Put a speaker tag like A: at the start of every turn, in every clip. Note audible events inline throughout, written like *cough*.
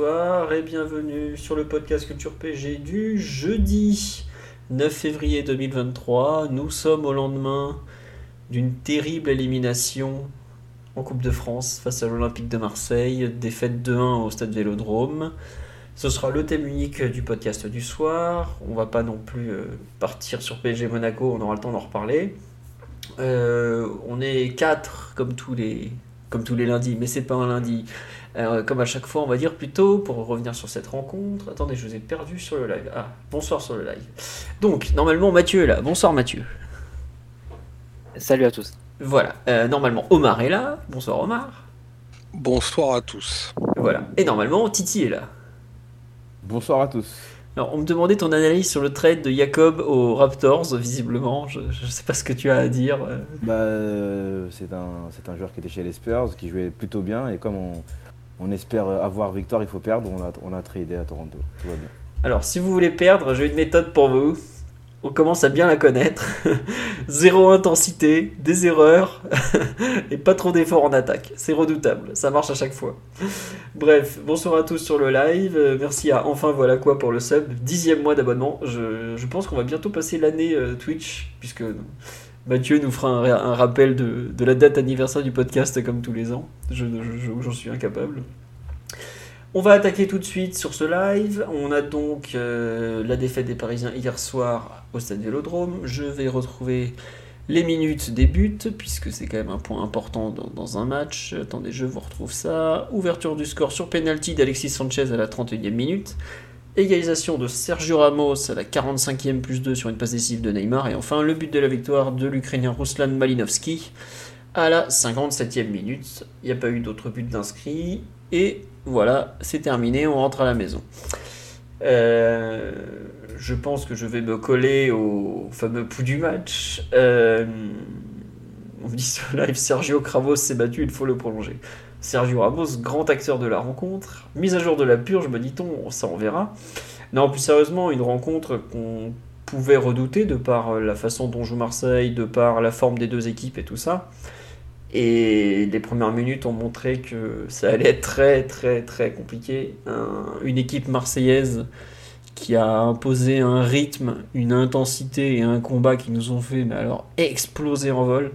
A: Et bienvenue sur le podcast Culture PG du jeudi 9 février 2023. Nous sommes au lendemain d'une terrible élimination en Coupe de France face à l'Olympique de Marseille, défaite 2-1 au stade Vélodrome. Ce sera le thème unique du podcast du soir. On va pas non plus euh, partir sur PSG Monaco, on aura le temps d'en reparler. Euh, on est 4 comme tous les comme tous les lundis, mais c'est pas un lundi. Euh, comme à chaque fois, on va dire plutôt pour revenir sur cette rencontre. Attendez, je vous ai perdu sur le live. Ah, bonsoir sur le live. Donc, normalement, Mathieu est là. Bonsoir, Mathieu.
B: Salut à tous.
A: Voilà. Euh, normalement, Omar est là. Bonsoir, Omar.
C: Bonsoir à tous.
A: Voilà. Et normalement, Titi est là.
D: Bonsoir à tous.
A: Alors, on me demandait ton analyse sur le trade de Jacob aux Raptors, visiblement. Je ne sais pas ce que tu as à dire.
D: Bah, euh, c'est un, c'est un joueur qui était chez les Spurs, qui jouait plutôt bien. Et comme on, on espère avoir victoire, il faut perdre. On a, on a tradé à Toronto. Tout va bien.
A: Alors, si vous voulez perdre, j'ai une méthode pour vous. On commence à bien la connaître. *laughs* Zéro intensité, des erreurs *laughs* et pas trop d'efforts en attaque. C'est redoutable, ça marche à chaque fois. Bref, bonsoir à tous sur le live. Euh, Merci à Enfin Voilà Quoi pour le sub. Dixième mois d'abonnement. Je, pense qu'on va bientôt passer l'année euh, Twitch, puisque Mathieu nous fera un, rappel de, la date anniversaire du podcast comme tous les ans. Je, je- j'en suis incapable. On va attaquer tout de suite sur ce live. On a donc euh, la défaite des Parisiens hier soir au stade Vélodrome. Je vais retrouver les minutes des buts, puisque c'est quand même un point important dans, dans un match. Attendez, je vous retrouve ça. Ouverture du score sur penalty d'Alexis Sanchez à la 31e minute. Égalisation de Sergio Ramos à la 45e plus 2 sur une passe décisive de Neymar. Et enfin, le but de la victoire de l'Ukrainien Ruslan Malinovski à la 57e minute. Il n'y a pas eu d'autres buts d'inscrits. Et voilà, c'est terminé, on rentre à la maison. Euh, je pense que je vais me coller au fameux pouls du match. Euh, on me dit sur live, Sergio Ramos s'est battu, il faut le prolonger. Sergio Ramos, grand acteur de la rencontre. Mise à jour de la purge, me dit-on, ça on verra. Non, plus sérieusement, une rencontre qu'on pouvait redouter de par la façon dont joue Marseille, de par la forme des deux équipes et tout ça. Et les premières minutes ont montré que ça allait être très très très compliqué. Un- une équipe marseillaise qui a imposé un rythme, une intensité et un combat qui nous ont fait mais alors exploser en vol.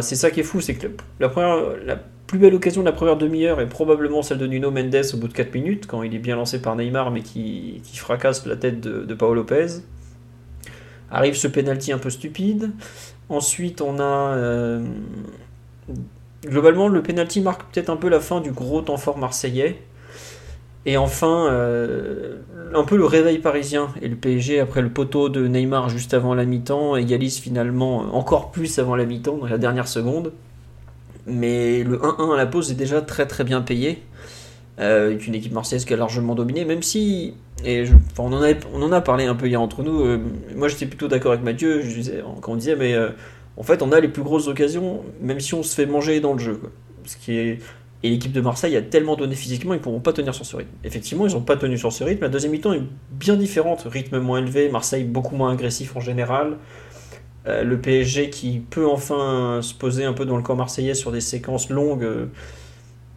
A: C'est ça qui est fou, c'est que la, la plus belle occasion de la première demi-heure est probablement celle de Nuno Mendes au bout de 4 minutes, quand il est bien lancé par Neymar mais qui, qui fracasse la tête de, de Paolo Lopez. Arrive ce penalty un peu stupide. Ensuite, on a. euh, globalement, le penalty marque peut-être un peu la fin du gros temps fort marseillais. Et enfin, euh, un peu le réveil parisien. Et le PSG, après le poteau de Neymar juste avant la mi-temps, égalise finalement encore plus avant la mi-temps, dans la dernière seconde. Mais le 1-1 à la pause est déjà très très bien payé. Euh, une équipe marseillaise qui a largement dominé, même si, et on, en a parlé un peu hier entre nous, euh, moi j'étais plutôt d'accord avec Mathieu quand on disait, mais euh, en fait on a les plus grosses occasions, même si on se fait manger dans le jeu. quoi. Ce qui est... Et l'équipe de Marseille a tellement donné physiquement, ils ne pourront pas tenir sur ce rythme. Effectivement, ils n'ont pas tenu sur ce rythme. La deuxième mi-temps est bien différente, rythme moins élevé, Marseille beaucoup moins agressif en général. Euh, le PSG qui peut enfin se poser un peu dans le camp marseillais sur des séquences longues.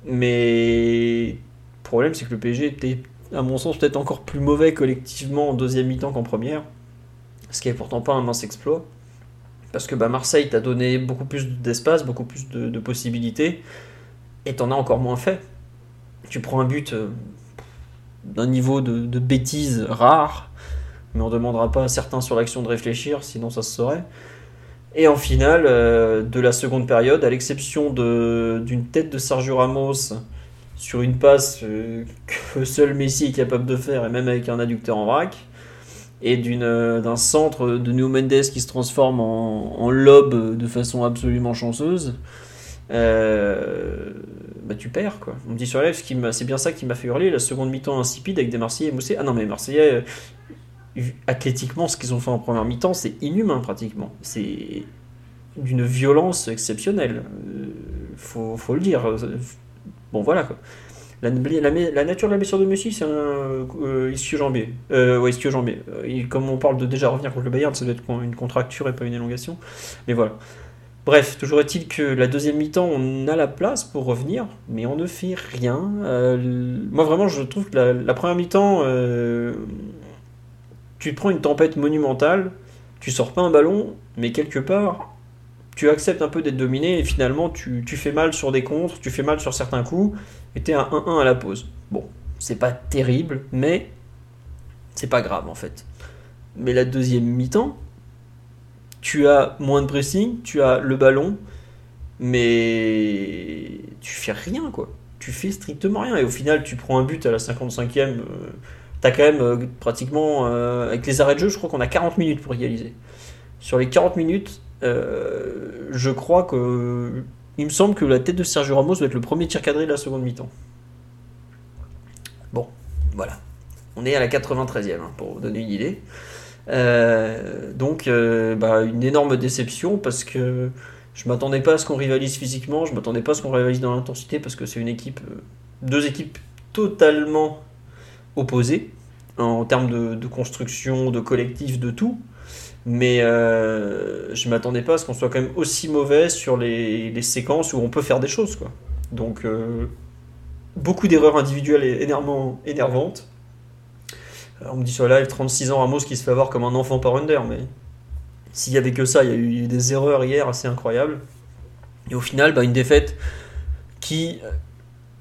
A: mais le problème, c'est que le PSG était, à mon sens, peut-être encore plus mauvais collectivement en deuxième mi-temps qu'en première. Ce qui est pourtant pas un mince exploit. Parce que bah, Marseille t'a donné beaucoup plus d'espace, beaucoup plus de possibilités, et t'en as encore moins fait. Tu prends un but euh, d'un niveau de, bêtise rare, mais on demandera pas à certains sur l'action de réfléchir, sinon ça se saurait. Et en finale, euh, de la seconde période, à l'exception d'une tête de Sergio Ramos sur une passe euh, que seul Messi est capable de faire, et même avec un adducteur en vrac, et d'un centre de Nuno Mendes qui se transforme en, en lob de façon absolument chanceuse. Bah tu perds quoi. On me dit sur live, c'est bien ça qui m'a fait hurler, la seconde mi-temps insipide avec des Marseillais moussés. Ah non mais Marseillais, euh, athlétiquement, ce qu'ils ont fait en première mi-temps, c'est inhumain pratiquement. C'est d'une violence exceptionnelle. Euh, faut, le dire. Bon voilà quoi. La, la, nature de la blessure de Messi, c'est un euh, ischio-jambier. Euh, ouais, ischio-jambier. comme on parle de déjà revenir contre le Bayern, ça doit être une contracture et pas une élongation. Mais voilà. Bref, toujours est-il que la deuxième mi-temps, on a la place pour revenir, mais on ne fait rien. Euh, moi, vraiment, je trouve que la, première mi-temps, euh, tu prends une tempête monumentale, tu sors pas un ballon, mais quelque part, tu acceptes un peu d'être dominé et finalement, tu, fais mal sur des contres, tu fais mal sur certains coups, et t'es à 1-1 à la pause. Bon, c'est pas terrible, mais c'est pas grave en fait. Mais la deuxième mi-temps, tu as moins de pressing, tu as le ballon, mais tu fais rien, quoi. Tu fais strictement rien. Et au final, tu prends un but à la 55e. tu as quand même euh, pratiquement, euh, avec les arrêts de jeu, je crois qu'on a 40 minutes pour égaliser. Sur les 40 minutes, euh, je crois que. Il me semble que la tête de Sergio Ramos doit être le premier tir cadré de la seconde mi-temps. Bon, voilà. On est à la 93e, hein, pour vous donner une idée. Euh, donc, euh, bah, une énorme déception parce que je m'attendais pas à ce qu'on rivalise physiquement, je m'attendais pas à ce qu'on rivalise dans l'intensité parce que c'est une équipe, euh, deux équipes totalement opposées en termes de, construction, de collectif, de tout. Mais je m'attendais pas à ce qu'on soit quand même aussi mauvais sur les, les, séquences où on peut faire des choses. Quoi. Donc, beaucoup d'erreurs individuelles énervantes. On me dit sur live 36 ans Ramos qui se fait avoir comme un enfant par under, mais s'il y avait que ça, il y a eu des erreurs hier assez incroyables. Et au final, bah, une défaite qui.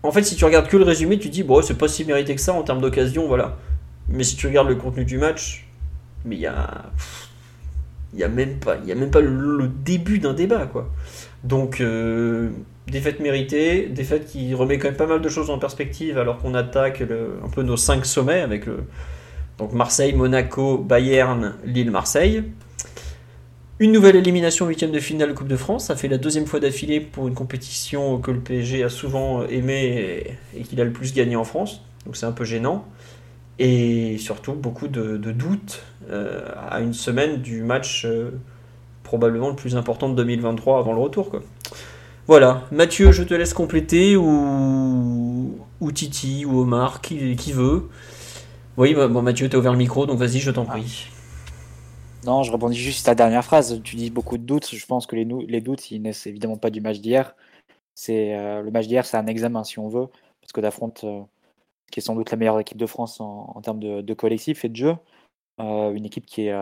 A: En fait, si tu regardes que le résumé, tu dis, bon, c'est pas si mérité que ça en termes d'occasion, voilà. Mais si tu regardes le contenu du match, mais il y a. Il n'y a même pas, y a même pas le, début d'un débat, quoi. Donc, euh, défaite méritée, défaite qui remet quand même pas mal de choses en perspective alors qu'on attaque un peu nos cinq sommets avec le, donc Marseille, Monaco, Bayern, Lille, Marseille. Une nouvelle élimination huitième de finale Coupe de France. Ça fait la deuxième fois d'affilée pour une compétition que le PSG a souvent aimé et qu'il a le plus gagné en France. Donc c'est un peu gênant. Et surtout beaucoup de, doutes euh, à une semaine du match euh, probablement le plus important de 2023 avant le retour. Voilà, Mathieu, je te laisse compléter ou, ou Titi ou Omar, qui veut. Oui, bah, bon, Mathieu, tu as ouvert le micro, donc vas-y, je t'en prie.
B: Non, je rebondis juste à ta dernière phrase. Tu dis beaucoup de doutes. Je pense que les, les doutes, ils naissent évidemment pas du match d'hier. C'est euh, le match d'hier, c'est un examen si on veut, parce que d'affronte euh, qui est sans doute la meilleure équipe de France en, termes de, collectif et de jeu, euh, une équipe qui est,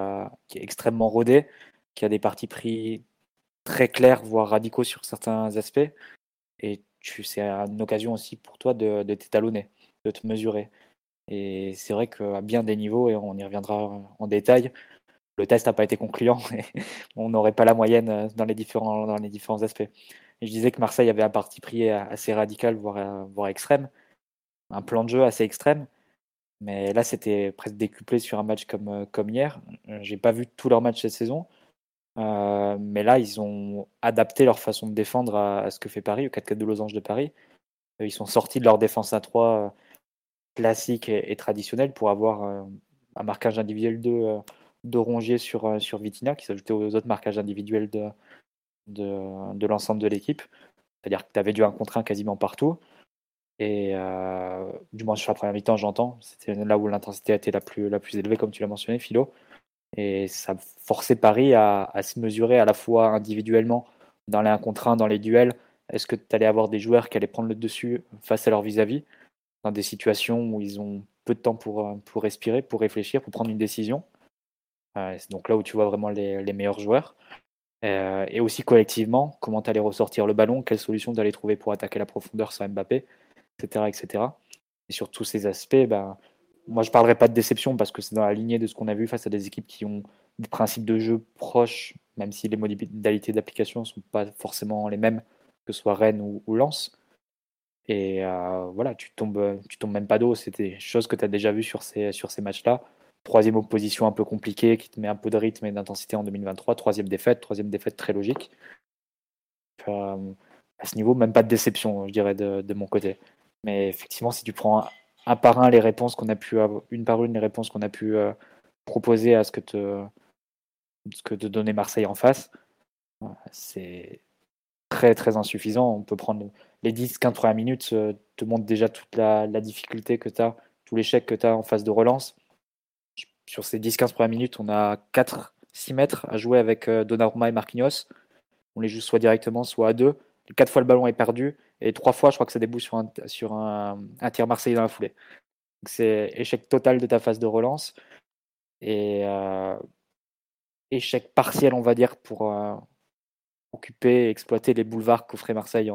B: qui est extrêmement rodée, qui a des partis pris très clairs, voire radicaux sur certains aspects. Et c'est une occasion aussi pour toi de, de t'étalonner, de te mesurer. Et c'est vrai qu'à bien des niveaux, et on y reviendra en détail, le test n'a pas été concluant *laughs* et on n'aurait pas la moyenne euh, dans les différents, dans les différents aspects. Je disais que Marseille avait un parti pris assez radical, voire, euh, voire extrême, un plan de jeu assez extrême. Mais là, c'était presque décuplé sur un match comme, euh, comme hier. J'ai pas vu tous leurs matchs cette saison. mais là, ils ont adapté leur façon de défendre à, ce que fait Paris, au 4-4 de Losange de Paris. Ils sont sortis de leur défense à 3 classique et, traditionnel pour avoir euh, un marquage individuel de, euh, de Rongier sur, euh, sur Vitina qui s'ajoutait aux autres marquages individuels de, l'ensemble de l'équipe. C'est-à-dire que tu avais du 1 contre 1 quasiment partout. Et du moins sur la première mi-temps, j'entends. C'était là où l'intensité a été la plus, élevée, comme tu l'as mentionné, Philo. Et ça forçait Paris à, à, se mesurer à la fois individuellement dans les 1 contre 1, dans les duels. Est-ce que tu allais avoir des joueurs qui allaient prendre le dessus face à leur vis-à-vis? Dans des situations où ils ont peu de temps pour, euh, pour respirer, pour réfléchir, pour prendre une décision. Euh, c'est donc là où tu vois vraiment les, meilleurs joueurs. Euh, et aussi collectivement, comment tu allais ressortir le ballon, quelle solution tu allais trouver pour attaquer la profondeur sans Mbappé, etc. etc. Et sur tous ces aspects, ben, moi je ne parlerai pas de déception parce que c'est dans la lignée de ce qu'on a vu face à des équipes qui ont des principes de jeu proches, même si les modalités d'application ne sont pas forcément les mêmes, que ce soit Rennes ou, ou Lens. Et euh, voilà, tu tombes, tu tombes même pas d'eau. C'était des choses que tu as déjà vues sur ces, sur ces matchs-là. Troisième opposition un peu compliquée qui te met un peu de rythme et d'intensité en 2023. Troisième défaite, troisième défaite très logique. Euh, à ce niveau, même pas de déception, je dirais, de, de mon côté. Mais effectivement, si tu prends un, par un les réponses qu'on a pu une par une les réponses qu'on a pu euh, proposer à ce que te, ce que te donnait Marseille en face, euh, c'est très très insuffisant. On peut prendre les 10-15 premières minutes, euh, te montre déjà toute la, difficulté que tu as, tout l'échec que tu as en phase de relance. Sur ces 10-15 premières minutes, on a 4-6 mètres à jouer avec Donnarumma et Marquinhos. On les joue soit directement, soit à deux. Quatre fois le ballon est perdu et trois fois, je crois que ça débouche sur un, sur un, tir marseillais dans la foulée. C'est échec total de ta phase de relance et euh, échec partiel, on va dire, pour euh, occuper exploiter les boulevards qu'offrait Marseille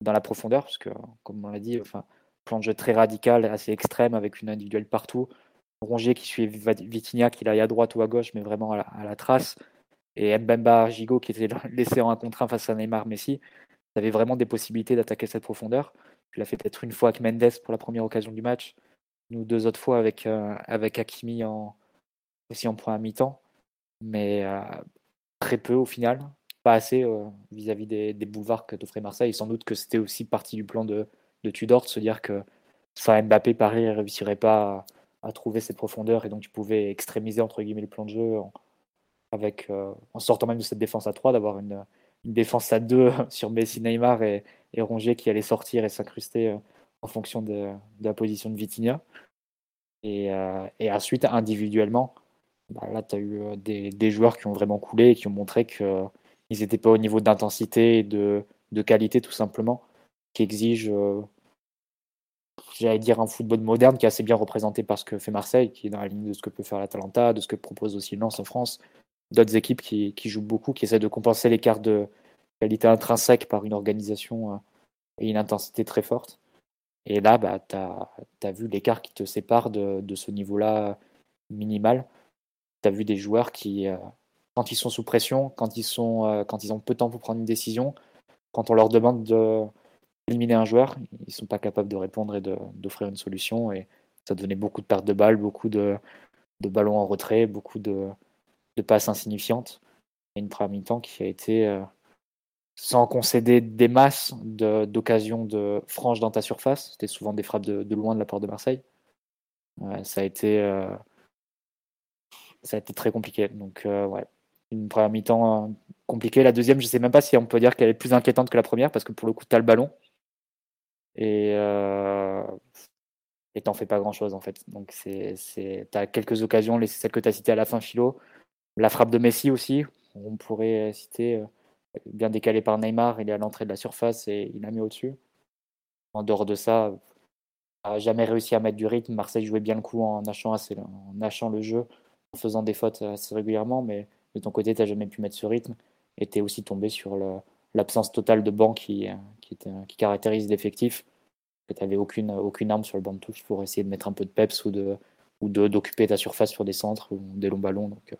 B: dans la profondeur, parce que, comme on l'a dit, enfin, plan de jeu très radical, assez extrême, avec une individuelle partout. Rongier qui suit Vitinha, qui aille à droite ou à gauche, mais vraiment à la, trace. Et Mbemba Gigot qui était *laughs* laissé en un contre un face à Neymar Messi. Tu avais vraiment des possibilités d'attaquer cette profondeur. Tu l'as fait peut-être une fois avec Mendes pour la première occasion du match, ou deux autres fois avec, euh, avec Hakimi aussi en point à mi-temps. Mais euh, très peu au final, pas assez euh, vis-à-vis des, des, boulevards que t'offrait Marseille. Et sans doute que c'était aussi partie du plan de, de Tudor de se dire que sans Mbappé, Paris ne réussirait pas à, trouver cette profondeur et donc tu pouvais extrémiser entre guillemets le plan de jeu en, avec, euh, en sortant même de cette défense à 3, d'avoir une, une, défense à 2 *laughs* sur Messi, Neymar et, et, Rongier qui allait sortir et s'incruster euh, en fonction de, la position de Vitinha. Et, ensuite, individuellement, bah là, tu as eu des, des, joueurs qui ont vraiment coulé et qui ont montré qu'ils n'étaient pas au niveau d'intensité et de, qualité, tout simplement, qui exige, j'allais dire, un football moderne qui est assez bien représenté par ce que fait Marseille, qui est dans la ligne de ce que peut faire l'Atalanta, de ce que propose aussi Lens en France, d'autres équipes qui, jouent beaucoup, qui essaient de compenser l'écart de qualité intrinsèque par une organisation euh, et une intensité très forte. Et là, bah, tu as, vu l'écart qui te sépare de, ce niveau-là minimal. Tu as vu des joueurs qui, euh, quand ils sont sous pression, quand ils, sont, euh, quand ils ont peu de temps pour prendre une décision, quand on leur demande d'éliminer un joueur, ils ne sont pas capables de répondre et d'offrir une solution. Et ça donnait beaucoup de pertes de balles, beaucoup de, de ballons en retrait, beaucoup de, de passes insignifiantes. Et une première mi-temps qui a été euh, sans concéder des masses d'occasions de, de, franches dans ta surface. C'était souvent des frappes de, loin de la part de Marseille. Euh, ça a été ça a été très compliqué. Donc ouais, une première mi-temps compliquée. La deuxième, je sais même pas si on peut dire qu'elle est plus inquiétante que la première parce que pour le coup, tu as le ballon et et t'en fais pas grand chose en fait. Donc c'est tu as quelques occasions, les celles que tu as citées à la fin, Philo la frappe de Messi aussi, on pourrait citer, euh, bien décalé par Neymar, il est à l'entrée de la surface et il a mis au-dessus. En dehors de ça, n'a jamais réussi à mettre du rythme. Marseille jouait bien le coup en hachant, assez, en le jeu, en faisant des fautes assez régulièrement, mais de ton côté, tu n'as jamais pu mettre ce rythme et tu es aussi tombé sur l'absence totale de banc qui, était, qui caractérise l'effectif. Tu n'avais aucune, aucune arme sur le banc de touche pour essayer de mettre un peu de peps ou d'occuper ta surface sur des centres ou des longs ballons. Donc, euh,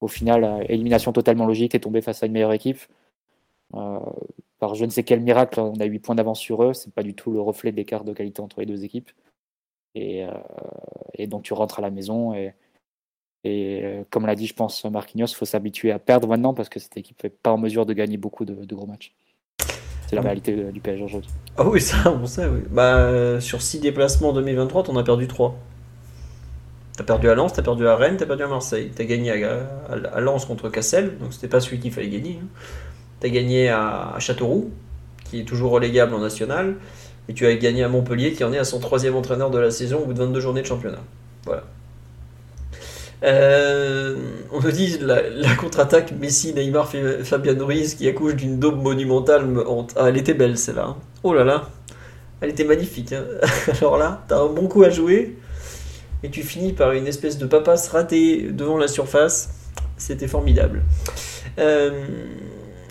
B: au final, euh, élimination totalement logique, t'es tombé face à une meilleure équipe. Euh, par je ne sais quel miracle, on a 8 points d'avance sur eux. C'est pas du tout le reflet de l'écart de qualité entre les deux équipes. Euh, et, donc tu rentres à la maison et, et euh, comme l'a dit, je pense, Marquinhos, il faut s'habituer à perdre maintenant parce que cette équipe n'est pas en mesure de gagner beaucoup de, de gros matchs. C'est la réalité du PSG aujourd'hui.
A: Ah oui, ça, on sait, oui. Bah, sur 6 déplacements en 2023, on a perdu 3. T'as perdu à Lens, t'as perdu à Rennes, t'as perdu à Marseille. T'as gagné à, à, à, Lens contre Cassel, donc c'était pas celui qu'il fallait gagner. Hein. T'as gagné à, à, Châteauroux, qui est toujours relégable en national. Et tu as gagné à Montpellier, qui en est à son troisième entraîneur de la saison au bout de 22 journées de championnat. Voilà. Euh, on nous dit la, contre-attaque Messi, Neymar, Fabien Ruiz qui accouche d'une daube monumentale. Ah, elle était belle celle-là. Hein. Oh là là, elle était magnifique. Hein. *laughs* Alors là, t'as un bon coup à jouer et tu finis par une espèce de papasse ratée devant la surface. C'était formidable. Euh,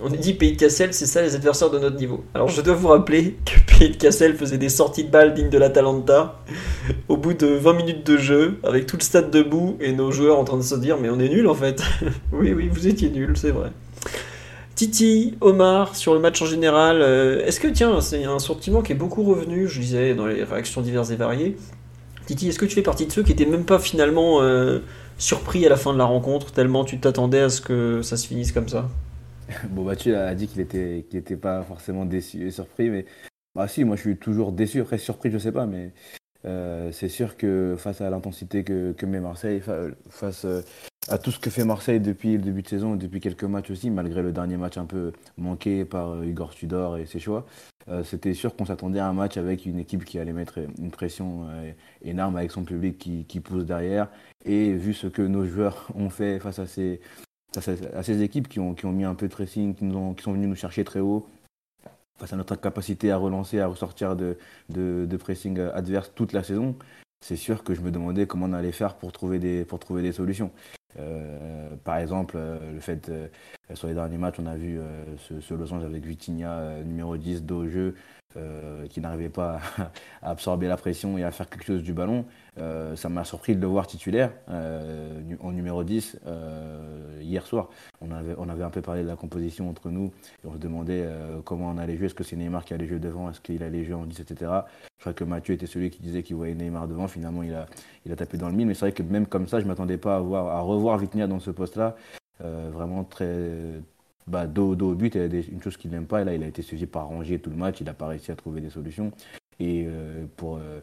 A: on dit Pays de Cassel, c'est ça les adversaires de notre niveau. Alors je dois vous rappeler que *laughs* Pays de Cassel faisait des sorties de balles dignes de l'Atalanta *laughs* au bout de 20 minutes de jeu, avec tout le stade debout et nos joueurs en train de se dire mais on est nuls en fait. *laughs* oui, oui, vous étiez nuls, c'est vrai. Titi, Omar, sur le match en général, euh, est-ce que tiens, c'est un sentiment qui est beaucoup revenu, je disais dans les réactions diverses et variées, Titi, est-ce que tu fais partie de ceux qui n'étaient même pas finalement euh, surpris à la fin de la rencontre, tellement tu t'attendais à ce que ça se finisse comme ça? *laughs*
D: Bon, Mathieu a dit qu'il était, pas forcément déçu et surpris, mais bah si, moi je suis toujours déçu, après surpris, je sais pas, mais euh, c'est sûr que face à l'intensité que, met Marseille, fa- face euh, à tout ce que fait Marseille depuis le début de saison, depuis quelques matchs aussi, malgré le dernier match un peu manqué par euh, Igor Tudor et ses choix, c'était sûr qu'on s'attendait à un match avec une équipe qui allait mettre une pression énorme avec son public qui, qui pousse derrière. Et vu ce que nos joueurs ont fait face à ces, à, ces équipes qui ont, qui ont mis un peu de pressing, qui, nous ont- qui sont venus nous chercher très haut, face à notre capacité à relancer, à ressortir de, de, pressing adverse toute la saison, c'est sûr que je me demandais comment on allait faire pour trouver des, pour trouver des solutions. Euh, par exemple, euh, le fait, euh, sur les derniers matchs, on a vu ce, ce losange avec Vitinha, numéro 10, dos au jeu, euh, qui n'arrivait pas *laughs* à, absorber la pression et à faire quelque chose du ballon. Euh, ça m'a surpris de le voir titulaire euh, en numéro 10 euh, hier soir. On avait, un peu parlé de la composition entre nous et on se demandait comment on allait jouer. Est-ce que c'est Neymar qui allait jouer devant? Est-ce qu'il allait jouer en 10, etc. Je crois que Mathieu était celui qui disait qu'il voyait Neymar devant. Finalement, il a, tapé dans le mille. Mais c'est vrai que même comme ça, je ne m'attendais pas à, voir, à revoir Vitinha dans ce poste-là. Vraiment très bah, dos, au but, il y a des- une chose qu'il n'aime pas. Et là, il a été suivi par Rongier tout le match. Il n'a pas réussi à trouver des solutions. Et euh, pour, euh,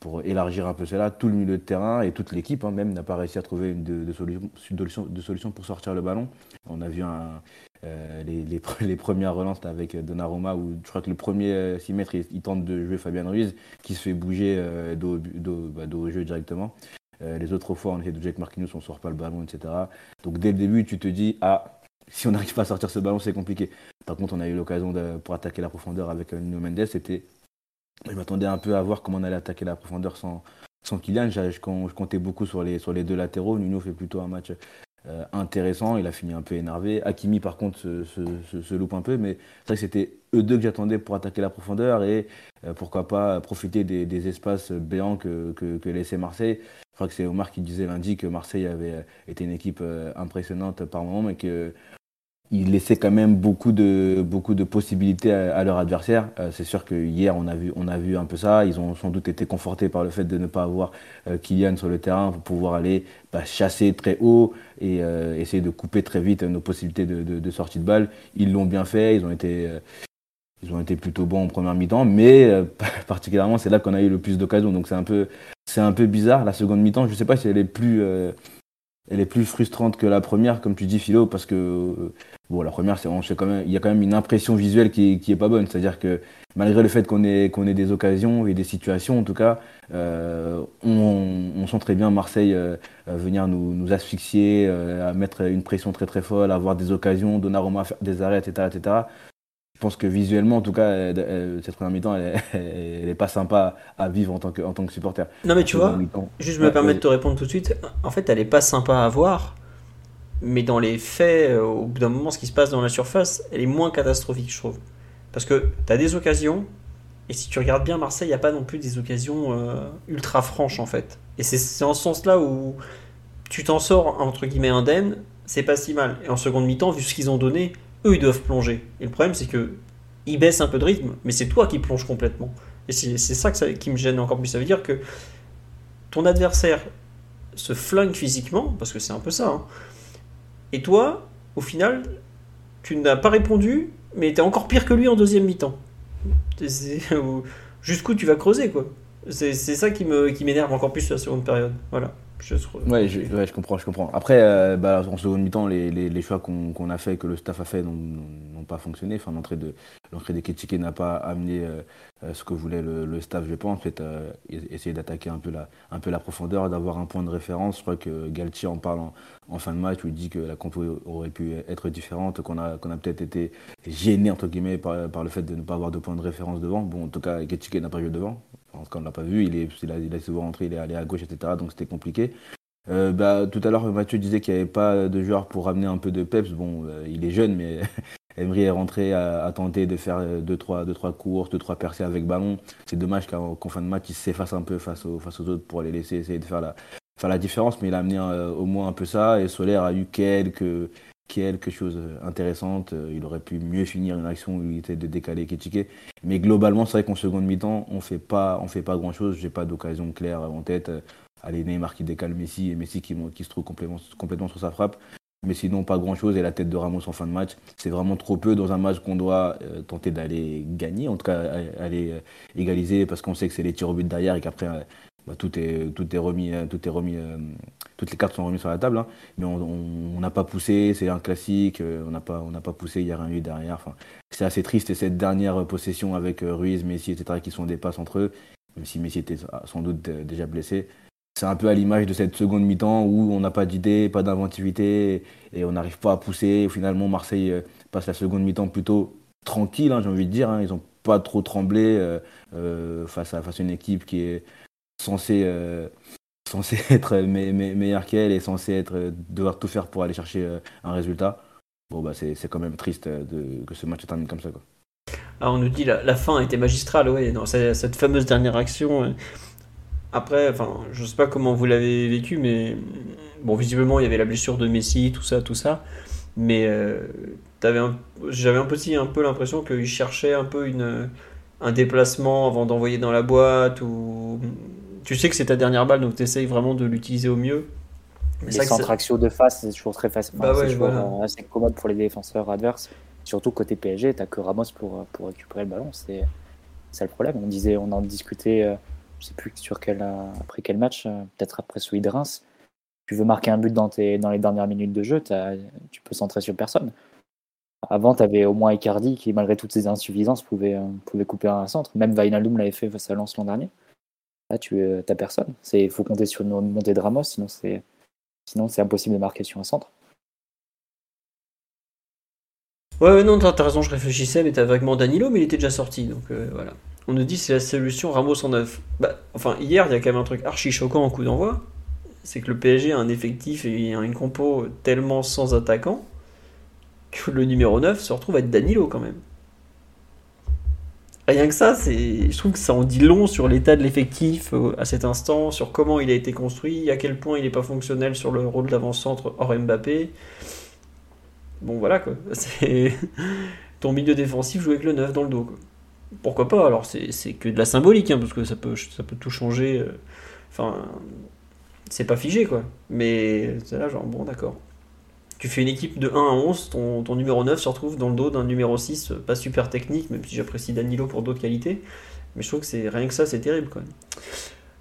D: pour élargir un peu cela, tout le milieu de terrain et toute l'équipe hein, même n'a pas réussi à trouver une de, de solution, de pour sortir le ballon. On a vu euh, les, les, pre- les premières relances avec Donnarumma où je crois que le premier 6 mètres, il, tente de jouer Fabien Ruiz qui se fait bouger bah, dos au jeu directement. Les autres fois, on essaie de avec Marquinhos, on sort pas le ballon, etc. Donc dès le début, tu te dis, ah, si on n'arrive pas à sortir ce ballon, c'est compliqué. Par contre, on a eu l'occasion pour attaquer la profondeur avec euh, Nuno Mendes. C'était, je m'attendais un peu à voir comment on allait attaquer la profondeur sans, sans Kylian. Je, je comptais beaucoup sur les, sur les deux latéraux. Nuno fait plutôt un match euh, intéressant. Il a fini un peu énervé. Hakimi, par contre, se, se- loupe un peu. Mais c'est vrai que c'était eux deux que j'attendais pour attaquer la profondeur et euh, pourquoi pas profiter des, espaces béants que, que, laissait Marseille. Je crois que c'est Omar qui disait lundi que Marseille avait euh, été une équipe impressionnante par moment, mais que ils laissaient quand même beaucoup de, beaucoup de possibilités à, à leur adversaire. Euh, c'est sûr que hier, on a, vu, on a vu un peu ça. Ils ont sans doute été confortés par le fait de ne pas avoir euh, Kylian sur le terrain pour pouvoir aller bah, chasser très haut et euh, essayer de couper très vite nos possibilités de, de, de sortie de balle. Ils l'ont bien fait. Ils ont été. euh, ils ont été plutôt bons en première mi-temps, mais euh, *laughs* particulièrement c'est là qu'on a eu le plus d'occasions. Donc c'est un peu, c'est un peu bizarre. La seconde mi-temps, je ne sais pas si elle est plus, euh, elle est plus frustrante que la première, comme tu dis Philo, parce que euh, bon, la première, c'est, quand même, il y a quand même une impression visuelle qui, qui est pas bonne. C'est-à-dire que malgré le fait qu'on ait, qu'on ait des occasions et des situations, en tout cas, euh, on, sent très bien Marseille euh, venir nous, nous asphyxier, à mettre une pression très très folle, à avoir des occasions, Donnarumma faire des arrêts, etc., etc. Je pense que visuellement, en tout cas, elle- elle- cette première mi-temps, elle, est- *laughs* elle est pas sympa à vivre en tant que, en tant que supporter.
A: Non, mais tu vois, juste me
D: Ouais,
A: permettre de te répondre tout de suite. En fait, elle est pas sympa à voir, mais dans les faits, euh, au bout d'un moment, ce qui se passe dans la surface, elle est moins catastrophique, je trouve. Parce que tu as des occasions, et si tu regardes bien Marseille, il n'y a pas non plus des occasions euh, ultra franches, en fait. Et c'est en ce sens-là où tu t'en sors, entre guillemets, indemne, c'est pas si mal. Et en seconde mi-temps, vu ce qu'ils ont donné, eux, ils doivent plonger. Et le problème, c'est que ils baissent un peu de rythme, mais c'est toi qui plonges complètement. Et c'est ça, qui me gêne encore plus. Ça veut dire que ton adversaire se flingue physiquement, parce que c'est un peu ça, hein, et toi, au final, tu n'as pas répondu, mais tu es encore pire que lui en deuxième mi-temps. *laughs* Jusqu'où tu vas creuser, quoi. C'est ça qui me qui m'énerve encore plus sur la seconde période. Voilà. Je
D: Ouais, je, comprends, je comprends. Après, euh, bah, en seconde mi-temps, les, choix qu'on a fait, que le staff a fait, n'ont- pas fonctionné. Enfin, l'entrée de l'entrée n'a pas amené euh, euh, ce que voulait le, staff, je pense. Peut-être euh, essayer d'attaquer un peu la un peu la profondeur, d'avoir un point de référence. Je crois que Galtier en parle en, fin de match où il dit que la compo aurait pu être différente, qu'on a a peut-être été gêné entre guillemets par, le fait de ne pas avoir de point de référence devant. Bon, en tout cas, Ketchike n'a pas joué devant. Cas, on ne l'a pas vu. Il est, il a, il souvent rentré, il est allé à gauche, etc. Donc c'était compliqué. Euh, bah, tout à l'heure, Mathieu disait qu'il n'y avait pas de joueur pour ramener un peu de peps. Bon, euh, il est jeune, mais *laughs* Emery est rentré à, tenter de faire 2-3 deux, trois courses, 2-3 percées avec ballon. C'est dommage qu'en fin de match, il s'efface un peu face aux, face aux autres pour les laisser essayer de faire la, faire la différence. Mais il a amené euh, au moins un peu ça. Et Solaire a eu quelques, quelque chose intéressante. Euh, Il aurait pu mieux finir une action où il était de décaler Ketchike. Mais globalement, c'est vrai qu'en seconde mi-temps, on fait pas, on fait pas grand chose. J'ai pas d'occasion claire en tête. Allez, Neymar qui décale Messi et Messi qui, se trouve complètement, complètement sur sa frappe. Mais sinon, pas grand-chose. Et la tête de Ramos en fin de match, c'est vraiment trop peu dans un match qu'on doit tenter d'aller gagner, en tout cas aller égaliser, parce qu'on sait que c'est les tirs au but derrière et qu'après, bah, tout est tout est remis tout est remis toutes les cartes sont remises sur la table hein. mais on n'a pas poussé c'est un classique on n'a pas pas poussé il y a rien eu derrière c'est assez triste et cette dernière possession avec Ruiz Messi etc qui sont en dépasse entre eux même si Messi était sans doute déjà blessé c'est un peu à l'image de cette seconde mi-temps où on n'a pas d'idée, pas d'inventivité et on n'arrive pas à pousser. Finalement, Marseille euh, passe la seconde mi-temps plutôt tranquille, hein, j'ai envie de dire. Hein. Ils n'ont pas trop tremblé euh, euh, face, à, face à une équipe qui est censée, censée *laughs* être meilleure qu'elle et censée être, devoir tout faire pour aller chercher un résultat. Bon, bah, c'est quand même triste que ce match termine comme ça. Quoi.
A: Alors, on nous dit la, la fin été magistrale. Non, cette fameuse dernière action après, enfin, je sais pas comment vous l'avez vécu, mais bon, visiblement, il y avait la blessure de Messi, tout ça, tout ça. Mais euh, j'avais un petit un peu l'impression qu'il cherchait un peu une, un déplacement avant d'envoyer dans la boîte. Ou... Tu sais que c'est ta dernière balle, donc tu essayes vraiment de l'utiliser au mieux.
B: Mais Les centres ça... de face, c'est toujours très facile.
A: Bah
B: c'est toujours assez commode pour les défenseurs adverses. Surtout côté PSG, tu n'as que Ramos pour, pour récupérer le ballon. C'est le problème. On, disait, on en discutait euh, je sais plus sur quel, euh, après quel match, euh, peut-être après celui de Reims, tu veux marquer un but dans, tes, dans les dernières minutes de jeu, tu peux centrer sur personne. Avant, tu avais au moins Icardi qui, malgré toutes ses insuffisances, pouvait, euh, pouvait couper un centre. Même Vainaldum l'avait fait face à Lens l'an dernier. Tu n'as personne. Il faut compter sur une montée de Ramos, sinon c'est impossible de marquer sur un centre.
A: Ouais, non, t'as raison, je réfléchissais, mais t'as vaguement Danilo, mais il était déjà sorti, donc voilà on nous dit c'est la solution Ramos en neuf. Bah, enfin, hier, il y a quand même un truc archi choquant en coup d'envoi. C'est que le PSG a un effectif et une compo tellement sans attaquant que le numéro 9 se retrouve à être Danilo quand même. Rien que ça, je trouve que ça en dit long sur l'état de l'effectif euh, à cet instant, sur comment il a été construit, à quel point il n'est pas fonctionnel sur le rôle d'avant-centre hors Mbappé. Bon voilà quoi, *laughs* c'est ton milieu défensif joue avec le 9 dans le dos. Quoi pourquoi pas? Alors c'est que de la symbolique, hein, parce que ça peut, ça peut tout changer. Euh, enfin, c'est pas figé quoi. Mais c'est là, genre, bon, d'accord. Tu fais une équipe de 1 à 11, ton, numéro 9 se retrouve dans le dos d'un numéro 6, euh, pas super technique, même si j'apprécie Danilo pour d'autres qualités. Mais je trouve que c'est rien que ça, c'est terrible quoi.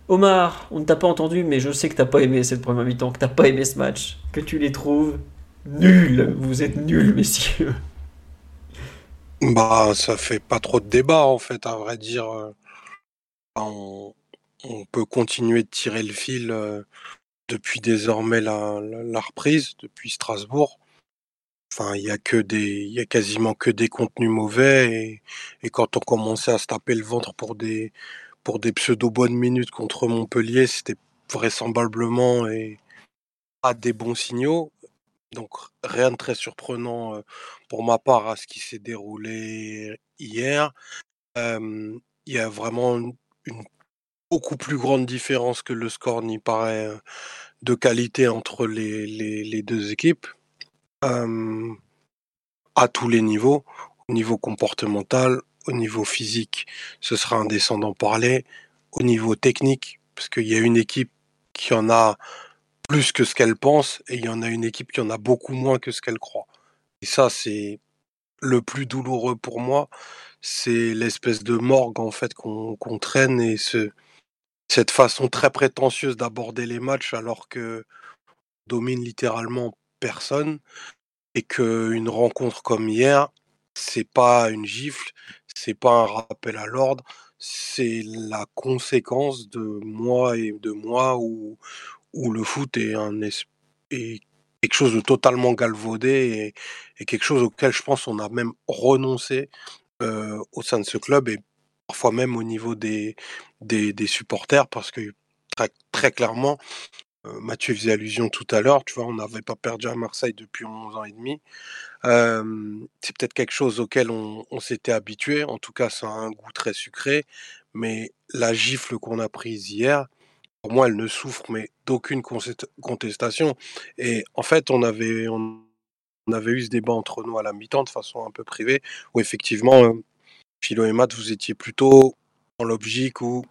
A: Omar, on ne t'a pas entendu, mais je sais que t'as pas aimé cette première mi-temps, que t'as pas aimé ce match, que tu les trouves nuls. Vous êtes nuls, messieurs.
C: Bah, ça fait pas trop de débat en fait, à vrai dire. Euh. On, peut continuer de tirer le fil euh, depuis désormais la, reprise, depuis Strasbourg. Enfin, il y a que des, il y quasiment que des contenus mauvais et, quand on commençait à se taper le ventre pour des, pseudo bonnes minutes contre Montpellier, c'était vraisemblablement et pas des bons signaux. Donc rien de très surprenant pour ma part à ce qui s'est déroulé hier. il y a vraiment une beaucoup plus grande différence que le score n'y paraît de qualité entre les, les, deux équipes à tous les niveaux, au niveau comportemental, au niveau physique, ce sera indécent d'en parler, au niveau technique, parce qu'il y a une équipe qui en a plus que ce qu'elle pense et il y en a une équipe qui en a beaucoup moins que ce qu'elle croit. Et ça, c'est le plus douloureux pour moi, c'est l'espèce de morgue en fait qu'on traîne et ce, cette façon très prétentieuse d'aborder les matchs alors que domine littéralement personne et qu'une rencontre comme hier, c'est pas une gifle, c'est pas un rappel à l'ordre, c'est la conséquence de moi et de moi où, où le foot est, un quelque chose de totalement galvaudé et, quelque chose auquel je pense on a même renoncé euh, au sein de ce club parfois même au niveau des, des, supporters parce que très, très clairement, euh, Mathieu faisait allusion tout à l'heure, tu vois, on n'avait pas perdu à Marseille depuis 11 ans et demi. c'est peut-être quelque chose auquel on, on s'était habitué, en tout cas ça a un goût très sucré, mais la gifle qu'on a prise hier, pour moi, elle ne souffre mais d'aucune contestation. Et en fait, on avait, on, avait eu ce débat entre nous à la mi-temps de façon un peu privée, où effectivement, Philo et Matt, vous étiez plutôt dans l'objectif ou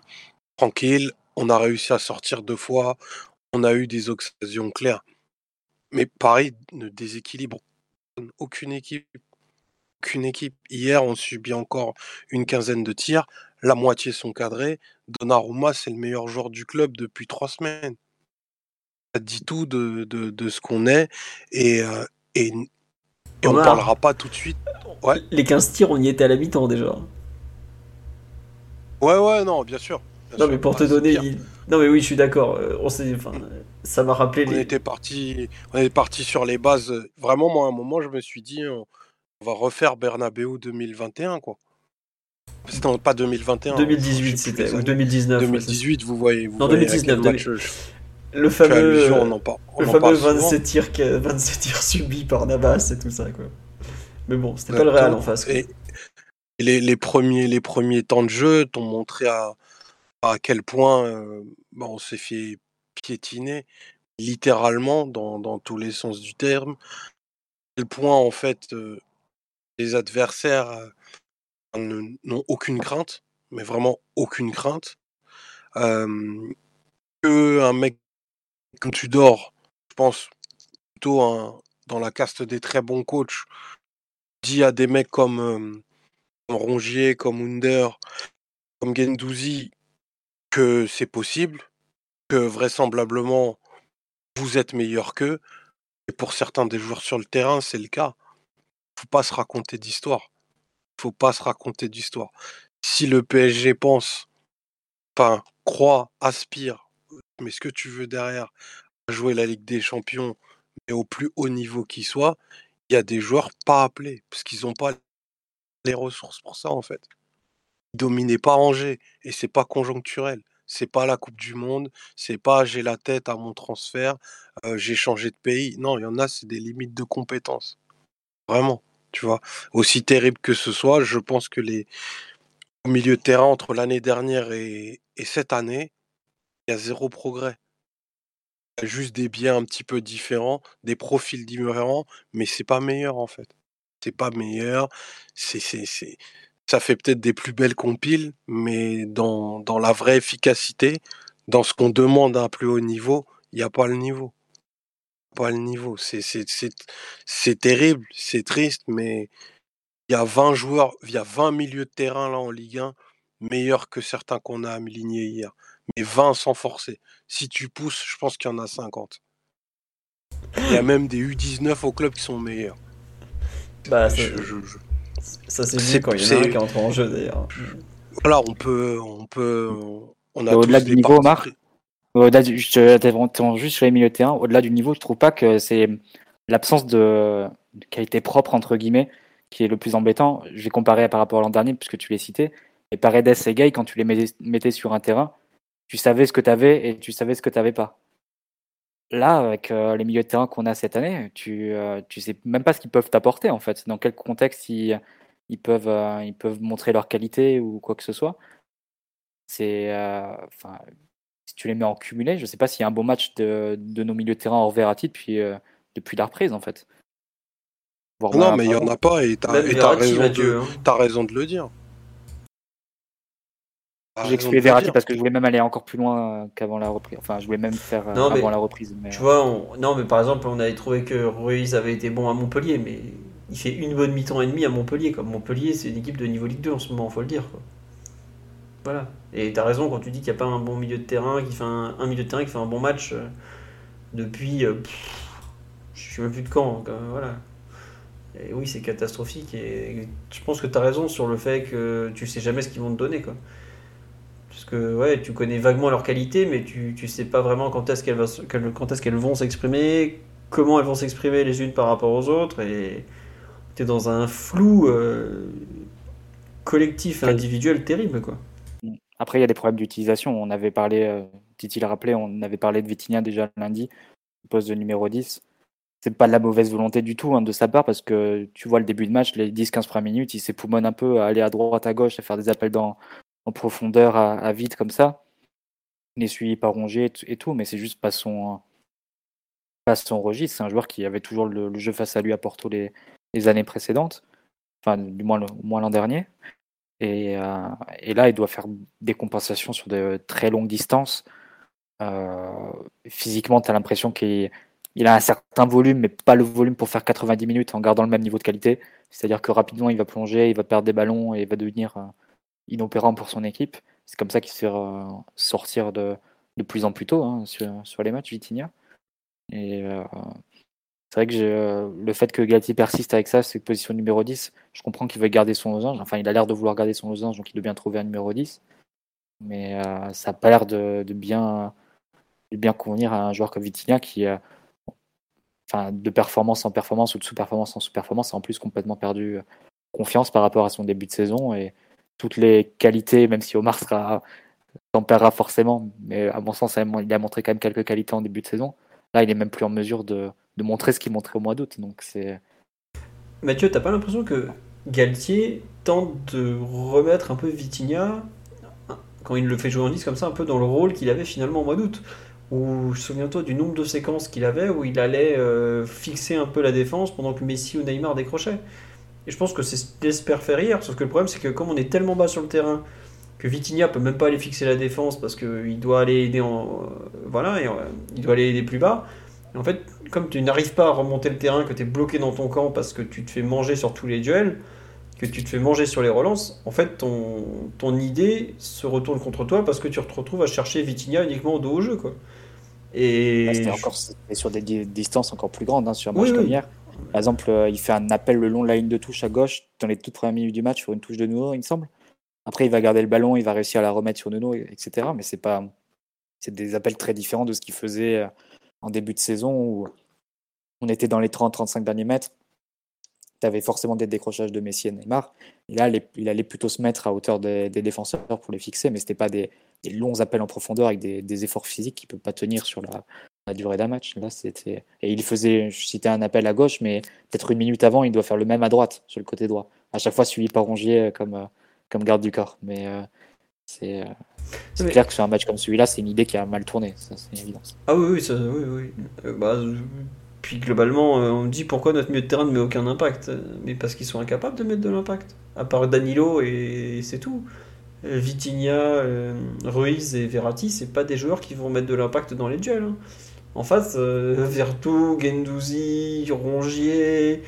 C: tranquille, on a réussi à sortir deux fois, on a eu des occasions claires. mais Paris ne déséquilibre aucune équipe. Aucune équipe. Hier, on subit encore une quinzaine de tirs. La moitié sont cadrés. Donnarumma, c'est le meilleur joueur du club depuis trois semaines. Ça dit tout de, de, de ce qu'on est. Et, euh, et, et on ne parlera pas tout de suite. Ouais.
A: Les 15 tirs, on y était à la mi-temps déjà.
C: Ouais, ouais, non, bien sûr. bien
A: Non,
C: sûr.
A: mais pour te
C: Ouais, c'est
A: donner. il- Non, mais oui, je suis d'accord. euh, On s'est. Enfin, ça m'a rappelé
C: On
A: les.
C: était parti, on est parti sur les bases. Vraiment, moi, à un moment, je me suis dit, on, on va refaire Bernabeu 2021, quoi. C'était pas 2021. hein, je
A: 2018,
C: sais plus
A: c'était.
C: les
A: Ou
C: années.
A: 2019. ouais, c'est-
C: 2018, vous voyez. Vous
A: Non,
C: voyez à
A: 2019,
C: quel match je- je
A: Le fameux.
C: allusion, on en, par- on
A: Le
C: en
A: fameux
C: parle souvent.
A: 27 tirs, *laughs* que- 27 tirs subis par Navas et tout ça, quoi. Mais bon, c'était pas le Real en face.
C: Et, et les, les premiers, les premiers temps de jeu t'ont montré à, à quel point euh, bah, on s'est fait piétiner, littéralement, dans, dans tous les sens du terme. À quel point, en fait, euh, les adversaires euh, n'ont aucune crainte, mais vraiment aucune crainte. Que un mec comme Tudor, je pense plutôt un- dans la caste des très bons coachs, dit à des mecs comme, Rongier, comme Under, comme Gendouzi que c'est possible, que vraisemblablement vous êtes meilleur qu'eux. Et pour certains des joueurs sur le terrain, c'est le cas. Faut pas se raconter d'histoire. Faut pas se raconter d'histoire. Si le PSG pense, enfin, croit, aspire, mais ce que tu veux derrière, à jouer la Ligue des Champions, mais au plus haut niveau qui soit, il y a des joueurs pas appelés, parce qu'ils n'ont pas les ressources pour ça, en fait. Ils dominaient pas Angers, et c'est pas conjoncturel. C'est pas la Coupe du Monde, c'est pas j'ai la tête à mon transfert, euh, j'ai changé de pays. Non, il y en a, c'est des limites de compétences. Vraiment, tu vois. Aussi terrible que ce soit, je pense que les au milieu de terrain entre l'année dernière et, et cette année, il y a zéro progrès. Juste des biais un petit peu différents, des profils différents, mais c'est pas meilleur en fait. C'est pas meilleur. C'est, c'est, c'est... Ça fait peut-être des plus belles compiles, mais dans, dans la vraie efficacité, dans ce qu'on demande à un plus haut niveau, il n'y a pas le niveau. Pas le niveau. C'est, c'est, c'est, c'est terrible, c'est triste, mais il y a 20 joueurs, il y a 20 milieux de terrain là en Ligue 1, meilleurs que certains qu'on a alignés hier. Mais 20 sans forcer. Si tu pousses, je pense qu'il y en a 50. Il y a même des U19 au club qui sont meilleurs.
A: Bah, ça,
C: Je- je- je-
A: ça c'est vu quand il y en a un qui est entré en jeu d'ailleurs.
C: Voilà, on peut, on peut, on a
B: Et au-delà du niveau,
C: pris.
B: Au-delà du, je te- t'interromps juste sur les milieux de terrain, au-delà du niveau, je trouve pas que c'est l'absence de, de qualité propre, entre guillemets, qui est le plus embêtant. Je vais comparer par rapport à l'an dernier, puisque tu les citais. Et Paredes et Gay, quand tu les mettais sur un terrain, tu savais ce que tu avais et tu savais ce que tu n'avais pas. Là, avec euh, les milieux de terrain qu'on a cette année, tu, euh, tu sais même pas ce qu'ils peuvent t'apporter, en fait. Dans quel contexte ils, ils, peuvent, euh, ils peuvent montrer leur qualité ou quoi que ce soit. C'est. euh, Enfin si tu les mets en cumulé, je sais pas s'il y a un bon match de, de nos milieux de terrain hors Verratti depuis, euh, depuis la reprise en fait.
C: Non, mais il y en a pas et
A: Mathieu,
C: de,
A: hein.
C: t'as raison de le dire.
B: J'ai exclu Verratti parce que je voulais même aller encore plus loin euh, qu'avant la reprise. Enfin, je voulais même faire euh,
A: Non, mais
B: avant la reprise. Mais,
A: Tu vois, on- non, mais par exemple, on avait trouvé que Ruiz avait été bon à Montpellier, mais il fait une bonne mi-temps et demi à Montpellier. Comme Montpellier, c'est une équipe de niveau Ligue 2 en ce moment, faut le dire. Quoi. Voilà. Et t'as raison quand tu dis qu'il n'y a pas un bon milieu de terrain qui fait un, un milieu de terrain qui fait un bon match euh, depuis. euh, pff, je sais même plus de quand. voilà. Et oui, c'est catastrophique. Et je pense que t'as raison sur le fait que tu sais jamais ce qu'ils vont te donner, quoi. Que ouais, tu connais vaguement leurs qualités, mais tu, tu sais pas vraiment quand est-ce qu'elles, va quand est-ce qu'elles vont s'exprimer, comment elles vont s'exprimer les unes par rapport aux autres, et tu es dans un flou euh, collectif et individuel terrible, quoi.
B: Après, il y a des problèmes d'utilisation. On avait parlé, euh, Titi l'a rappelé, on avait parlé de Vitinha déjà lundi, poste de numéro 10. C'est pas de la mauvaise volonté du tout hein, de sa part parce que tu vois le début de match, les 10-15 premières minutes, il s'époumonne un peu à aller à droite, à gauche, à faire des appels dans, en profondeur, à, vide comme ça. Suivi par Rongier et tout, mais c'est juste pas son, pas son registre. C'est un joueur qui avait toujours le, jeu face à lui à Porto les, années précédentes, enfin du moins, moins l'an dernier. Et, euh, et là, il doit faire des compensations sur de très longues distances. Euh, physiquement, tu as l'impression qu'il il a un certain volume, mais pas le volume pour faire 90 minutes en gardant le même niveau de qualité. C'est-à-dire que rapidement, il va plonger, il va perdre des ballons et il va devenir euh, inopérant pour son équipe. C'est comme ça qu'il se fait euh, sortir de, plus en plus tôt hein, sur, les matchs, Vitinha. Euh, c'est vrai que le fait que Galtier persiste avec ça, c'est position numéro 10, je comprends qu'il veut garder son losange. Enfin, il a l'air de vouloir garder son losange, donc il doit bien trouver un numéro 10. Mais ça n'a pas l'air de, bien, de bien convenir à un joueur comme Vitinha qui de performance en performance ou de sous-performance en sous-performance, a en plus complètement perdu euh, confiance par rapport à son début de saison et toutes les qualités, même si Omar sera tempérera forcément, mais à mon sens, il a montré quand même quelques qualités en début de saison. Là, il est même plus en mesure de, montrer ce qu'il montrait au mois d'août. Donc c'est.
A: Mathieu, t'as pas l'impression que Galtier tente de remettre un peu Vitinha quand il le fait jouer en 10 comme ça, un peu dans le rôle qu'il avait finalement au mois d'août? Ou souviens-toi du nombre de séquences qu'il avait où il allait euh, fixer un peu la défense pendant que Messi ou Neymar décrochaient? Et je pense que c'est ce faire hier, sauf que le problème c'est que comme on est tellement bas sur le terrain que Vitinha peut même pas aller fixer la défense parce qu'il doit aller aider en euh, voilà et, euh, il doit aller aider plus bas. Et en fait, comme tu n'arrives pas à remonter le terrain, que tu es bloqué dans ton camp parce que tu te fais manger sur tous les duels, que tu te fais manger sur les relances, en fait ton, ton idée se retourne contre toi parce que tu te retrouves à chercher Vitinha uniquement au dos au jeu quoi.
B: Et c'était encore sur des distances encore plus grandes, hein, sur un match comme hier. Par exemple, euh, il fait un appel le long de la ligne de touche à gauche dans les toutes premières minutes du match sur une touche de Nuno, il me semble. Après, il va garder le ballon, il va réussir à la remettre sur Nuno, etc. Mais c'est pas, c'est des appels très différents de ce qu'il faisait euh, en début de saison où on était dans les 30-35 derniers mètres. Tu avais forcément des décrochages de Messi et Neymar. Et là, il allait plutôt se mettre à hauteur des, des défenseurs pour les fixer, mais c'était pas des, des longs appels en profondeur avec des, efforts physiques qui ne peuvent pas tenir sur la, durée d'un match. Là, c'était et il faisait, je citais un appel à gauche, mais peut-être une minute avant, il doit faire le même à droite, sur le côté droit. À chaque fois suivi par Rongier euh, comme euh, comme garde du corps. Mais euh, c'est clair que sur un match comme celui-là, c'est une idée qui a mal tourné, ça c'est évident.
A: Ah oui, oui, ça, oui, oui. Bah, puis globalement, on me dit pourquoi notre milieu de terrain ne met aucun impact. Mais parce qu'ils sont incapables de mettre de l'impact. À part Danilo et c'est tout. Vitinha, Ruiz et Verratti, c'est pas des joueurs qui vont mettre de l'impact dans les duels. Hein. En face, euh, Vertu, Gendouzi, Rongier,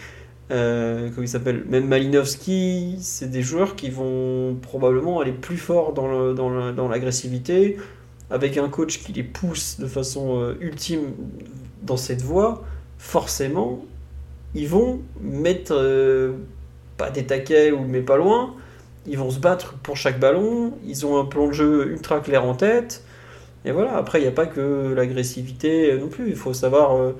A: s'appelle, même Malinowski, c'est des joueurs qui vont probablement aller plus fort dans l'agressivité, avec un coach qui les pousse de façon ultime dans cette voie. Forcément, ils vont mettre pas des taquets ou mais pas loin, ils vont se battre pour chaque ballon, ils ont un plan de jeu ultra clair en tête. Et voilà, après, il n'y a pas que l'agressivité non plus. Il faut savoir, euh,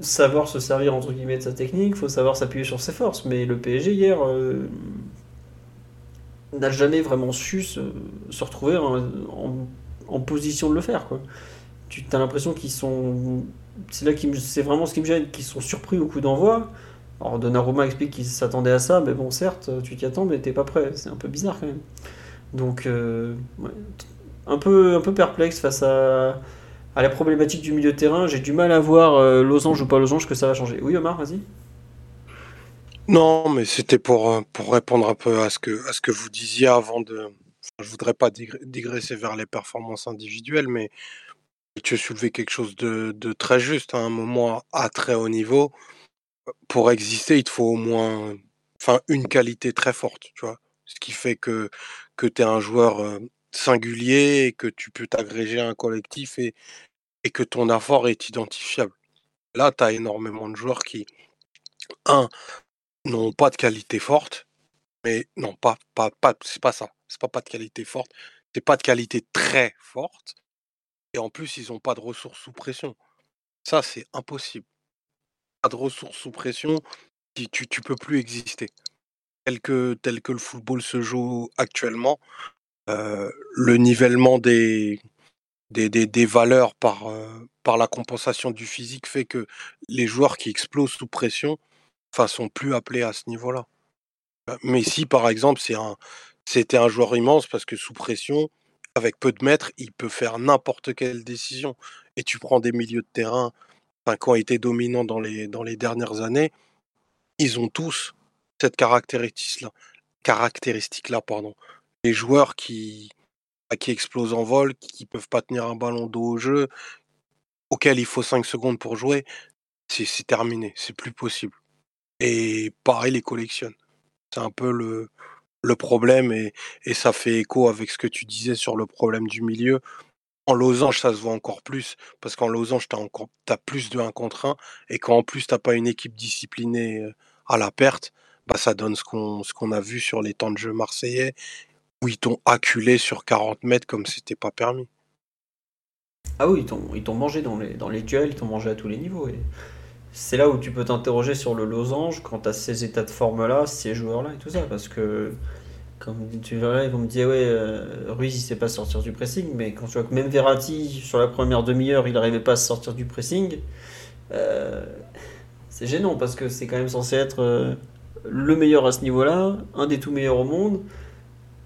A: savoir se servir entre guillemets de sa technique, il faut savoir s'appuyer sur ses forces. Mais le PSG hier euh, n'a jamais vraiment su se, retrouver en, position de le faire. Tu as l'impression qu'ils sont. C'est là qui c'est vraiment ce qui me gêne, qu'ils sont surpris au coup d'envoi. Alors Donnarumma explique qu'il s'attendait à ça, mais bon, certes, tu t'y attends, mais t'es pas prêt. C'est un peu bizarre quand même. Donc, euh, un, peu, un peu perplexe face à, à, la problématique du milieu de terrain. J'ai du mal à voir euh, losange ou pas losange que ça va changer? Oui, Omar, vas-y.
C: Non, mais c'était pour, euh, pour répondre un peu à ce que, à ce que vous disiez avant de. je voudrais pas digresser vers les performances individuelles, mais tu as soulevé quelque chose de, de très juste. À un moment à très haut niveau, pour exister, il te faut au moins enfin, une qualité très forte, tu vois. Ce qui fait que, que tu es un joueur singulier et que tu peux t'agréger à un collectif et, que ton effort est identifiable. Là, tu as énormément de joueurs qui, un, n'ont pas de qualité forte, mais non, pas, pas, pas c'est pas ça. C'est pas pas de qualité forte, c'est pas de qualité très forte. Et en plus, ils n'ont pas de ressources sous pression. Ça, c'est impossible de ressources sous pression, tu, tu peux plus exister. Tel que le football se joue actuellement, euh, le nivellement des, des, des, valeurs par, euh, par la compensation du physique fait que les joueurs qui explosent sous pression ne sont plus appelés à ce niveau-là. Euh, mais si par exemple un, c'était un joueur immense parce que sous pression, avec peu de mètres, il peut faire n'importe quelle décision. Et tu prends des milieux de terrain qui ont été dominants dans les, dans les dernières années, ils ont tous cette caractéristique-là. Caractéristique-là, pardon. Les joueurs qui, bah, qui explosent en vol, qui ne peuvent pas tenir un ballon d'eau au jeu, auquel il faut 5 secondes pour jouer, c'est terminé, c'est plus possible. Et pareil, les collectionne. C'est un peu le, le problème et, et ça fait écho avec ce que tu disais sur le problème du milieu. En losange, ça se voit encore plus, parce qu'en losange, tu as, plus de 1 contre 1, et quand en plus, tu pas une équipe disciplinée euh, à la perte, bah, ça donne ce qu'on a vu sur les temps de jeu marseillais, où ils t'ont acculé sur 40 mètres comme c'était pas permis.
A: Ah oui, ils t'ont, mangé dans les, dans duels, ils t'ont mangé à tous les niveaux. C'est là où tu peux t'interroger sur le losange quant à ces états de forme-là, ces joueurs-là et tout ça, parce que comme tu verras, ils vont me dire ouais, euh, Ruiz il sait pas sortir du pressing, mais quand tu vois que même Verratti sur la première demi-heure il n'arrivait pas à sortir du pressing, euh, c'est gênant parce que c'est quand même censé être euh, le meilleur à ce niveau-là, un des tout meilleurs au monde.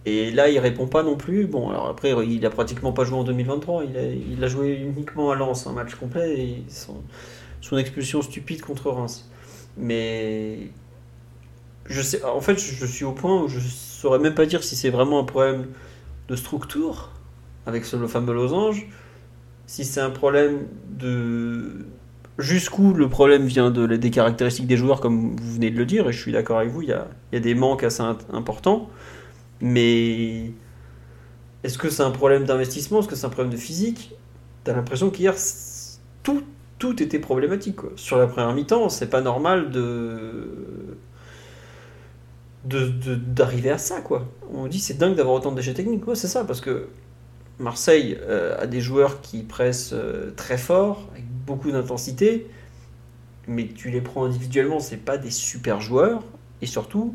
A: Et là, il répond pas non plus. Bon, alors après, il a pratiquement pas joué en 2023. Il a, joué uniquement à Lens, un match complet, et son, expulsion stupide contre Reims. Mais je sais, en fait, je suis au point où je saurais même pas dire si c'est vraiment un problème de structure avec ce, le fameux losange, si c'est un problème de jusqu'où le problème vient de, des caractéristiques des joueurs, comme vous venez de le dire, et je suis d'accord avec vous, il y a des manques assez importants. Mais est-ce que c'est un problème d'investissement? Est-ce que c'est un problème de physique? T'as l'impression qu'hier, tout, tout était problématique. Sur la première mi-temps, c'est pas normal de d'arriver à ça quoi. On dit c'est dingue d'avoir autant de déchets techniques. Ouais, c'est ça parce que Marseille euh, a des joueurs qui pressent euh, très fort avec beaucoup d'intensité, mais tu les prends individuellement, c'est pas des super joueurs et surtout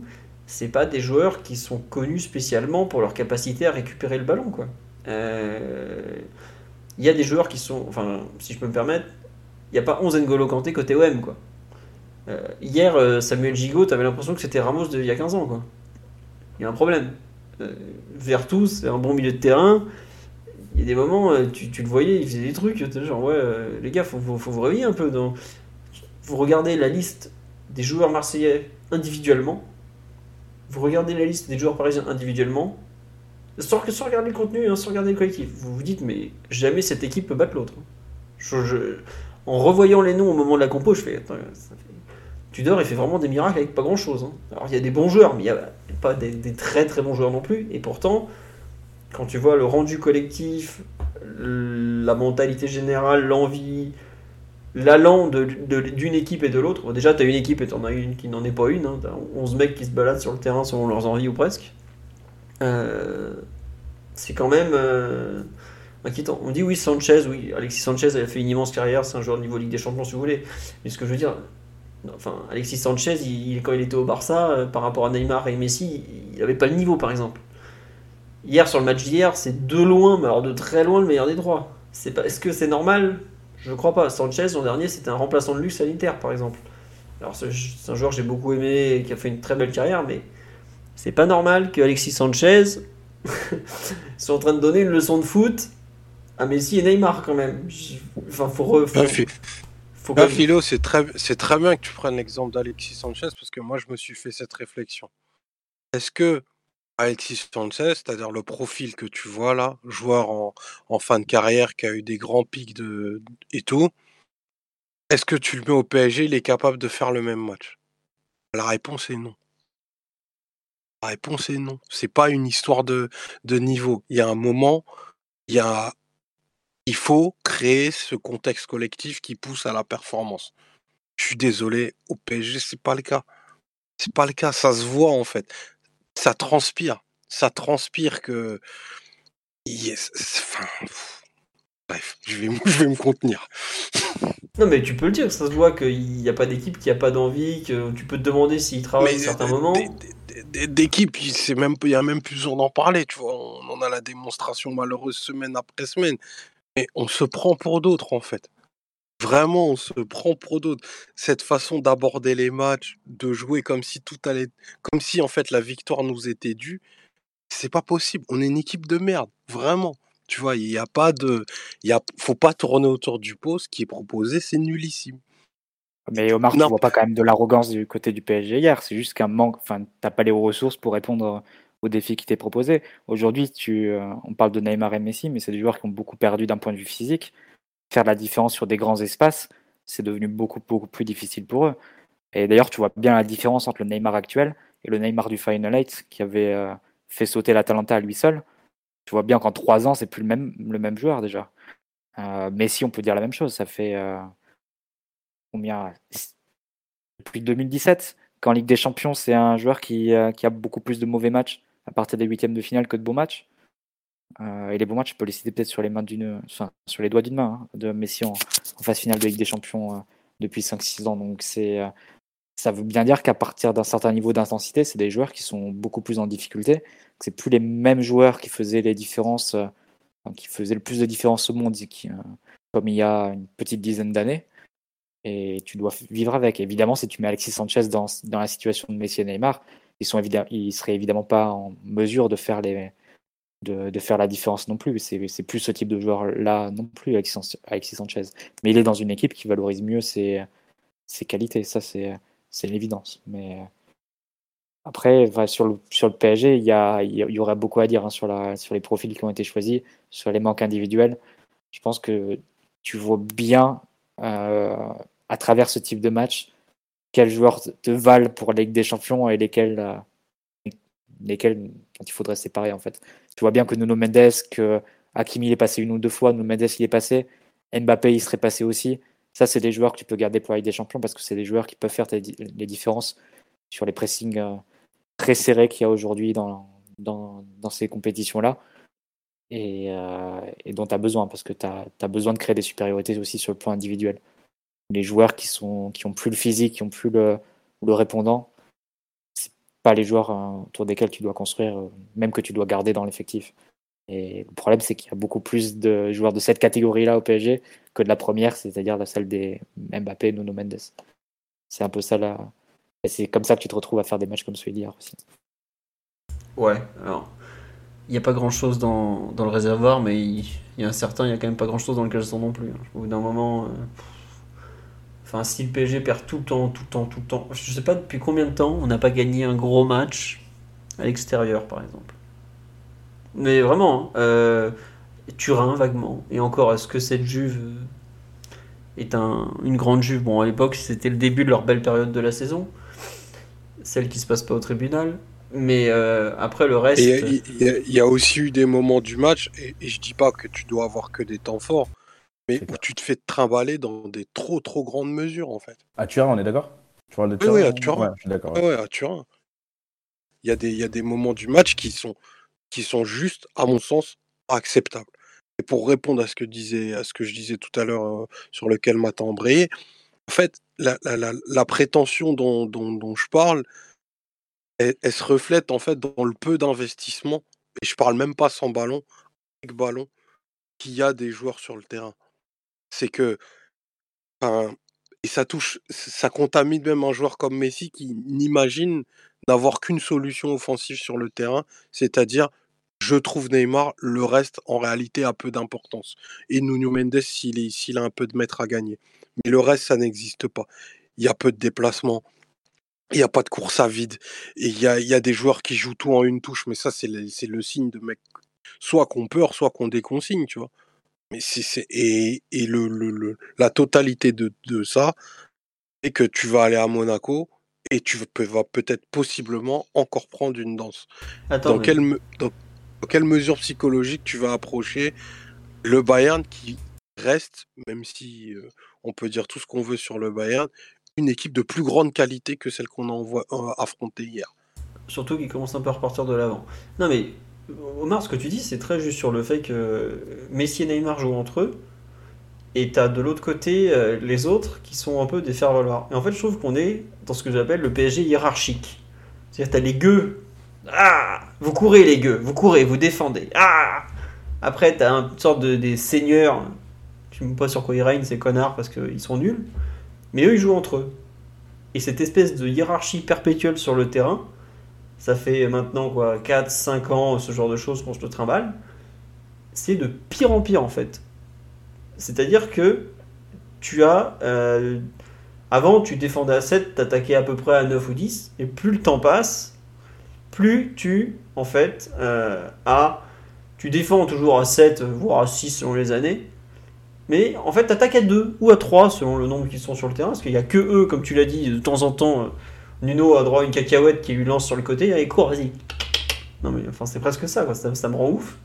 A: c'est pas des joueurs qui sont connus spécialement pour leur capacité à récupérer le ballon. quoi. Euh, il y a des joueurs qui sont, enfin, si je peux me permettre, il n'y a pas 11 N'Golo Kanté côté OM. Quoi. Euh, hier, euh, Samuel Gigot, tu avais l'impression que c'était Ramos d'il y a 15 ans. Quoi. Il y a un problème. Vertus, c'est un bon milieu de terrain. Il y a des moments, tu, le voyais, il faisait des trucs. Genre, ouais, les gars, faut, faut, vous réveiller un peu. Vous regardez la liste des joueurs marseillais individuellement vous regardez la liste des joueurs parisiens individuellement, sans, regarder le contenu, hein, sans regarder le collectif. Vous vous dites, mais jamais cette équipe peut battre l'autre. en revoyant les noms au moment de la compo, je fais, attends. Tudor, il fait vraiment des miracles avec pas grand chose. Hein. Alors il y a des bons joueurs, mais il n'y a pas des, très très bons joueurs non plus. Et pourtant, quand tu vois le rendu collectif, la mentalité générale, l'envie, l'allant d'une équipe et de l'autre. déjà, tu as une équipe et tu en as une qui n'en est pas une. Hein. Tu as 11 mecs qui se baladent sur le terrain selon leurs envies ou presque. Euh, c'est quand même euh, inquiétant. On dit oui, Sanchez, oui, Alexis Sanchez a fait une immense carrière, c'est un joueur de niveau Ligue des Champions si vous voulez. Mais ce que je veux dire, enfin, Alexis Sanchez, il, quand il était au Barça, euh, par rapport à Neymar et Messi, il n'avait pas le niveau par exemple. Hier, sur le match d'hier, c'est de loin, mais alors de très loin, le meilleur des trois. Est-ce que c'est normal? Je ne crois pas. Sanchez, l'an dernier, c'était un remplaçant de luxe à l'Inter, par exemple. Alors, c'est un joueur que j'ai beaucoup aimé et qui a fait une très belle carrière, mais c'est pas normal que Alexis Sanchez *laughs* soit en train de donner une leçon de foot à Messi et Neymar, quand même. Enfin, faut. faut,
C: faut ah, Philo, c'est très, très bien que tu prennes l'exemple d'Alexis Sanchez parce que moi, je me suis fait cette réflexion. Est-ce que Alexis Sanchez, c'est-à-dire le profil que tu vois là, joueur en, fin de carrière qui a eu des grands pics de, et tout, est-ce que tu le mets au PSG, il est capable de faire le même match? La réponse est non. La réponse est non. C'est pas une histoire de, de niveau. Il y a un moment, il y a, il faut créer ce contexte collectif qui pousse à la performance. Je suis désolé, au PSG, c'est pas le cas. C'est pas le cas, ça se voit en fait ça transpire. Ça transpire que. Yes. Enfin, bref, je vais, *laughs* je vais me contenir.
A: Non, mais tu peux le dire, ça se voit qu'il n'y a pas d'équipe qui a pas d'envie, que tu peux te demander s'il travaille à certains moments.
C: D'équipe, il même, y a même plus besoin d'en parler, tu vois. On en a la démonstration malheureuse semaine après semaine. Mais on se prend pour d'autres, en fait. Vraiment, on se prend pour d'autres. Cette façon d'aborder les matchs, de jouer comme si tout allait, comme si en fait la victoire nous était due, c'est pas possible. On est une équipe de merde, vraiment. Tu vois, il n'y a pas de, il y a, faut pas tourner autour du pot. Ce qui est proposé, c'est nullissime.
B: Mais Omar, tu vois pas quand même de l'arrogance du côté du PSG hier. C'est juste qu'un manque. Enfin, t'as pas les ressources pour répondre aux défis qui t'est proposé. Aujourd'hui, tu, euh, on parle de Neymar et Messi, mais c'est des joueurs qui ont beaucoup perdu d'un point de vue physique. Faire la différence sur des grands espaces, c'est devenu beaucoup, beaucoup plus difficile pour eux. Et d'ailleurs, tu vois bien la différence entre le Neymar actuel et le Neymar du Final 8 qui avait euh, fait sauter l'Atalanta à lui seul. Tu vois bien qu'en trois ans, c'est plus le même, le même joueur déjà. Euh, Messi, on peut dire la même chose. Ça fait euh, combien Depuis 2017, qu'en Ligue des Champions, c'est un joueur qui, qui, a beaucoup plus de mauvais matchs à partir des huitièmes de finale que de beaux matchs. Et les beaux matchs, je peux les citer peut-être sur les mains d'une, sur les doigts d'une main hein, de Messi en, phase finale de Ligue des Champions depuis 5-6 ans. Donc c'est ça veut bien dire qu'à partir d'un certain niveau d'intensité, c'est des joueurs qui sont beaucoup plus en difficulté. C'est plus les mêmes joueurs qui faisaient les différences, euh, qui faisaient le plus de différences au monde, euh, comme il y a une petite dizaine d'années. Et tu dois vivre avec. Évidemment, si tu mets Alexis Sanchez dans, dans la situation de Messi et Neymar, ils sont évidemment, ils seraient évidemment pas en mesure de faire les, de, faire la différence non plus. C'est plus ce type de joueur là non plus, Alexis Sanchez. Mais il est dans une équipe qui valorise mieux ses, qualités. Ça, c'est l'évidence. Mais après, sur, le, sur le PSG, il y, a, il y aurait beaucoup à dire hein, sur les profils qui ont été choisis, sur les manques individuels. Je pense que tu vois bien euh, à travers ce type de match quels joueurs te valent pour la Ligue des Champions et lesquels, euh, lesquels il faudrait séparer en fait. Tu vois bien que Nuno Mendes, que Hakimi il est passé une ou deux fois, Nuno Mendes il est passé, Mbappé il serait passé aussi. Ça, c'est des joueurs que tu peux garder pour la des Champions parce que c'est des joueurs qui peuvent faire les différences sur les pressings euh, très serrés qu'il y a aujourd'hui dans, dans, ces compétitions-là et, euh, dont tu as besoin parce que tu as, besoin de créer des supériorités aussi sur le plan individuel. Les joueurs qui, sont, qui ont plus le physique, qui ont plus le, le répondant, les joueurs euh, autour desquels tu dois construire, même que tu dois garder dans l'effectif. Et le problème, c'est qu'il y a beaucoup plus de joueurs de cette catégorie-là au PSG que de la première, c'est-à-dire la celle des Mbappé, Nuno Mendes. C'est un peu ça là. Et c'est comme ça que tu te retrouves à faire des matchs comme celui d'hier aussi.
A: Ouais, alors. Il n'y a pas grand chose dans, dans le réservoir, mais il, y a un certain, il n'y a quand même pas grand chose dans le caleçon non plus. Hein. Au bout d'un moment. Euh, enfin, si le PSG perd tout le temps, tout le temps, tout le temps. Je sais pas depuis combien de temps on n'a pas gagné un gros match à l'extérieur, par exemple. Mais vraiment, euh, Turin vaguement. Et encore, est-ce que cette Juve est un, une grande Juve? Bon, à l'époque, c'était le début de leur belle période de la saison, celle qui se passe pas au tribunal. Mais euh, après le reste.
C: Il y, a aussi eu des moments du match, et, je dis pas que tu dois avoir que des temps forts, mais où tu te fais trimballer dans des trop trop grandes mesures en fait.
D: À Turin, on est d'accord?
C: Oui, oui, à Turin? je suis d'accord. Ouais. à Turin. Il y, a des, il y a des moments du match qui sont qui sont juste, à mon sens, acceptables. Et pour répondre à ce que, disait, à ce que je disais tout à l'heure, euh, sur lequel m'a embrayé, en fait, la, la, la, prétention dont, dont, dont, je parle, elle, se reflète en fait dans le peu d'investissement, et je parle même pas sans ballon, avec ballon, qu'il y a des joueurs sur le terrain. C'est que, et ça touche, ça contamine même un joueur comme Messi qui n'imagine n'avoir qu'une solution offensive sur le terrain, c'est-à-dire je trouve Neymar, le reste en réalité a peu d'importance. Et Nuno Mendes s'il a un peu de mètres à gagner. Mais le reste, ça n'existe pas. Il y a peu de déplacements, il n'y a pas de course à vide, et il y a, y a, des joueurs qui jouent tout en une touche, mais ça, c'est le, le, signe de mec, soit qu'on peur, soit qu'on déconsigne, tu vois. Mais c'est, et, et le, le, la totalité de, de ça, c'est que tu vas aller à Monaco, et tu vas peut-être possiblement encore prendre une danse. dans, quelle quelle mesure psychologique tu vas approcher le Bayern qui reste, même si euh, on peut dire tout ce qu'on veut sur le Bayern, une équipe de plus grande qualité que celle qu'on a euh, affrontée hier?
A: Surtout qu'il commence un peu à repartir de l'avant. Non mais Omar, ce que tu dis, c'est très juste sur le fait que Messi et Neymar jouent entre eux et t'as de l'autre côté euh, les autres qui sont un peu des faire-valoir. Et en fait, je trouve qu'on est dans ce que j'appelle le PSG hiérarchique. C'est-à-dire, t'as les gueux. Ah Vous courez, les gueux. Vous courez, vous défendez. Ah Après, t'as une sorte de des seigneurs. Ne sais pas sur quoi ils règnent, ces connards, parce qu'ils sont nuls. Mais eux, ils jouent entre eux. Et cette espèce de hiérarchie perpétuelle sur le terrain, ça fait maintenant quoi 4, 5 ans, ce genre de choses qu'on se le trimballe. C'est de pire en pire en fait. C'est-à-dire que tu as. Euh, avant, tu défendais à 7, t'attaquais à peu près à 9 ou 10, et plus le temps passe, plus tu, en fait, euh, as, tu défends toujours à 7, voire à 6 selon les années, Mais en fait, t'attaques à deux ou à trois selon le nombre qui sont sur le terrain, parce qu'il y a que eux, comme tu l'as dit, de temps en temps, euh, Nuno a droit à une cacahuète qui lui lance sur le côté, allez cours, vas-y. Non mais enfin c'est presque ça. Ça, ça me rend ouf.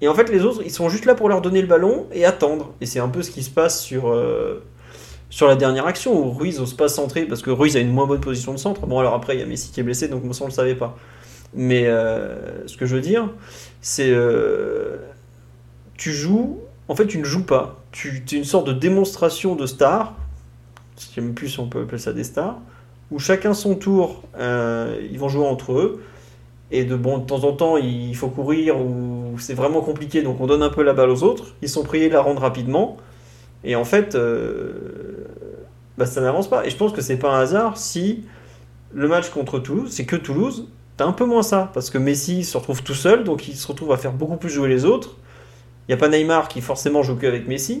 A: Et en fait, les autres, ils sont juste là pour leur donner le ballon et attendre. Et c'est un peu ce qui se passe sur, euh, sur la dernière action où Ruiz n'ose pas centrer parce que Ruiz a une moins bonne position de centre. Bon, alors après, il y a Messi qui est blessé, donc ça, on le savait pas. Mais euh, ce que je veux dire, c'est. euh, tu joues. En fait, tu ne joues pas. Tu es une sorte de démonstration de star. Je sais même plus si on peut appeler ça des stars. Où chacun son tour, euh, ils vont jouer entre eux. Et de, bon, de temps en temps, il faut courir ou c'est vraiment compliqué, donc on donne un peu la balle aux autres. Ils sont priés de la rendre rapidement. Et en fait, euh, bah, ça n'avance pas. Et je pense que c'est pas un hasard si le match contre Toulouse, c'est que Toulouse, t'as un peu moins ça. Parce que Messi se retrouve tout seul, donc il se retrouve à faire beaucoup plus jouer les autres. Il n'y a pas Neymar qui forcément joue qu'avec Messi.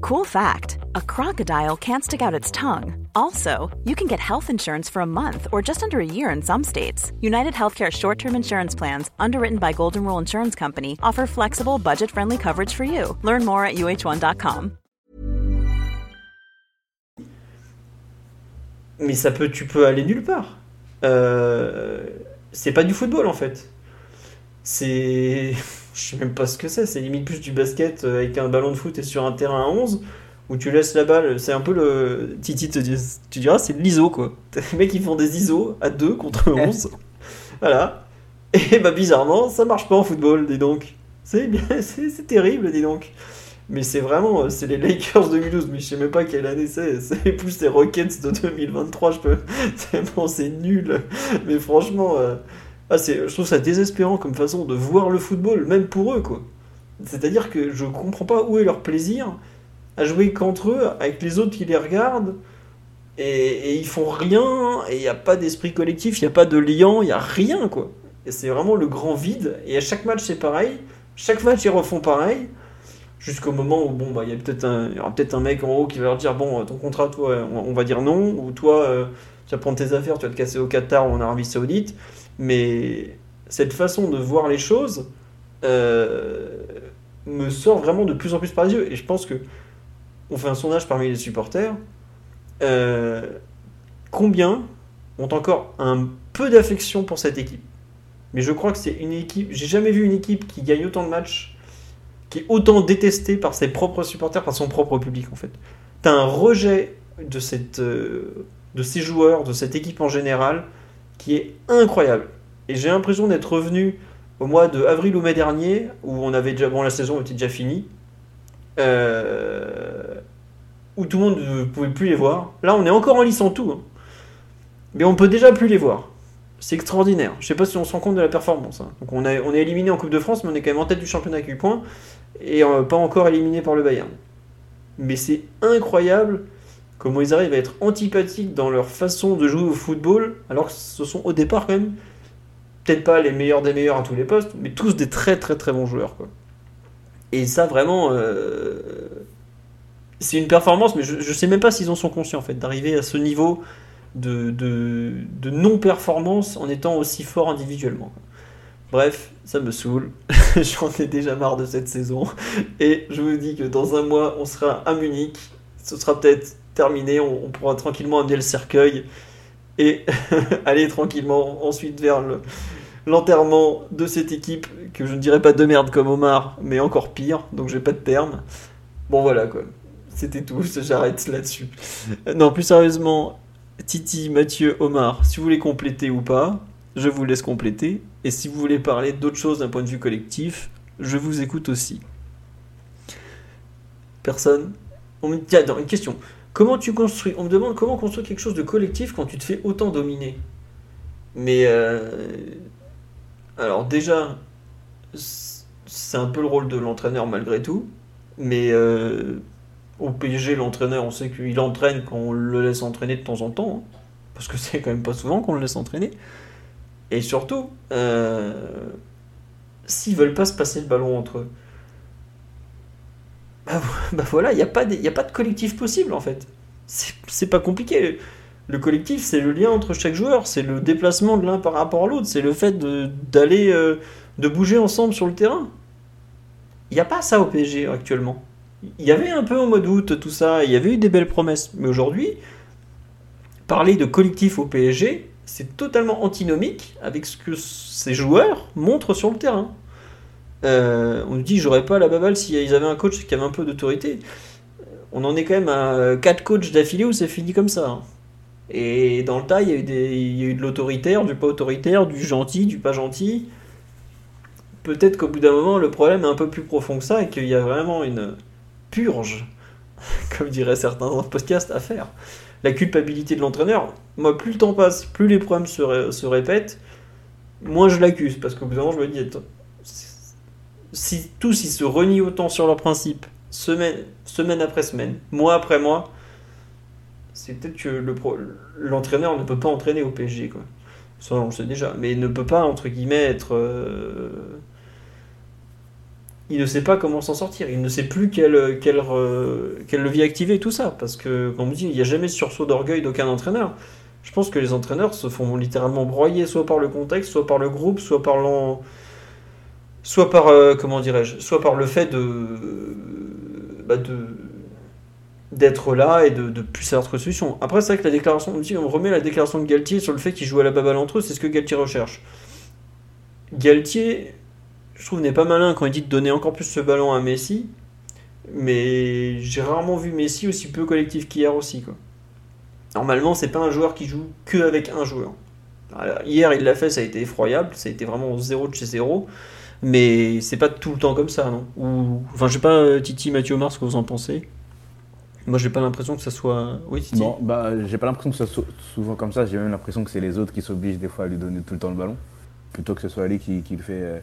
E: Cool fact a crocodile can't stick out its tongue. Also, you can get health insurance for a month or just under a year in some states. United Healthcare short term insurance plans, underwritten by Golden Rule Insurance Company, offer flexible, budget friendly coverage for you. Learn more at uh1.com.
A: mais ça peut, tu peux aller nulle part. Euh, c'est pas du football en fait. C'est. Je sais même pas ce que c'est, c'est limite plus du basket euh, avec un ballon de foot et sur un terrain à 11 où tu laisses la balle. C'est un peu le. Titi, te dit- tu diras, c'est de l'ISO quoi. *laughs* Les mecs qui font des ISO à 2 contre 11. voilà. Et bah bizarrement, ça marche pas en football, dis donc. C'est bien, *laughs* c'est terrible, dis donc. Mais c'est vraiment, euh, c'est les Lakers 2012, mais je sais même pas quelle année c'est. *laughs* C'est plus les Rockets de 2023, je peux. C'est bon, c'est nul. Mais franchement, euh, ah, c'est, je trouve ça désespérant comme façon de voir le football, même pour eux. C'est-à-dire que je comprends pas où est leur plaisir à jouer qu'entre eux, avec les autres qui les regardent, et, ils font rien, et il n'y a pas d'esprit collectif, il n'y a pas de lien, il n'y a rien, quoi. Et c'est vraiment le grand vide, et à chaque match c'est pareil, chaque match ils refont pareil, jusqu'au moment où bon bah il y un aura peut-être un mec en haut qui va leur dire bon ton contrat toi on, on va dire non ou toi euh, tu vas prendre tes affaires tu vas te casser au Qatar ou en Arabie Saoudite mais cette façon de voir les choses euh, me sort vraiment de plus en plus par les yeux et je pense que on fait un sondage parmi les supporters euh, combien ont encore un peu d'affection pour cette équipe mais je crois que c'est une équipe j'ai jamais vu une équipe qui gagne autant de matchs qui est autant détesté par ses propres supporters, par son propre public en fait. T'as un rejet de, cette, euh, de ces joueurs, de cette équipe en général, qui est incroyable. Et j'ai l'impression d'être revenu au mois de avril ou mai dernier, où on avait déjà, bon la saison était déjà finie, euh, où tout le monde ne pouvait plus les voir. Là on est encore en lice en tout, hein. mais on peut déjà plus les voir. C'est extraordinaire. Je sais pas si on se rend compte de la performance. hein. Donc on, a- on est éliminé en Coupe de France, mais on est quand même en tête du championnat avec 8 points et euh, pas encore éliminé par le Bayern. Mais c'est incroyable comment ils arrivent à être antipathiques dans leur façon de jouer au football, alors que ce sont au départ quand même peut-être pas les meilleurs des meilleurs à tous les postes, mais tous des très très très bons joueurs. Quoi. Et ça vraiment, euh, c'est une performance, mais je, je sais même pas s'ils en sont conscients en fait, d'arriver à ce niveau de, de, de non-performance en étant aussi fort individuellement. Bref, ça me saoule. *laughs* J'en ai déjà marre de cette saison. Et je vous dis que dans un mois, on sera à Munich. Ce sera peut-être terminé. On, pourra tranquillement amener le cercueil et *laughs* aller tranquillement ensuite vers le- l'enterrement de cette équipe que je ne dirais pas de merde comme Omar, mais encore pire. Donc j'ai pas de terme. Bon voilà quoi. C'était tout. *laughs* J'arrête là-dessus. Non, plus sérieusement, Titi, Mathieu, Omar, si vous voulez compléter ou pas, je vous laisse compléter. Et si vous voulez parler d'autre chose d'un point de vue collectif, je vous écoute aussi. Personne? Attends, une question. Comment tu construis? On me demande comment construire quelque chose de collectif quand tu te fais autant dominer. Mais euh, alors déjà, c'est un peu le rôle de l'entraîneur malgré tout. Mais euh, au PSG, l'entraîneur, on sait qu'il entraîne quand on le laisse entraîner de temps en temps. hein. parce que c'est quand même pas souvent qu'on le laisse entraîner. Et surtout, euh, s'ils veulent pas se passer le ballon entre eux, bah, *laughs* bah voilà, il n'y a, pas a pas de collectif possible en fait. C'est pas compliqué. Le collectif, c'est le lien entre chaque joueur, c'est le déplacement de l'un par rapport à l'autre, c'est le fait d'aller, euh, de bouger ensemble sur le terrain. Il n'y a pas ça au PSG actuellement. Il y avait un peu en mois d'août tout ça, il y avait eu des belles promesses, mais aujourd'hui, parler de collectif au PSG, c'est totalement antinomique avec ce que ces joueurs montrent sur le terrain. Euh, on nous dit j'aurais pas la baballe s'ils avaient un coach qui avait un peu d'autorité. On en est quand même à 4 coachs d'affilée où c'est fini comme ça. hein. Et dans le tas, il y a eu, de l'autoritaire, du pas autoritaire, du gentil, du pas gentil. Peut-être qu'au bout d'un moment, le problème est un peu plus profond que ça et qu'il y a vraiment une purge, *laughs* comme diraient certains dans le podcast, à faire. La culpabilité de l'entraîneur, moi, plus le temps passe, plus les problèmes se, se répètent, moins je l'accuse. Parce qu'au bout d'un moment, je me dis, attends, si tous ils se renient autant sur leurs principes, semaine, semaine après semaine, mois après mois, c'est peut-être que le l'entraîneur ne peut pas entraîner au PSG. Quoi. Ça, on le sait déjà. Mais il ne peut pas, entre guillemets, être. euh, Il ne sait pas comment s'en sortir. Il ne sait plus quel, quel, euh, levier activer, tout ça. Parce que, comme on dit, il n'y a jamais sursaut d'orgueil d'aucun entraîneur. Je pense que les entraîneurs se font littéralement broyer soit par le contexte, soit par le groupe, soit par l'en soit par euh, comment dirais-je, soit par le fait bah, de d'être là et de, de plus savoir trouver solution. Après, c'est vrai que la déclaration, on remet la déclaration de Galtier sur le fait qu'il joue à la baballe entre eux, c'est ce que Galtier recherche. Galtier, je trouve, n'est pas malin quand il dit de donner encore plus ce ballon à Messi, mais j'ai rarement vu Messi aussi peu collectif qu'hier aussi. Quoi. Normalement, c'est pas un joueur qui joue que avec un joueur. Hier, il l'a fait, ça a été effroyable, ça a été vraiment zéro de chez zéro. Mais c'est pas tout le temps comme ça, non Ou, Enfin, je sais pas, euh, Titi, Mathieu Omar, ce que vous en pensez. Moi, j'ai pas l'impression que ça soit. Oui, Titi
D: Non, bah, j'ai pas l'impression que ce soit sou- souvent comme ça. J'ai même l'impression que c'est les autres qui s'obligent des fois à lui donner tout le temps le ballon, plutôt que ce soit lui qui, qui le fait euh,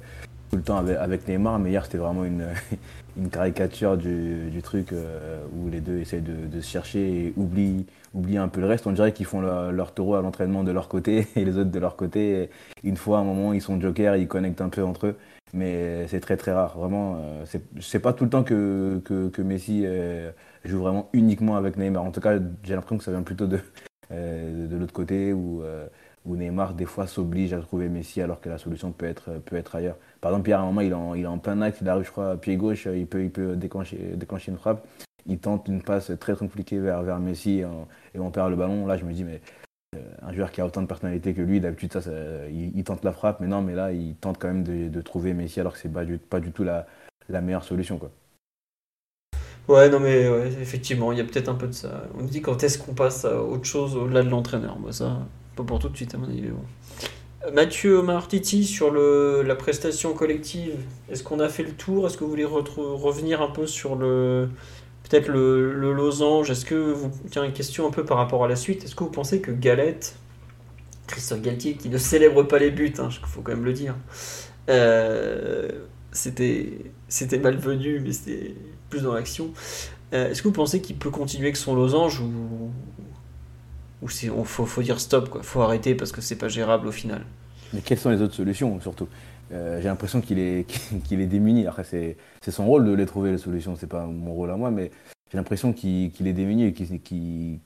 D: tout le temps avec, Neymar. Mais hier, c'était vraiment une, *laughs* une caricature du, truc euh, où les deux essayent de, se chercher et oublient, oublient un peu le reste. On dirait qu'ils font leur, leur taureau à l'entraînement de leur côté *laughs* et les autres de leur côté. Une fois, à un moment, ils sont jokers, ils connectent un peu entre eux. Mais c'est très très rare. Vraiment, euh, c'est pas tout le temps que, que, Messi euh, joue vraiment uniquement avec Neymar. En tout cas, j'ai l'impression que ça vient plutôt de, euh, de l'autre côté où, euh, où Neymar des fois s'oblige à trouver Messi alors que la solution peut être, peut être ailleurs. Par exemple, Pierre, à un moment, il est en, il plein axe, il arrive, je crois, à pied gauche, il peut, il peut déclencher, déclencher une frappe. Il tente une passe très compliquée vers, vers Messi et on, perd le ballon. Là, je me dis, mais euh, un joueur qui a autant de personnalité que lui, d'habitude, ça, il, tente la frappe, mais non, mais là, il tente quand même de, trouver Messi alors que c'est pas du, pas du tout la, meilleure solution. Quoi.
A: Ouais, non, mais ouais, effectivement, il y a peut-être un peu de ça. On dit quand est-ce qu'on passe à autre chose au-delà de l'entraîneur? Moi, ça, pas pour tout de suite, à mon avis. bon. Euh, Mathieu Omar Titi, sur la prestation collective, est-ce qu'on a fait le tour? Est-ce que vous voulez revenir un peu sur le. Peut-être le, losange Est-ce que vous. Tiens, une question un peu par rapport à la suite. Est-ce que vous pensez que Galette, Christophe Galtier, qui ne célèbre pas les buts, il faut quand même le dire, euh, c'était malvenu, mais c'était plus dans l'action. Euh, Est-ce que vous pensez qu'il peut continuer avec son losange ou, ou faut, dire stop, quoi. faut arrêter parce que c'est pas gérable au final
D: Mais quelles sont les autres solutions, surtout? J'ai l'impression qu'il est, *laughs* est démuni. Après, c'est son rôle de les trouver, les solutions. C'est pas mon rôle à moi, mais j'ai l'impression qu'il est démuni et qu'il qu'il-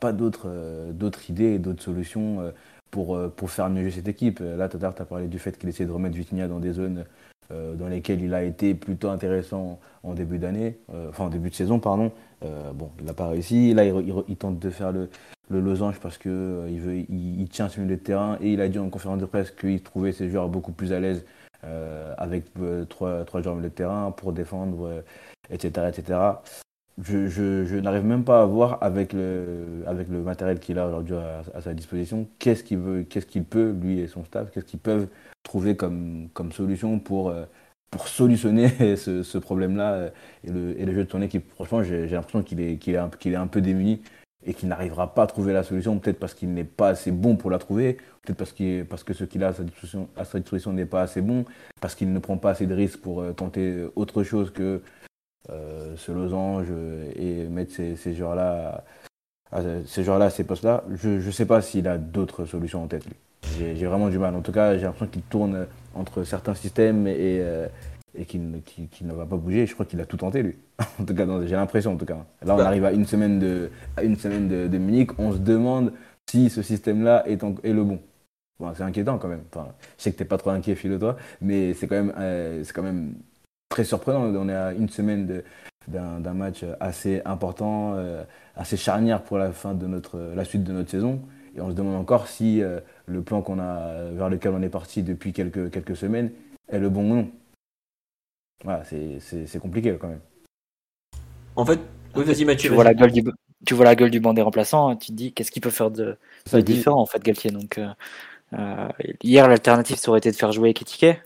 D: pas d'autres euh, idées et d'autres solutions euh, pour, euh, pour faire mieux cette équipe. Euh, Là, tout à l'heure, tu as parlé du fait qu'il essaie de remettre Vitinha dans des zones euh, dans lesquelles il a été plutôt intéressant en début d'année, euh, enfin en début de saison, pardon. Euh, bon, il n'a pas réussi. Là, il, tente de faire le, losange parce que euh, il, tient le milieu de terrain et il a dit en conférence de presse qu'il trouvait ses joueurs beaucoup plus à l'aise euh, avec trois, joueurs de terrain pour défendre, etc., etc. Je, n'arrive même pas à voir avec le, matériel qu'il a aujourd'hui à, sa disposition qu'est-ce qu'il veut, qu'est-ce qu'il peut, lui et son staff, qu'est-ce qu'ils peuvent trouver comme, solution pour, pour solutionner *laughs* ce, problème-là euh, et le, jeu de son équipe. Franchement, j'ai l'impression qu'il est, est, un, peu démuni et qu'il n'arrivera pas à trouver la solution, peut-être parce qu'il n'est pas assez bon pour la trouver, peut-être parce, parce que ce qu'il a à sa disposition, n'est pas assez bon, parce qu'il ne prend pas assez de risques pour euh, tenter autre chose que euh, ce losange euh, et mettre ces, ces joueurs-là à, ces joueurs-là à ces postes-là. Je ne sais pas s'il a d'autres solutions en tête, lui. J'ai vraiment du mal. En tout cas, j'ai l'impression qu'il tourne entre certains systèmes et, euh, et qu'il ne- qu'il- ne va pas bouger. Je crois qu'il a tout tenté, lui. *laughs* en tout cas, j'ai l'impression, en tout cas. Là, on
A: Bah.
D: arrive à une semaine de, à une semaine de, de Munich. On se demande si ce système-là est, est le bon. Bon, c'est inquiétant quand même. Enfin, je sais que t'es pas trop inquiet, Philo, toi, mais c'est quand même, euh, c'est quand même très surprenant. On est à une semaine d'un match assez important, euh, assez charnière pour la fin de notre, la suite de notre saison. Et on se demande encore si euh, le plan qu'on a, vers lequel on est parti depuis quelques, quelques semaines est le bon ou non. Voilà, c'est- compliqué quand même.
A: En fait, oui, vas-y Mathieu.
B: Tu vois, la gueule du, tu vois la gueule du banc des remplaçants, tu te dis qu'est-ce qu'il peut faire de, différent en fait, Galtier? Donc, euh, euh, hier, l'alternative, ça aurait été de faire jouer Ekitike?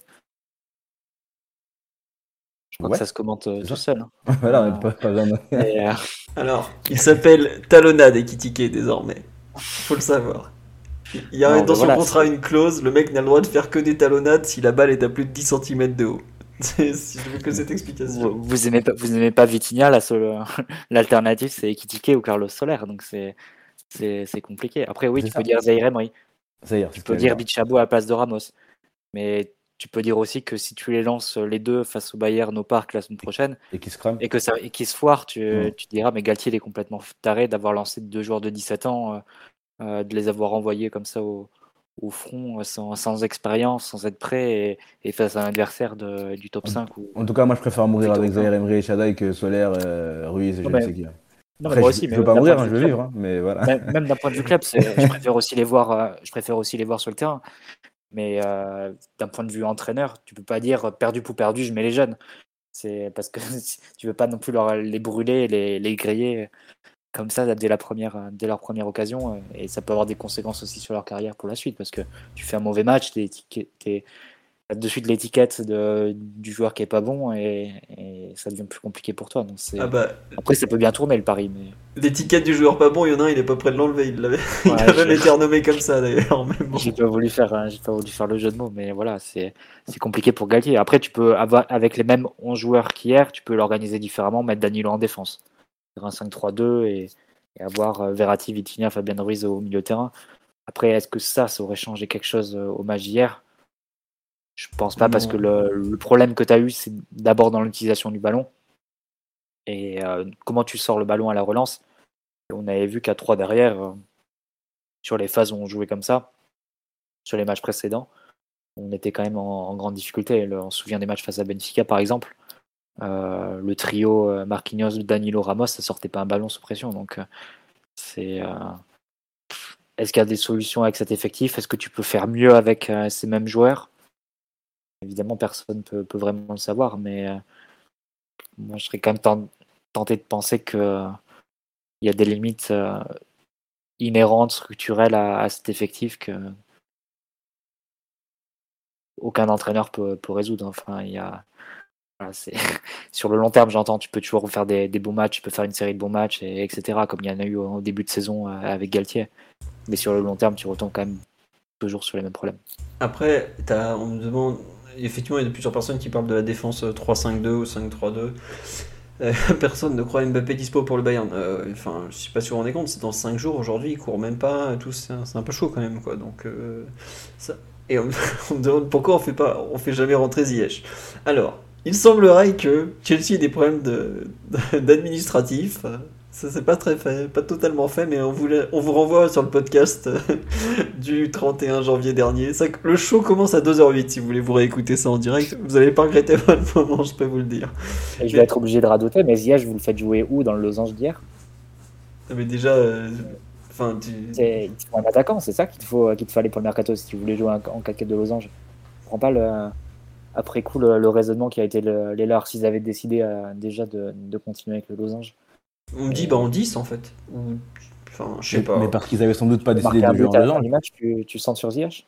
B: Je crois
D: Ouais.
B: que ça se commente euh, tout seul. hein. *laughs*
D: voilà, on n'est pas, pas besoin de-
B: Et, euh, *laughs*
A: Alors, il s'appelle Talonade et Kitike désormais. Faut le savoir. Il y a
B: Non,
A: dans son
B: voilà,
A: contrat une clause, le mec n'a le droit de faire que des talonnades si la balle est à plus de 10 cm de haut. *laughs* Si je veux que cette explication.
B: vous, vous aimez pas, vous aimez pas Vitinha, la seule- *laughs* l'alternative c'est Ekitike ou Carlos Soler, donc c'est c'est c'est compliqué. Après oui, tu
D: ça.
B: peux dire Zaire Emery,
D: est,
B: tu peux dire Bichabou à la place de Ramos, mais tu peux dire aussi que si tu les lances les deux face au Bayern au parc la semaine prochaine
D: Et qui se crame.
B: et que ça et qu'ils se foirent, tu, tu diras mais Galtier il est complètement taré d'avoir lancé deux joueurs de 17 ans, euh, de les avoir envoyés comme ça au, au front euh, sans, sans expérience, sans être prêt et, et face à un adversaire de- du top 5 ou
D: En tout cas, moi, je préfère mourir avec. Zaire Emery et Shaddai que Solaire, euh, Ruiz et je ne sais qui. là.
B: Non, mais
D: Après,
B: moi
D: je,
B: aussi,
D: je
B: mais
D: veux pas mourir, hein, je veux vivre, hein, mais voilà.
B: même, même d'un point de vue club, je préfère aussi les voir, euh, je préfère aussi les voir sur le terrain. Mais euh, d'un point de vue entraîneur, tu peux pas dire perdu pour perdu, je mets les jeunes. C'est parce que *laughs* tu veux pas non plus leur, les brûler, les, les griller comme ça dès la première, euh, dès leur première occasion, euh, et ça peut avoir des conséquences aussi sur leur carrière pour la suite parce que tu fais un mauvais match, t'es t'as de suite l'étiquette du joueur qui est pas bon et, et ça devient plus compliqué pour toi. Donc
A: Ah bah,
B: après ça peut bien tourner le pari, mais
A: l'étiquette du joueur pas bon, il y en a un, il est pas prêt de l'enlever. Il, l'avait... *laughs* il
B: Ouais,
A: été renommé comme ça d'ailleurs. Bon.
B: J'ai pas voulu faire, j'ai pas voulu faire le jeu de mots, mais voilà, c'est compliqué pour Galtier. Après, tu peux avoir avec les mêmes 11 joueurs qu'hier, tu peux l'organiser différemment, mettre Danilo en défense, un 5-3-2 et, et avoir euh, Verratti, Vitinha, Fabien Ruiz au milieu de terrain. Après, est-ce que ça, ça aurait changé quelque chose euh, au match d'hier? Je pense pas, parce que le, le problème que tu as eu, c'est d'abord dans l'utilisation du ballon et euh, comment tu sors le ballon à la relance? Et on avait vu qu'à 3 derrière, euh, sur les phases où on jouait comme ça, sur les matchs précédents, on était quand même en, en grande difficulté. On se souvient des matchs face à Benfica, par exemple. Euh, le trio euh, Marquinhos, Danilo, Ramos, ça sortait pas un ballon sous pression. Donc, euh, c'est. Est-ce qu'il y a des solutions avec cet effectif? Est-ce que tu peux faire mieux avec ces mêmes joueurs? Évidemment, personne peut, peut vraiment le savoir, mais moi, je serais quand même ten- tenté de penser que il y a des limites inhérentes, structurelles à, à cet effectif que aucun entraîneur peut, peut résoudre. Enfin, il y a *laughs* sur le long terme, j'entends, tu peux toujours faire des, bons matchs, tu peux faire une série de bons matchs, et, etc. Comme il y en a eu au, début de saison euh, avec Galtier. Mais sur le long terme, tu retombes quand même toujours sur les mêmes problèmes.
A: Après, on me demande. Effectivement, il y a plusieurs personnes qui parlent de la défense euh, 3-5-2 ou 5-3-2. Euh, *laughs* personne ne croit Mbappé dispo pour le Bayern. Euh, Enfin, je suis pas sûr vous rendez compte, c'est dans 5 jours aujourd'hui, il court même pas, tout, c'est un, peu chaud quand même, quoi. Donc, euh, ça... Et on, *laughs* on me demande pourquoi on fait pas, on fait jamais rentrer Ziyech. Alors, il semblerait que Chelsea ait des problèmes de- d'administratif. Ça c'est pas très fait, pas totalement fait, mais on vous, la- on vous renvoie sur le podcast euh, du 31 janvier dernier. Ça, le show commence à 2h08 si vous voulez vous réécouter ça en direct. Vous allez pas regretter votre moment, je peux vous le dire.
B: Et je vais être obligé de radoter, mais Ziyech, vous le faites jouer où dans le losange d'hier
A: Mais déjà, euh, enfin, tu...
B: C'est- Il te faut un attaquant, c'est ça qu'il te, faut, qu'il te fallait pour le mercato si tu voulais jouer en en 4 de losange. Je comprends pas le, après coup le, le raisonnement qui a été le- les leurs s'ils avaient décidé euh, déjà de, de continuer avec le losange.
A: on me dit bah en 10 en fait. Ou... Enfin, je sais
D: Mais,
A: pas.
D: mais parce qu'ils avaient sans doute pas décidé de jouer en losange.
B: match, tu, tu sens sur Ziyech?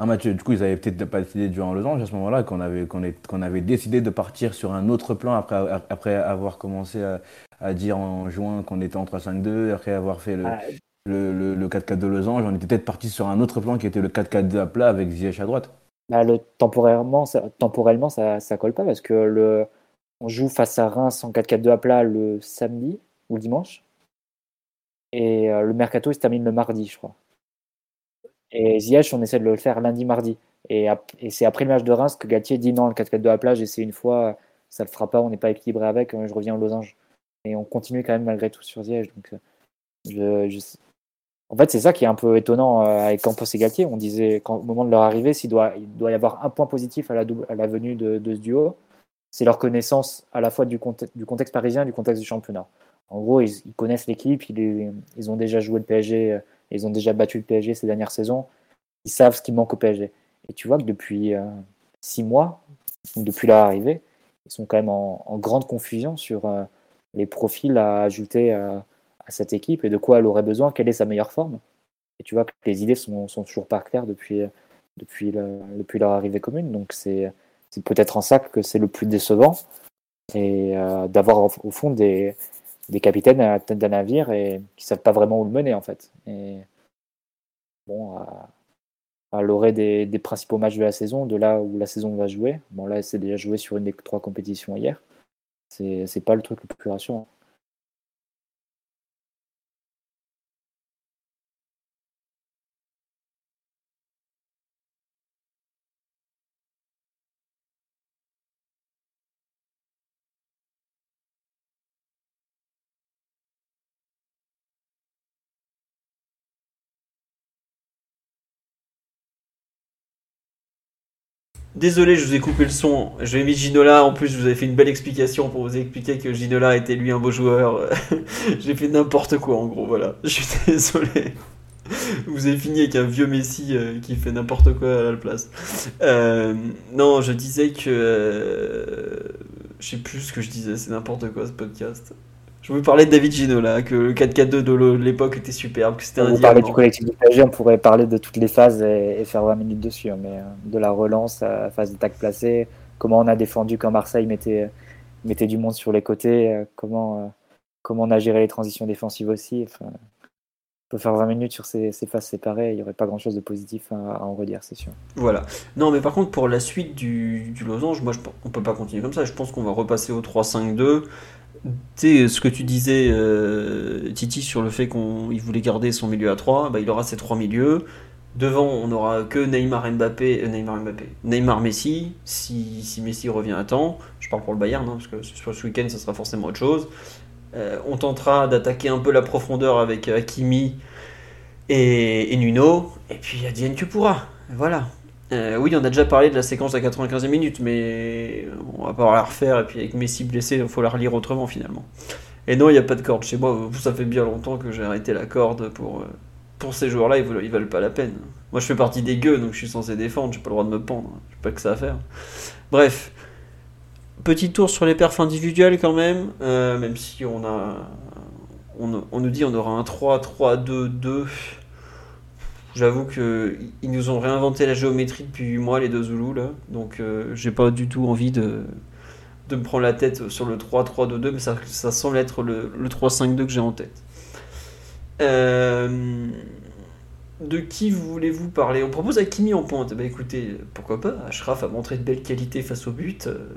D: Un match, du coup, ils avaient peut-être pas décidé de jouer en losange à ce moment-là, qu'on avait, qu'on qu'on avait décidé de partir sur un autre plan après, après avoir commencé à, à dire en juin qu'on était en 3-5-2, après avoir fait le,
B: Ah,
D: le, le, 4-4 de losange, on était peut-être parti sur un autre plan qui était le 4-4 à plat avec Ziyech à droite.
B: Bah, le, temporairement, ça, temporellement, ça, ça colle pas parce que le, on joue face à Reims en 4-4-2 à plat le samedi ou le dimanche. Et euh, le mercato, il se termine le mardi, je crois. Et Ziyech, on essaie de le faire lundi, mardi. Et, et c'est après le match de Reims que Galtier dit non, le 4-4-2 à plat, j'ai essayé une fois, ça le fera pas, on n'est pas équilibré avec, euh, je reviens au losange. Et on continue quand même malgré tout sur Ziyech. Donc, euh, je- En fait, c'est ça qui est un peu étonnant euh, avec Campos et Galtier. On disait qu'au moment de leur arrivée, s'il doit, il doit y avoir un point positif à la, double- à la venue de, ce duo, c'est leur connaissance à la fois du, contexte, parisien et du contexte du championnat. En gros, ils, connaissent l'équipe, ils, ils ont déjà joué le PSG, euh, ils ont déjà battu le PSG ces dernières saisons, ils savent ce qui manque au PSG. Et tu vois que depuis euh, six mois, depuis leur arrivée, ils sont quand même en, grande confusion sur les profils à ajouter à cette équipe et de quoi elle aurait besoin, quelle est sa meilleure forme. Et tu vois que les idées sont, sont toujours pas claires depuis, depuis, le- depuis leur arrivée commune. Donc c'est peut-être en ça que c'est le plus décevant. Et euh, d'avoir au, fond des, des capitaines à la tête d'un navire et qui savent pas vraiment où le mener en fait. Et bon, à, à l'orée des, des principaux matchs de la saison, de là où la saison va jouer, bon là c'est déjà joué sur une des trois compétitions hier, c'est pas le truc le plus rassurant.
A: Désolé, je vous ai coupé le son. J'ai mis Ginola. En plus, je vous avais fait une belle explication pour vous expliquer que Ginola était lui un beau joueur. *laughs* J'ai fait n'importe quoi en gros. Voilà. *laughs* Je suis désolé. Vous avez fini avec un vieux Messi euh, qui fait n'importe quoi à la place. Euh, non, je disais que. euh, je sais plus ce que je disais. C'est n'importe quoi ce podcast. Je vous parlais de David Ginola, que le 4-4-2 de l'époque était superbe, que c'était
B: parlait
A: diamant.
B: du collectif du PSG, on pourrait parler de toutes les phases et, et faire 20 minutes dessus, hein, mais euh, de la relance à la phase d'attaque placée, comment on a défendu quand Marseille mettait, mettait du monde sur les côtés, euh, comment, euh, comment on a géré les transitions défensives aussi. Enfin, on peut faire 20 minutes sur ces, ces phases séparées, il n'y aurait pas grand chose de positif à, à en redire, c'est sûr.
A: Voilà. Non, mais par contre, pour la suite du, du losange, moi, je, on peut pas continuer comme ça. Je pense qu'on va repasser au 3-5-2. Tu ce que tu disais, euh, Titi, sur le fait qu'il voulait garder son milieu à 3, bah, il aura ses trois milieux. Devant, on aura que Neymar Mbappé, euh, Neymar Mbappé, Neymar Messi, si, si Messi revient à temps. Je parle pour le Bayern, hein, parce que sur ce week-end, ça sera forcément autre chose. Euh, on tentera d'attaquer un peu la profondeur avec Hakimi et, Nuno. Et puis, Adrien que pourra. Voilà. Euh, oui, on a déjà parlé de la séquence à 95e minute, mais on va pas la refaire. Et puis avec Messi blessé, il faut la relire autrement finalement. Et non, il n'y a pas de corde chez moi. Ça fait bien longtemps que j'ai arrêté la corde pour, euh, pour ces joueurs-là. Ils, ils valent pas la peine. Moi, je fais partie des gueux, donc je suis censé défendre. J'ai pas le droit de me pendre. J'ai pas que ça à faire. Bref. Petit tour sur les perfs individuels quand même. euh, même si on a. On, on nous dit on aura un 3-3-2-2. J'avoue que ils nous ont réinventé la géométrie depuis 8 mois, les deux Zoulous, là. Donc, euh, j'ai pas du tout envie de, de me prendre la tête sur le 3-3-2-2, mais ça, ça semble être le, le 3-5-2 que j'ai en tête. Euh, de qui voulez-vous parler? On propose Hakimi en pointe. Bah écoutez, pourquoi pas? Ashraf a montré de belles qualités face au but. Euh,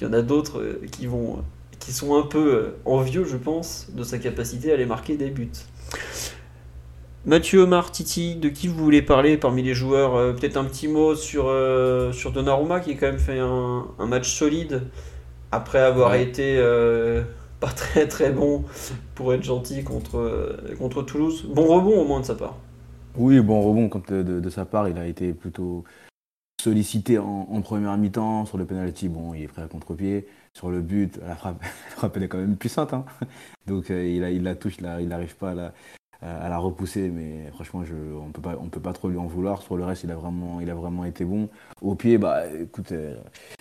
A: Il y en a d'autres euh, qui vont, qui sont un peu envieux, je pense, de sa capacité à aller marquer des buts. Mathieu Omar, Titi, de qui vous voulez parler parmi les joueurs Euh, Peut-être un petit mot sur, euh, sur Donnarumma qui a quand même fait un, un match solide après avoir
D: Ouais.
A: été euh, pas très très bon pour être gentil contre, euh, contre Toulouse. Bon rebond au moins de sa part.
D: Oui, bon rebond quand, de, de sa part, il a été plutôt sollicité en, en première mi-temps. Sur le penalty, bon, il est prêt à contre-pied. Sur le but, la frappe, *laughs* la frappe elle est quand même puissante. hein. Donc il, a, il la touche, là, il n'arrive pas à la, à la repousser. Mais franchement, on peut pas, on peut pas trop lui en vouloir. Sur le reste, il a vraiment, il a vraiment été bon. Au pied, bah, écoute, euh,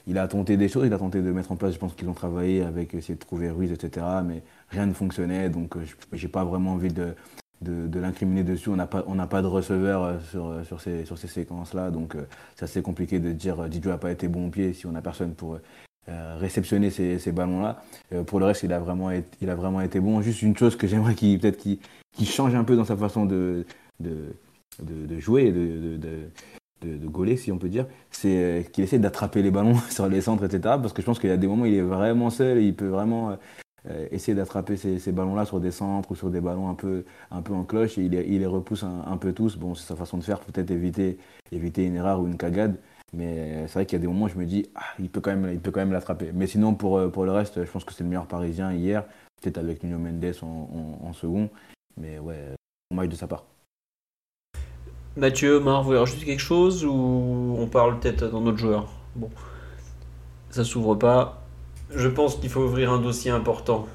D: il a tenté des choses. Il a tenté de mettre en place, je pense qu'ils ont travaillé avec essayer de trouver Ruiz, etc. Mais rien ne fonctionnait. Donc euh, j'ai pas vraiment envie de l'incriminer dessus. On n'a pas, on n'a pas de receveur euh, sur, euh, ces, séquences-là, donc euh, c'est assez compliqué de dire euh, Didio n'a pas été bon au pied si on n'a personne pour euh, réceptionner ces, ballons-là. Euh, pour le reste, il a vraiment été, il a vraiment été bon. Juste une chose que j'aimerais qu'il peut-être qu'il qu'il change un peu dans sa façon de, de, de, jouer, de, de, de, gauler, si on peut dire, c'est euh, qu'il essaie d'attraper les ballons *laughs* sur les centres, etc. Parce que je pense qu'il y a des moments où il est vraiment seul et il peut vraiment euh, euh, essayer d'attraper ces, ces ballons-là sur des centres ou sur des ballons un peu, un peu en cloche et il, les- repousse un, peu tous. Bon, c'est sa façon de faire, peut-être éviter, éviter une erreur ou une cagade. Mais c'est vrai qu'il y a des moments où je me dis, ah, il peut quand même, il peut quand même l'attraper. Mais sinon, pour, pour le reste, je pense que c'est le meilleur parisien hier, peut-être avec Nuno Mendes en, en- en second. Mais ouais, bon match de sa part.
A: Mathieu, Omar, vous voulez rajouter quelque chose ou on parle peut-être d'un autre joueur? Bon, ça s'ouvre pas. Je pense qu'il faut ouvrir un dossier important.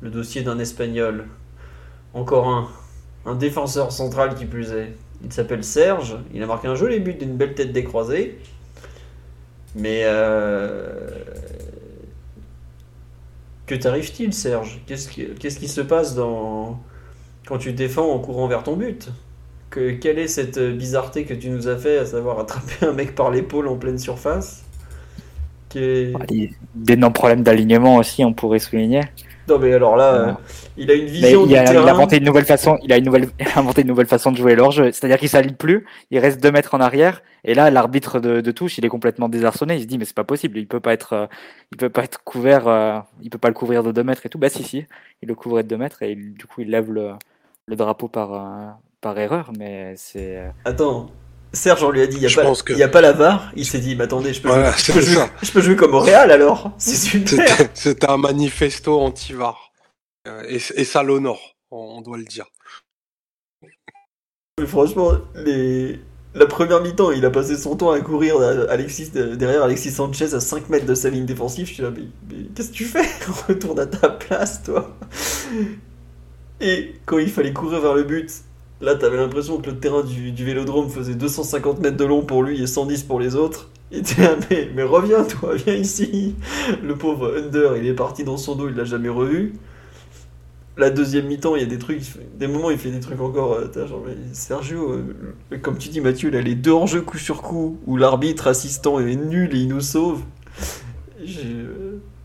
A: Le dossier d'un Espagnol. Encore un. Un défenseur central qui plus est. Il s'appelle Serge. Il a marqué un joli but d'une belle tête décroisée. Mais euh... que t'arrive-t-il, Serge? Qu'est-ce qui se passe dans quand tu défends en courant vers ton but que, quelle est cette bizarreté que tu nous as fait, à savoir attraper un mec par l'épaule en pleine surface est-
B: Allez, D'énormes problèmes d'alignement aussi, on pourrait souligner.
A: Non mais alors là, euh,
B: Non.
A: il a une vision
B: il
A: du
B: a, il a inventé une nouvelle façon. Il a une nouvelle, *laughs* inventé une nouvelle façon de jouer leur jeu. C'est-à-dire qu'il s'aligne plus. Il reste deux mètres en arrière. Et là, l'arbitre de, de touche, il est complètement désarçonné. Il se dit mais c'est pas possible. Il peut pas être, euh, il peut pas être couvert. euh, il peut pas le couvrir de deux mètres et tout. Bah si si. Il le couvrait de deux mètres et il- du coup il lève le, le drapeau par euh, par erreur. Mais c'est euh,
A: Attends, Serge, on lui a dit il y a,
C: que-
A: a pas la VAR. Il s'est dit mais attendez, je peux,
C: Voilà,
A: jouer, je, peux
C: c'est
A: jouer,
C: ça.
A: je peux jouer comme au Real alors. *laughs* C'est super.
C: C'était c'était un manifesto anti-VAR. Euh, Et, et ça l'honore, on doit le dire.
A: Mais franchement, les... la première mi-temps, il a passé son temps à courir Alexis, derrière Alexis Sanchez à 5 mètres de sa ligne défensive. Je suis là, mais, mais qu'est-ce que tu fais? *laughs* Retourne à ta place, toi. Et quand il fallait courir vers le but, là, t'avais l'impression que le terrain du, du vélodrome faisait 250 mètres de long pour lui et 110 pour les autres. Et t'es là, mais, mais reviens, toi, viens ici. Le pauvre Under, il est parti dans son dos, il l'a jamais revu. La deuxième mi-temps, il y a des trucs, il des moments, il fait des trucs encore. euh, mais Sergio, euh, comme tu dis, Mathieu, là, les deux enjeux coup sur coup, où l'arbitre assistant est nul et il nous sauve. J'ai,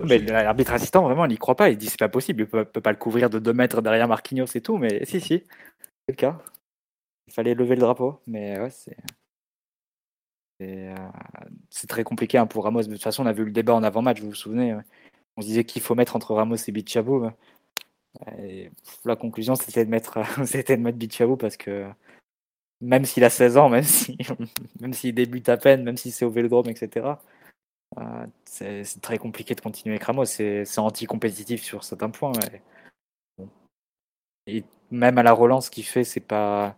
B: mais l'arbitre assistant vraiment, il y croit pas. Il dit c'est pas possible. Il peut, peut pas le couvrir de deux mètres derrière Marquinhos et tout. Mais si si, c'est le cas. Il fallait lever le drapeau. Mais ouais, c'est. C'est euh, c'est très compliqué hein, pour Ramos. De toute façon, on a vu le débat en avant-match, vous vous souvenez. ouais. On se disait qu'il faut mettre entre Ramos et Bichabou. Et la conclusion, c'était de mettre, *laughs* c'était de mettre Bichabou parce que même s'il a 16 ans, même si, *laughs* même s'il débute à peine, même si c'est au Vélodrome, etc. euh, c'est très compliqué de continuer avec Ramos. C'est anti-compétitif sur certains points. Et même à la relance, ce qu'il fait, c'est pas,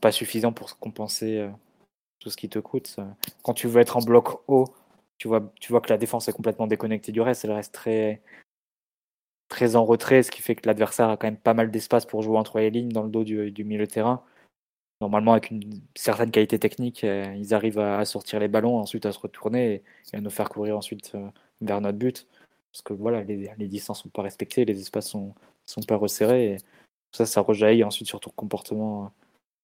B: pas suffisant pour compenser euh, tout ce qui te coûte. Quand tu veux être en bloc haut, tu vois, que la défense est complètement déconnectée du reste. Elle reste très, très en retrait, ce qui fait que l'adversaire a quand même pas mal d'espace pour jouer entre les lignes dans le dos du, du milieu de terrain. Normalement, avec une certaine qualité technique, euh, ils arrivent à, sortir les ballons, ensuite à se retourner et, à nous faire courir ensuite euh, vers notre but. Parce que voilà, les, distances sont pas respectées, les espaces sont, sont pas resserrés. Et ça, ça rejaillit ensuite sur ton comportement euh,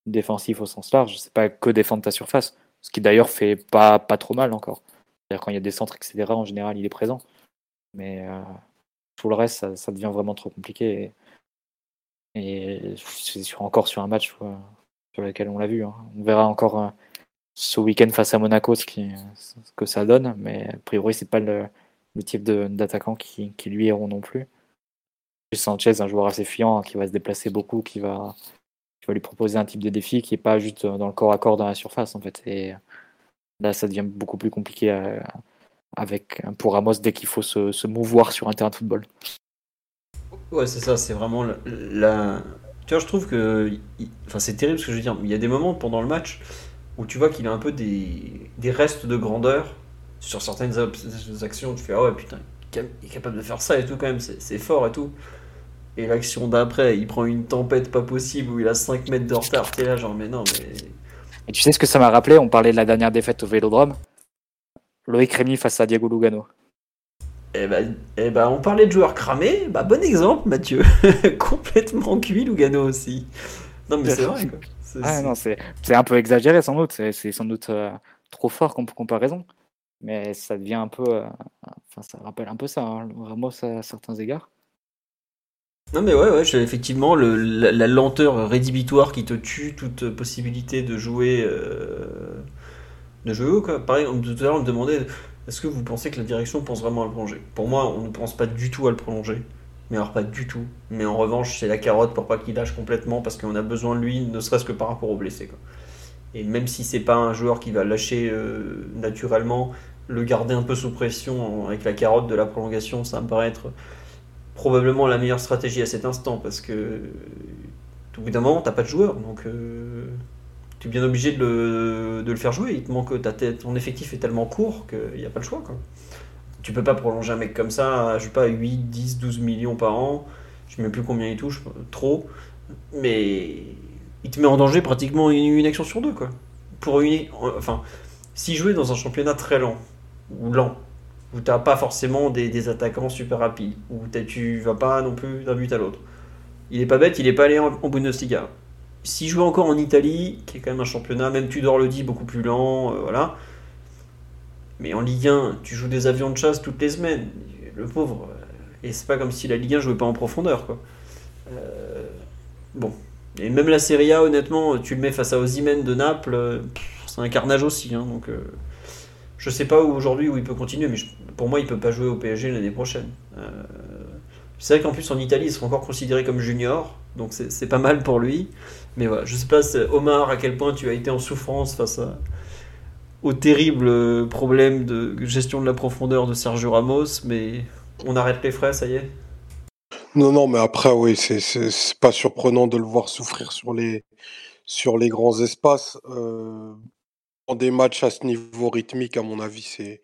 B: défensif au sens large. C'est pas que défendre ta surface, ce qui d'ailleurs fait pas, pas trop mal encore. C'est-à-dire quand il y a des centres, etc., en général, il est présent. Mais euh, tout le reste, ça, devient vraiment trop compliqué. Et, c'est sur- encore sur un match sur lequel on l'a vu. hein. On verra encore euh, ce week-end face à Monaco ce, qui, que ça donne. Mais a priori, c'est pas le, type d'attaquant qui, lui iront non plus. Sanchez, un joueur assez fiant, hein, qui va se déplacer beaucoup, qui va, qui va lui proposer un type de défi qui est pas juste dans le corps à corps dans la surface en fait. Et là, ça devient beaucoup plus compliqué euh, avec pour Ramos dès qu'il faut se, se mouvoir sur un terrain de football.
A: Ouais, c'est ça, c'est vraiment la- Tu vois, je trouve que. Enfin, c'est terrible ce que je veux dire. Il y a des moments pendant le match où tu vois qu'il a un peu des, des restes de grandeur sur certaines actions. Tu fais, ah ouais, putain, il est capable de faire ça et tout, quand même, c'est c'est fort et tout. Et l'action d'après, il prend une tempête pas possible où il a 5 mètres de retard. T'es là, genre, mais non, mais.
B: Et tu sais ce que ça m'a rappelé? On parlait de la dernière défaite au Vélodrome. Loïc Rémy face à Diego Lugano.
A: Eh ben, eh ben, on parlait de joueurs cramés. Bah, bon exemple, Mathieu. *laughs* Complètement cuit, Lugano aussi. Non, mais c'est vrai. Quoi.
B: Ah, non, c'est un peu exagéré sans doute. C'est sans doute euh, trop fort comme comparaison. Mais ça devient un peu. Euh, enfin, ça rappelle un peu ça, hein, Ramos à certains égards.
A: Non mais ouais, ouais effectivement le, la, lenteur rédhibitoire qui te tue toute possibilité de jouer euh, de jouer quoi. Pareil, tout à l'heure on me demandait est-ce que vous pensez que la direction pense vraiment à le prolonger? Pour moi, on ne pense pas du tout à le prolonger. Mais alors pas du tout. Mais en revanche, c'est la carotte pour pas qu'il lâche complètement parce qu'on a besoin de lui, ne serait-ce que par rapport aux blessés. Et même si c'est pas un joueur qui va lâcher euh, naturellement, le garder un peu sous pression avec la carotte de la prolongation, ça me paraît être probablement la meilleure stratégie à cet instant parce que au bout d'un moment, t'as pas de joueur. Donc. Euh, tu es bien obligé de le, faire jouer. Il te manque ta tête, ton effectif est tellement court qu'il n'y a pas le choix. Tu peux pas prolonger un mec comme ça, je sais pas, 8, 10, 12 millions par an. Je ne sais plus combien il touche, trop. Mais il te met en danger pratiquement une, action sur deux. Pour une, enfin, si jouer dans un championnat très lent, ou lent, où tu n'as pas forcément des, attaquants super rapides, où tu vas pas non plus d'un but à l'autre. Il est pas bête, il est pas allé en, en Bundesliga s'il jouait encore en Italie, qui est quand même un championnat, même Tudor le dit, beaucoup plus lent, euh, voilà. Mais en Ligue 1, tu joues des avions de chasse toutes les semaines. Le pauvre. Euh, et c'est pas comme si la Ligue 1 jouait pas en profondeur, quoi. Euh, bon. Et même la Serie A, honnêtement, tu le mets face à Ozymen de Naples, c'est un carnage aussi. Hein, donc, je sais pas aujourd'hui où il peut continuer, mais pour moi, il peut pas jouer au PSG l'année prochaine. c'est vrai qu'en plus, en Italie, il sera encore considéré comme junior, donc c'est pas mal pour lui. Mais voilà, je sais pas, Omar, à quel point tu as été en souffrance face au terrible problème de gestion de la profondeur de Sergio Ramos, mais on arrête les frais, ça y est
C: Non, non, mais après, oui, c'est pas surprenant de le voir souffrir sur les, sur les grands espaces. Euh, dans des matchs à ce niveau rythmique, à mon avis, c'est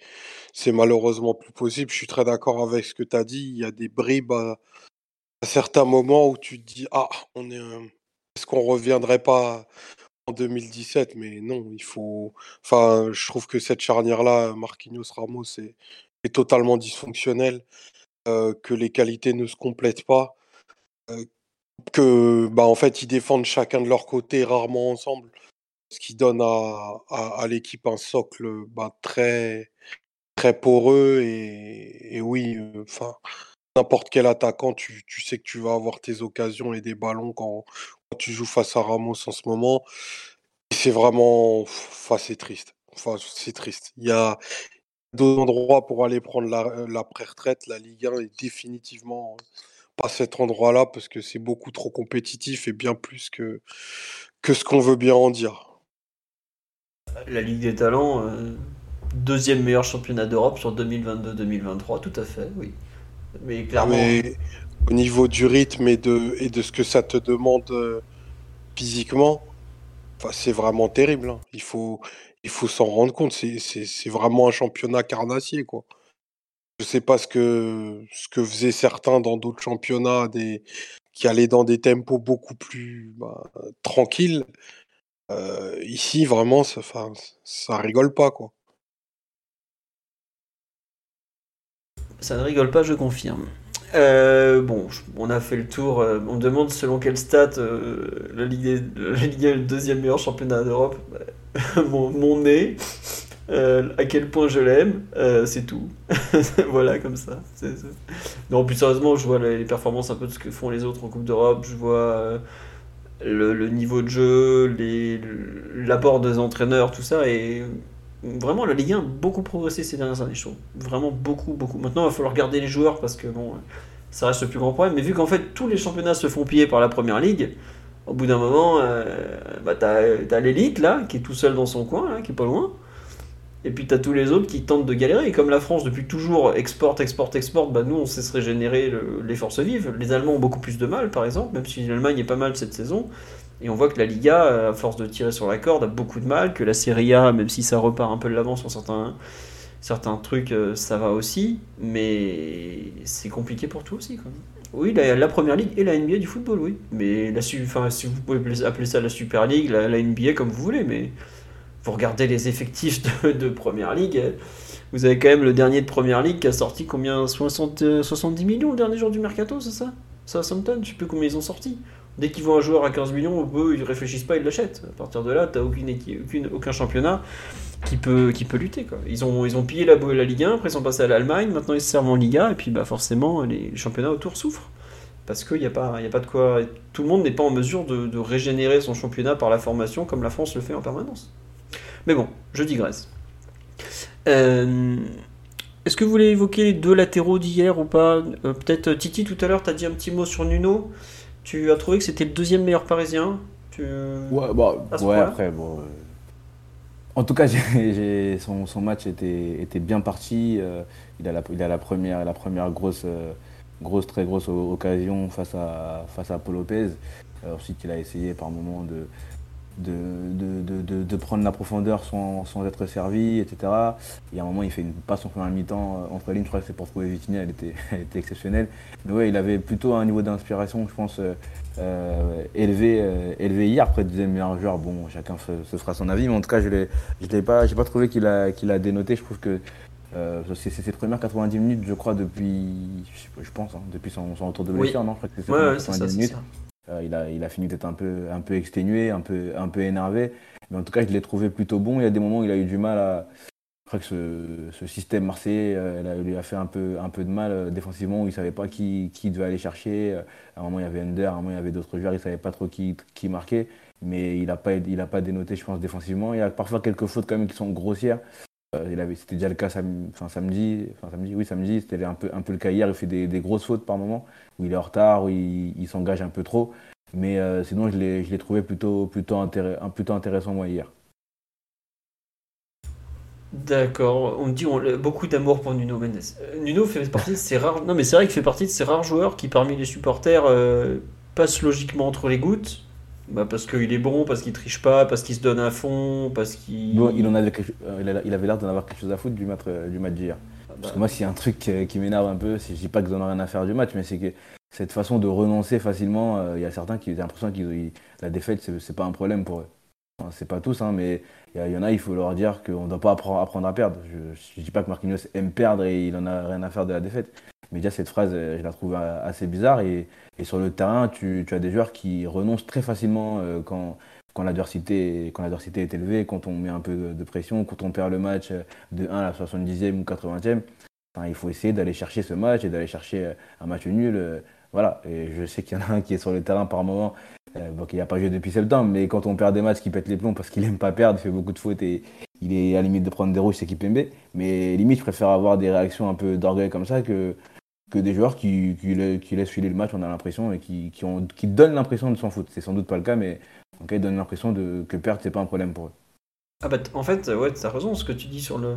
C: c'est malheureusement plus possible. Je suis très d'accord avec ce que tu as dit. Il y a des bribes à, à certains moments où tu te dis Ah, on est est-ce qu'on reviendrait pas en 2017 Mais non, il faut. Enfin, je trouve que cette charnière-là, Marquinhos Ramos, est, est totalement dysfonctionnelle, euh, que les qualités ne se complètent pas, euh, que bah en fait ils défendent chacun de leur côté, rarement ensemble, ce qui donne à, à, l'équipe un socle bah, très très poreux et, et oui, euh, enfin. N'importe quel attaquant, tu, sais que tu vas avoir tes occasions et des ballons quand, tu joues face à Ramos en ce moment. C'est vraiment. Enfin, c'est triste. Enfin, c'est triste. Il y a d'autres endroits pour aller prendre la, pré-retraite. La Ligue 1 est définitivement pas cet endroit-là parce que c'est beaucoup trop compétitif et bien plus que, que ce qu'on veut bien en dire.
A: La Ligue des Talents, euh, deuxième meilleur championnat d'Europe sur 2022-2023, tout à fait, oui. Mais clairement
C: au niveau du rythme et de, et de ce que ça te demande euh, physiquement, c'est vraiment terrible. Hein. Il faut, il faut s'en rendre compte. C'est vraiment un championnat carnassier. Quoi. Je sais pas ce que, ce que faisaient certains dans d'autres championnats des, qui allaient dans des tempos beaucoup plus bah, tranquilles. Euh, ici, vraiment, ça, ça rigole pas. quoi.
A: Ça ne rigole pas, je confirme. Euh, bon, on a fait le tour. Euh, on me demande selon quelle stat euh, la, Ligue, la est le deuxième meilleur championnat d'Europe. *laughs* mon, nez, à quel point je l'aime, c'est tout. *laughs* voilà, comme ça. Non, plus sérieusement, je vois les, performances un peu de ce que font les autres en Coupe d'Europe. Je vois le, niveau de jeu, l'apport des entraîneurs, tout ça. Et vraiment la Ligue 1 a beaucoup progressé ces dernières années, je trouve. Vraiment beaucoup, beaucoup. Maintenant, il va falloir garder les joueurs parce que bon, ça reste le plus grand problème. Mais vu qu'en fait tous les championnats se font piller par la première ligue, au bout d'un moment, euh, bah, t'as l'élite là, qui est tout seul dans son coin, qui est pas loin. Et puis t'as tous les autres qui tentent de galérer. Et comme la France depuis toujours exporte, exporte, exporte, bah nous on sait se régénérer les forces vives. Les Allemands ont beaucoup plus de mal, par exemple, même si l'Allemagne est pas mal cette saison. Et on voit que la Liga, à force de tirer sur la corde, a beaucoup de mal, que la Serie A, même si ça repart un peu de l'avant sur certains, certains trucs, euh, ça va aussi, mais c'est compliqué pour tout aussi. Oui, la, la, première ligue et la NBA du football, oui. Mais la, enfin, si vous pouvez appeler ça la Super League, la, NBA comme vous voulez, mais vous regardez les effectifs de, de, première ligue, vous avez quand même le dernier de première ligue qui a sorti combien? 60, 70 millions le dernier jour du mercato, c'est ça? Southampton, je sais plus combien ils ont sorti. Dès qu'ils voient un joueur à 15 millions, eux, ils réfléchissent pas, ils l'achètent. À partir de là, tu aucune, aucun championnat qui peut, lutter. Ils, ont, ils ont pillé la, la Ligue 1, après ils sont passés à l'Allemagne, maintenant ils se servent en Liga, et puis bah, forcément, les championnats autour souffrent. Parce qu'il a, pas- de quoi. Tout le monde n'est pas en mesure de, régénérer son championnat par la formation comme la France le fait en permanence. Mais bon, je digresse. Euh, Est-ce que vous voulez évoquer les deux latéraux d'hier ou pas? Euh, Peut-être Titi, tout à l'heure, tu as dit un petit mot sur Nuno. Tu as trouvé que c'était le deuxième meilleur parisien tu...
D: Ouais, bah, ouais après, bon. euh, En tout cas, *laughs* son, son match était, était bien parti. euh, il, a la, il a la première, la première grosse, euh, grosse, très grosse occasion face à, face à Paul Lopez. Ensuite, il a essayé par moment de, de, de, de, prendre la profondeur sans, sans être servi, etc. Et à un moment, il fait une passe en première mi-temps euh, entre lignes. Je crois que c'est pour trouver Vitinha, elle était, *laughs* elle était exceptionnelle. Mais ouais, il avait plutôt un niveau d'inspiration, je pense, euh, euh, élevé, euh, élevé hier. Après, deuxième meilleur joueur, bon, chacun se, se fera son avis. Mais en tout cas, je ne l'ai pas, pas trouvé qu'il a, qu'il a dénoté. Je trouve que euh, c'est ses premières 90 minutes, je crois, depuis, je, sais pas, je pense, hein, depuis son, son retour de blessure, non? Je crois que c'est ses
A: Ouais,
D: premières
A: ouais, c'est ça,
D: 90
A: c'est
D: minutes. Euh, il, a, fini peut-être un peu, exténué, un peu, énervé. Mais en tout cas, je l'ai trouvé plutôt bon. Il y a des moments où il a eu du mal à. Je crois que ce, système marseillais euh, il a- il lui a fait un peu, de mal euh, défensivement, où il ne savait pas qui, qui devait aller chercher. Euh, À un moment, il y avait Ender, à un moment, il y avait d'autres joueurs, il ne savait pas trop qui, qui marquer. Mais il n'a pas, pas dénoté, je pense, défensivement. Il y a parfois quelques fautes quand même qui sont grossières. Euh, C'était déjà le cas samedi, samedi, oui, samedi, c'était un peu, le cas hier. Il fait des, grosses fautes par moment, où il est en retard, où il, s'engage un peu trop. Mais euh, sinon, je l'ai trouvé plutôt, plutôt, intéressant, moi, hier.
A: D'accord, on me dit beaucoup d'amour pour Nuno Mendes. Euh, Nuno fait partie de ces rares. Non, mais c'est vrai qu'il fait partie de ces rares joueurs qui, parmi les supporters, passent logiquement entre les gouttes. Bah, parce qu'il est bon, parce qu'il triche pas, parce qu'il se donne à fond, parce qu'il.
D: Bon, il, en avait, euh, il avait l'air d'en avoir quelque chose à foutre du match, euh, du match d'hier. Parce que moi, s'il y a un truc euh, qui m'énerve un peu, c'est- je dis pas qu'ils en ont rien à faire du match, mais c'est que cette façon de renoncer facilement, euh, il y a certains qui ont l'impression que la défaite, c'est pas un problème pour eux. Enfin, c'est pas tous, hein, mais il y, en a, il faut leur dire qu'on ne doit pas appre- apprendre à perdre. Je ne dis pas que Marquinhos aime perdre et il en a rien à faire de la défaite. Mais déjà, cette phrase, euh, je la trouve euh, assez bizarre. Et, sur le terrain, tu, as des joueurs qui renoncent très facilement euh, quand, quand l'adversité est élevée, quand on met un peu de, pression, quand on perd le match de 1 à la 70e ou 80e. Enfin, il faut essayer d'aller chercher ce match et d'aller chercher un match nul. voilà. Et je sais qu'il y en a un qui est sur le terrain par moment, euh, bon, qui n'a pas joué depuis septembre, mais quand on perd des matchs, qui pète les plombs parce qu'il aime pas perdre, il fait beaucoup de fautes et il est à la limite de prendre des rouges, c'est Kipembe. Mais limite, je préfère avoir des réactions un peu d'orgueil comme ça que, que des joueurs qui, qui, la- qui laissent filer le match, on a l'impression, et qui, qui, qui donnent l'impression de s'en foutre. C'est sans doute pas le cas, mais en ils donnent l'impression de, que perdre, c'est pas un problème pour eux.
A: Ah bah, en fait, ouais, t'as raison, ce que tu dis sur le,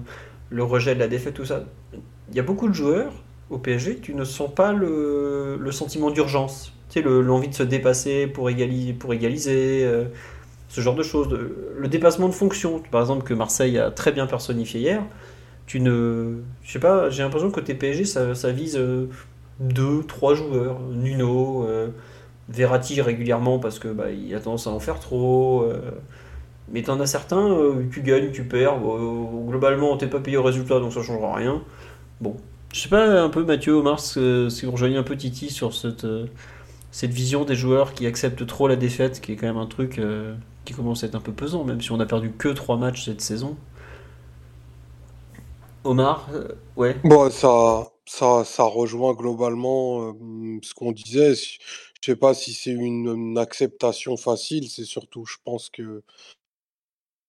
A: le rejet de la défaite, tout ça. Il y a beaucoup de joueurs au PSG, tu ne sens pas le, le sentiment d'urgence. Tu sais, le- l'envie de se dépasser pour égaliser, pour égaliser euh, ce genre de choses. Le dépassement de fonction, par exemple, que Marseille a très bien personnifié hier. Tu ne. Je sais pas, j'ai l'impression que côté PSG, ça, ça vise euh, deux, trois joueurs. Nuno, euh, Verratti régulièrement parce que bah, il a tendance à en faire trop. euh, mais t'en as certains, euh, tu gagnes, tu perds. euh, globalement, t'es pas payé au résultat, donc ça changera rien. Bon. Je sais pas un peu, Mathieu, Omar, si vous rejoignez un peu Titi sur cette, euh, cette vision des joueurs qui acceptent trop la défaite, qui est quand même un truc euh, qui commence à être un peu pesant, même si on a perdu que 3 matchs cette saison. Omar, euh, ouais.
C: Bon, ça, ça, ça rejoint globalement euh, ce qu'on disait. Je je sais pas si c'est une, acceptation facile, c'est surtout, je pense que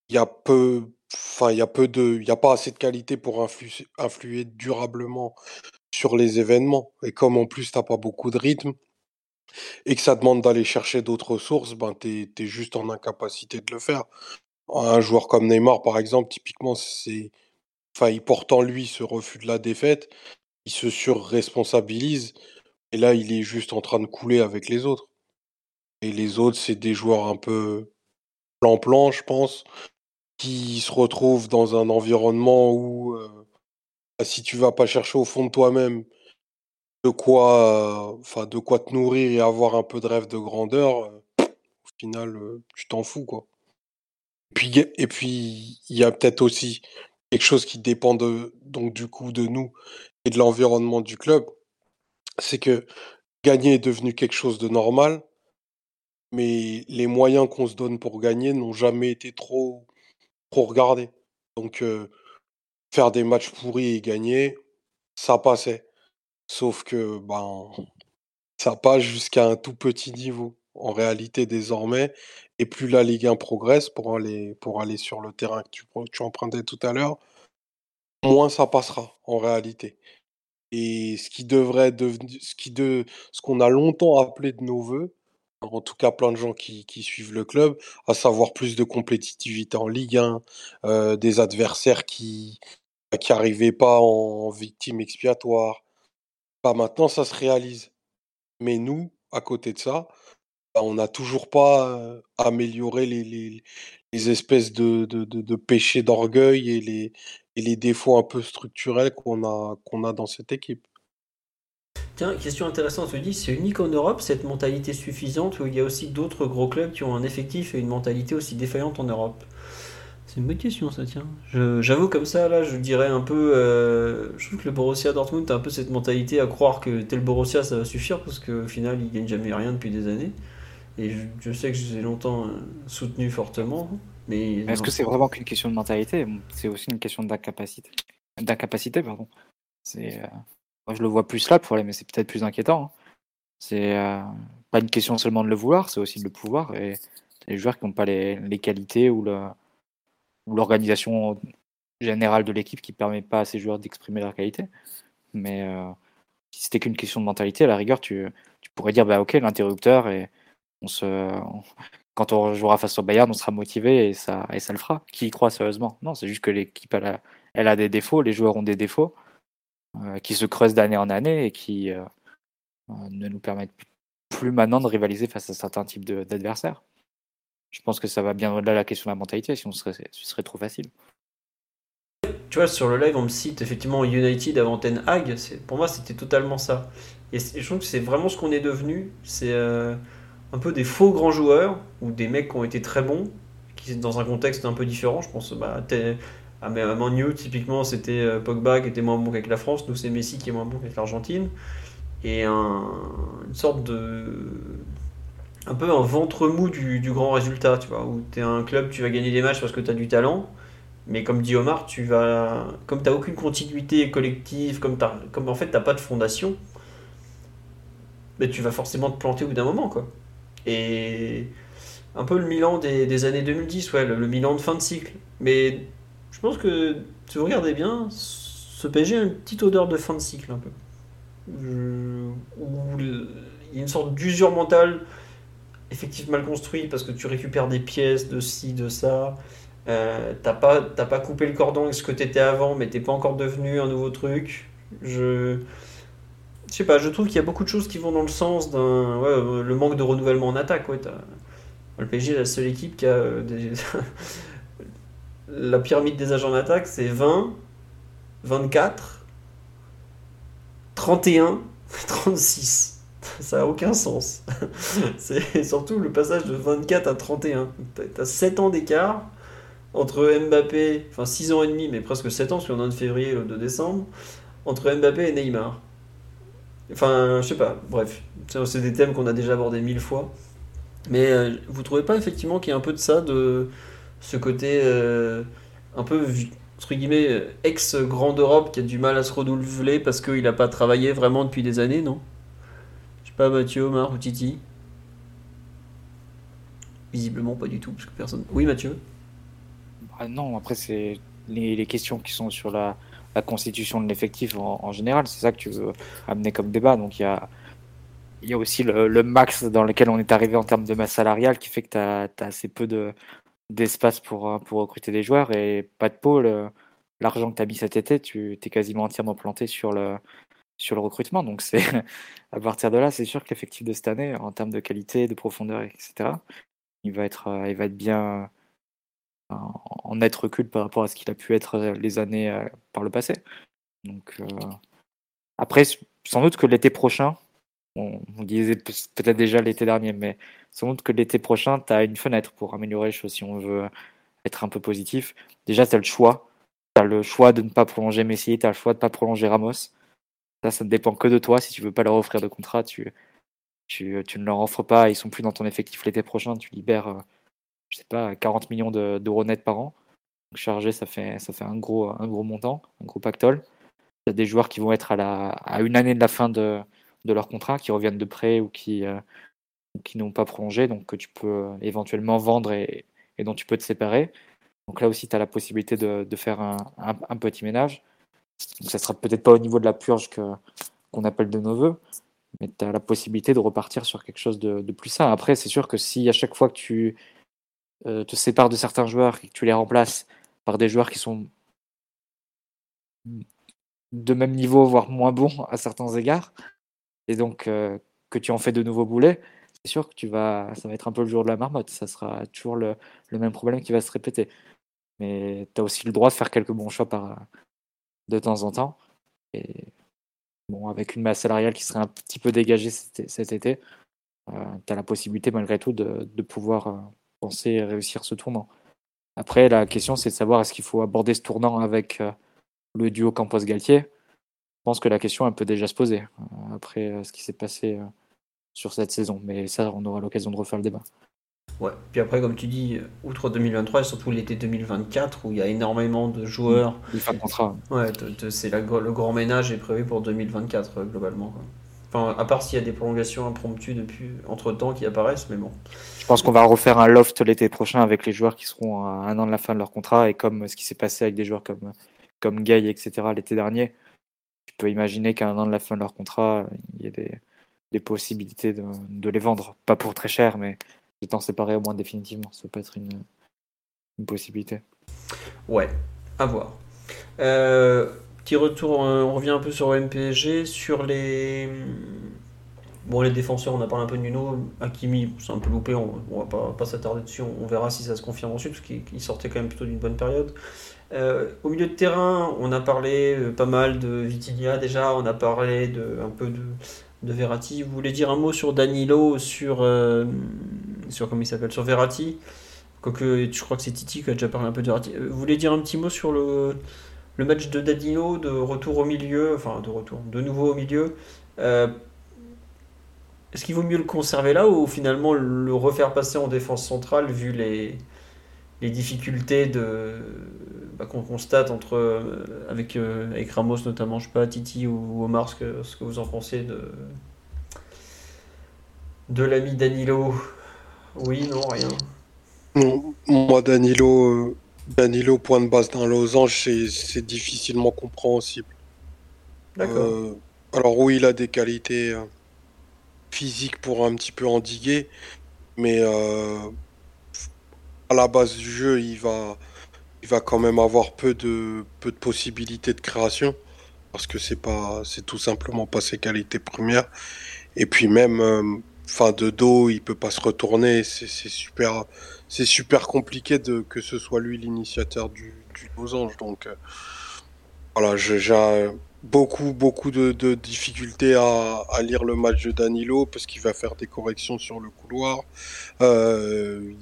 C: il y a peu, enfin, il y a peu de, il y a pas assez de qualité pour influ- influer durablement sur les événements. Et comme en plus t'as pas beaucoup de rythme et que ça demande d'aller chercher d'autres sources, ben t'es, t'es juste en incapacité de le faire. Un joueur comme Neymar, par exemple, typiquement, c'est, enfin, il porte en lui ce refus de la défaite, il se surresponsabilise, et là, il est juste en train de couler avec les autres. Et les autres, c'est des joueurs un peu plan-plan, je pense, qui se retrouvent dans un environnement où, euh, bah, si tu vas pas chercher au fond de toi-même de quoi, enfin, de quoi te nourrir et avoir un peu de rêve de grandeur, euh, au final, euh, tu t'en fous, quoi. Puis, et puis, il y a peut-être aussi quelque chose qui dépend de, donc, du coup, de nous et de l'environnement du club. C'est que gagner est devenu quelque chose de normal. mais les moyens qu'on se donne pour gagner n'ont jamais été trop, trop regardés. Donc, euh, faire des matchs pourris et gagner, ça passait. Sauf que, ben, ça passe jusqu'à un tout petit niveau, en réalité, désormais. Et plus la Ligue 1 progresse pour aller, pour aller sur le terrain que tu, empruntais tout à l'heure, moins ça passera, en réalité. Et ce qui devrait devenir, ce qui de, ce qu'on a longtemps appelé de nos voeux, en tout cas plein de gens qui, qui suivent le club, à savoir plus de compétitivité en Ligue 1, euh, des adversaires qui qui n'arrivaient pas en, victime expiatoire. Bah, maintenant, ça se réalise. Mais nous, à côté de ça, bah, on n'a toujours pas amélioré les, les, les espèces de, de, de, péchés d'orgueil et les, et les défauts un peu structurels qu'on a, qu'on a dans cette équipe.
A: Tiens, question intéressante, tu dis, c'est unique en Europe cette mentalité suffisante ou il y a aussi d'autres gros clubs qui ont un effectif et une mentalité aussi défaillante en Europe? C'est une bonne question ça, tiens. J'avoue comme ça, là, je dirais un peu... euh, je trouve que le Borussia Dortmund a un peu cette mentalité à croire que tel Borussia ça va suffire parce qu'au final il gagne jamais rien depuis des années. Et je, je sais que je les ai longtemps euh, soutenu fortement, mais...
B: Mais Est-ce que c'est vraiment qu'une question de mentalité? C'est aussi une question d'incapacité. D'incapacité, pardon. C'est, euh, Moi, je le vois plus là, le problème, mais c'est peut-être plus inquiétant. hein. C'est euh, pas une question seulement de le vouloir, c'est aussi de le pouvoir. Et les joueurs qui n'ont pas les, les qualités ou le- ou l'organisation générale de l'équipe qui permet pas à ces joueurs d'exprimer leur qualité. Mais euh, si c'était qu'une question de mentalité, à la rigueur, tu, tu pourrais dire bah ok, l'interrupteur, et quand on jouera face au Bayern, on sera motivé et ça, le fera. Qui y croit sérieusement? Non, c'est juste que l'équipe, elle a, des défauts, les joueurs ont des défauts euh, qui se creusent d'année en année et qui euh, euh, ne nous permettent plus maintenant de rivaliser face à certains types d'adversaires. Je pense que ça va bien au-delà de la question de la mentalité, sinon ce serait, ce serait trop facile.
A: Tu vois, sur le live, on me cite effectivement United avant Ten Hag. Pour moi, c'était totalement ça. Et je trouve que c'est vraiment ce qu'on est devenu. C'est un peu des faux grands joueurs ou des mecs qui ont été très bons, qui dans un contexte un peu différent. Je pense bah, à Ma- à Man U, typiquement, c'était euh, Pogba qui était moins bon qu'avec la France. Nous, c'est Messi qui est moins bon qu'avec l'Argentine. Et un- une sorte de. Un peu un ventre mou du, grand résultat, tu vois, où tu es un club, tu vas gagner des matchs parce que tu as du talent. Mais comme dit Omar, tu vas, comme tu n'as aucune continuité collective, comme, t'as- comme en fait tu n'as pas de fondation, mais tu vas forcément te planter au bout d'un moment. Quoi. Et un peu le Milan des, des années 2010, ouais, le, le Milan de fin de cycle. Mais je pense que si vous regardez bien, ce PSG a une petite odeur de fin de cycle un peu. Où il y a une sorte d'usure mentale, effectivement mal construite, parce que tu récupères des pièces de ci, de ça. Euh, t'as pas, t'as pas coupé le cordon avec ce que t'étais avant, mais t'es pas encore devenu un nouveau truc. Je, je sais pas, je trouve qu'il y a beaucoup de choses qui vont dans le sens d'un, ouais, euh, le manque de renouvellement en attaque. Ouais, le PSG est la seule équipe qui a euh, *laughs* la pyramide des agents d'attaque, c'est 20, 24, 31, 36. Ça a aucun sens. *laughs* C'est surtout le passage de 24 à 31. T'as- T'as 7 ans d'écart entre Mbappé, enfin 6 ans et demi, mais presque 7 ans, parce qu'on est en février et le 2 décembre, entre Mbappé et Neymar. Enfin, je sais pas, bref, c'est des thèmes qu'on a déjà abordés mille fois. Mais euh, vous trouvez pas effectivement qu'il y a un peu de ça, de ce côté euh, un peu, entre guillemets, euh, ex-grande Europe qui a du mal à se renouveler parce qu'il n'a pas travaillé vraiment depuis des années, non? Je sais pas, Mathieu, Omar ou Titi? Visiblement pas du tout, parce que personne. Oui, Mathieu?
B: Ah non, après, c'est les questions qui sont sur la, la constitution de l'effectif en, général, c'est ça que tu veux amener comme débat. Donc il y a, il y a aussi le, max dans lequel on est arrivé en termes de masse salariale qui fait que tu as, assez peu de, d'espace pour, pour recruter des joueurs et pas de pôle. L'argent que tu as mis cet été, tu t'es quasiment entièrement planté sur le, sur le recrutement. Donc c'est *laughs* à partir de là, c'est sûr que l'effectif de cette année, en termes de qualité, de profondeur, etc., il va être, euh, il va être bien en net recul par rapport à ce qu'il a pu être euh, les années euh, par le passé. Donc euh, après, sans doute que l'été prochain, on, disait pe- peut-être déjà l'été dernier, mais sans doute que l'été prochain, tu as une fenêtre pour améliorer les choses si on veut être un peu positif. Déjà, tu as le choix. Tu as le choix de ne pas prolonger Messi, tu as le choix de ne pas prolonger Ramos. Ça, ça ne dépend que de toi. Si tu veux pas leur offrir de contrat, tu, tu, tu, ne leur offres pas, ils sont plus dans ton effectif l'été prochain, tu libères, je sais pas, 40 millions d'euros net par an. chargé, ça fait, ça fait un, gros, un gros montant, un gros pactole. Il y a des joueurs qui vont être à, la, à une année de la fin de, de leur contrat, qui reviennent de prêt ou qui, qui n'ont pas prolongé, donc que tu peux éventuellement vendre et, dont tu peux te séparer. Donc là aussi, tu as la possibilité de, de faire un, un, petit ménage. Donc ça sera peut-être pas au niveau de la purge qu'on appelle de nos voeux, mais tu as la possibilité de repartir sur quelque chose de, de plus sain. Après, c'est sûr que si à chaque fois que tu euh, te sépares de certains joueurs et que tu les remplaces par des joueurs qui sont de même niveau, voire moins bons à certains égards, et donc euh, que tu en fais de nouveaux boulets, c'est sûr que tu vas, ça va être un peu le jour de la marmotte. Ça sera toujours le, même problème qui va se répéter. Mais tu as aussi le droit de faire quelques bons choix par, de temps en temps. Et bon, avec une masse salariale qui serait un petit peu dégagée cet, été, euh, tu as la possibilité malgré tout de, de pouvoir euh, penser réussir ce tournant. Après, la question, c'est de savoir est-ce qu'il faut aborder ce tournant avec euh, le duo Campos-Galtier. Je pense que la question, elle peut déjà se poser après ce qui s'est passé sur cette saison. Mais ça, on aura l'occasion de refaire le débat.
A: Ouais, puis après, comme tu dis, outre 2023 et surtout l'été 2024 où il y a énormément de joueurs.
B: Il fin de contrat.
A: Ouais, c'est le grand ménage est prévu pour 2024 euh, globalement. Enfin, à part s'il y a des prolongations impromptues depuis entre temps qui apparaissent, mais bon.
B: Je pense qu'on va refaire un loft l'été prochain avec les joueurs qui seront à un an de la fin de leur contrat et comme ce qui s'est passé avec des joueurs comme, comme Gay, etc. l'été dernier. Tu peux imaginer qu'à un an de la fin de leur contrat, il y a des, des possibilités de, de, les vendre. Pas pour très cher, mais de t'en séparer au moins définitivement. Ça peut être une, une possibilité.
A: Ouais, à voir. Euh, petit retour, euh, on revient un peu sur MPG, sur les. Bon, les défenseurs, on a parlé un peu de Nuno. Hakimi, c'est un peu loupé, on, on va pas, s'attarder dessus. On, verra si ça se confirme ensuite, parce qu'il sortait quand même plutôt d'une bonne période. Euh, au milieu de terrain, on a parlé euh, pas mal de Vitinia déjà, on a parlé de, un peu de, de Verratti. Vous voulez dire un mot sur Danilo, sur, sur comment il s'appelle, sur Verratti? Quoique je crois que c'est Titi qui a déjà parlé un peu de Verratti. Vous voulez dire un petit mot sur le, le match de Danilo, de retour au milieu, enfin de retour, de nouveau au milieu euh, Est-ce qu'il vaut mieux le conserver là ou finalement le refaire passer en défense centrale vu les, difficultés bah, qu'on constate entre, euh, avec, euh, avec Ramos notamment, je sais pas, Titi ou, Omar, ce que, vous en pensez de, de l'ami Danilo? Oui, non, rien.
C: Moi, Danilo, Danilo, point de base d'un losange, c'est difficilement compréhensible.
A: D'accord.
C: alors oui, il a des qualités physiques pour un petit peu endiguer, mais à la base du jeu, il va, il va quand même avoir peu de, peu de possibilités de création parce que c'est pas, c'est tout simplement pas ses qualités premières. Et puis même, euh, fin de dos, il peut pas se retourner. C'est super, c'est super compliqué de que ce soit lui l'initiateur du, du losange. Donc euh, voilà, j'ai beaucoup, beaucoup de, difficultés à, lire le match de Danilo parce qu'il va faire des corrections sur le couloir. Euh,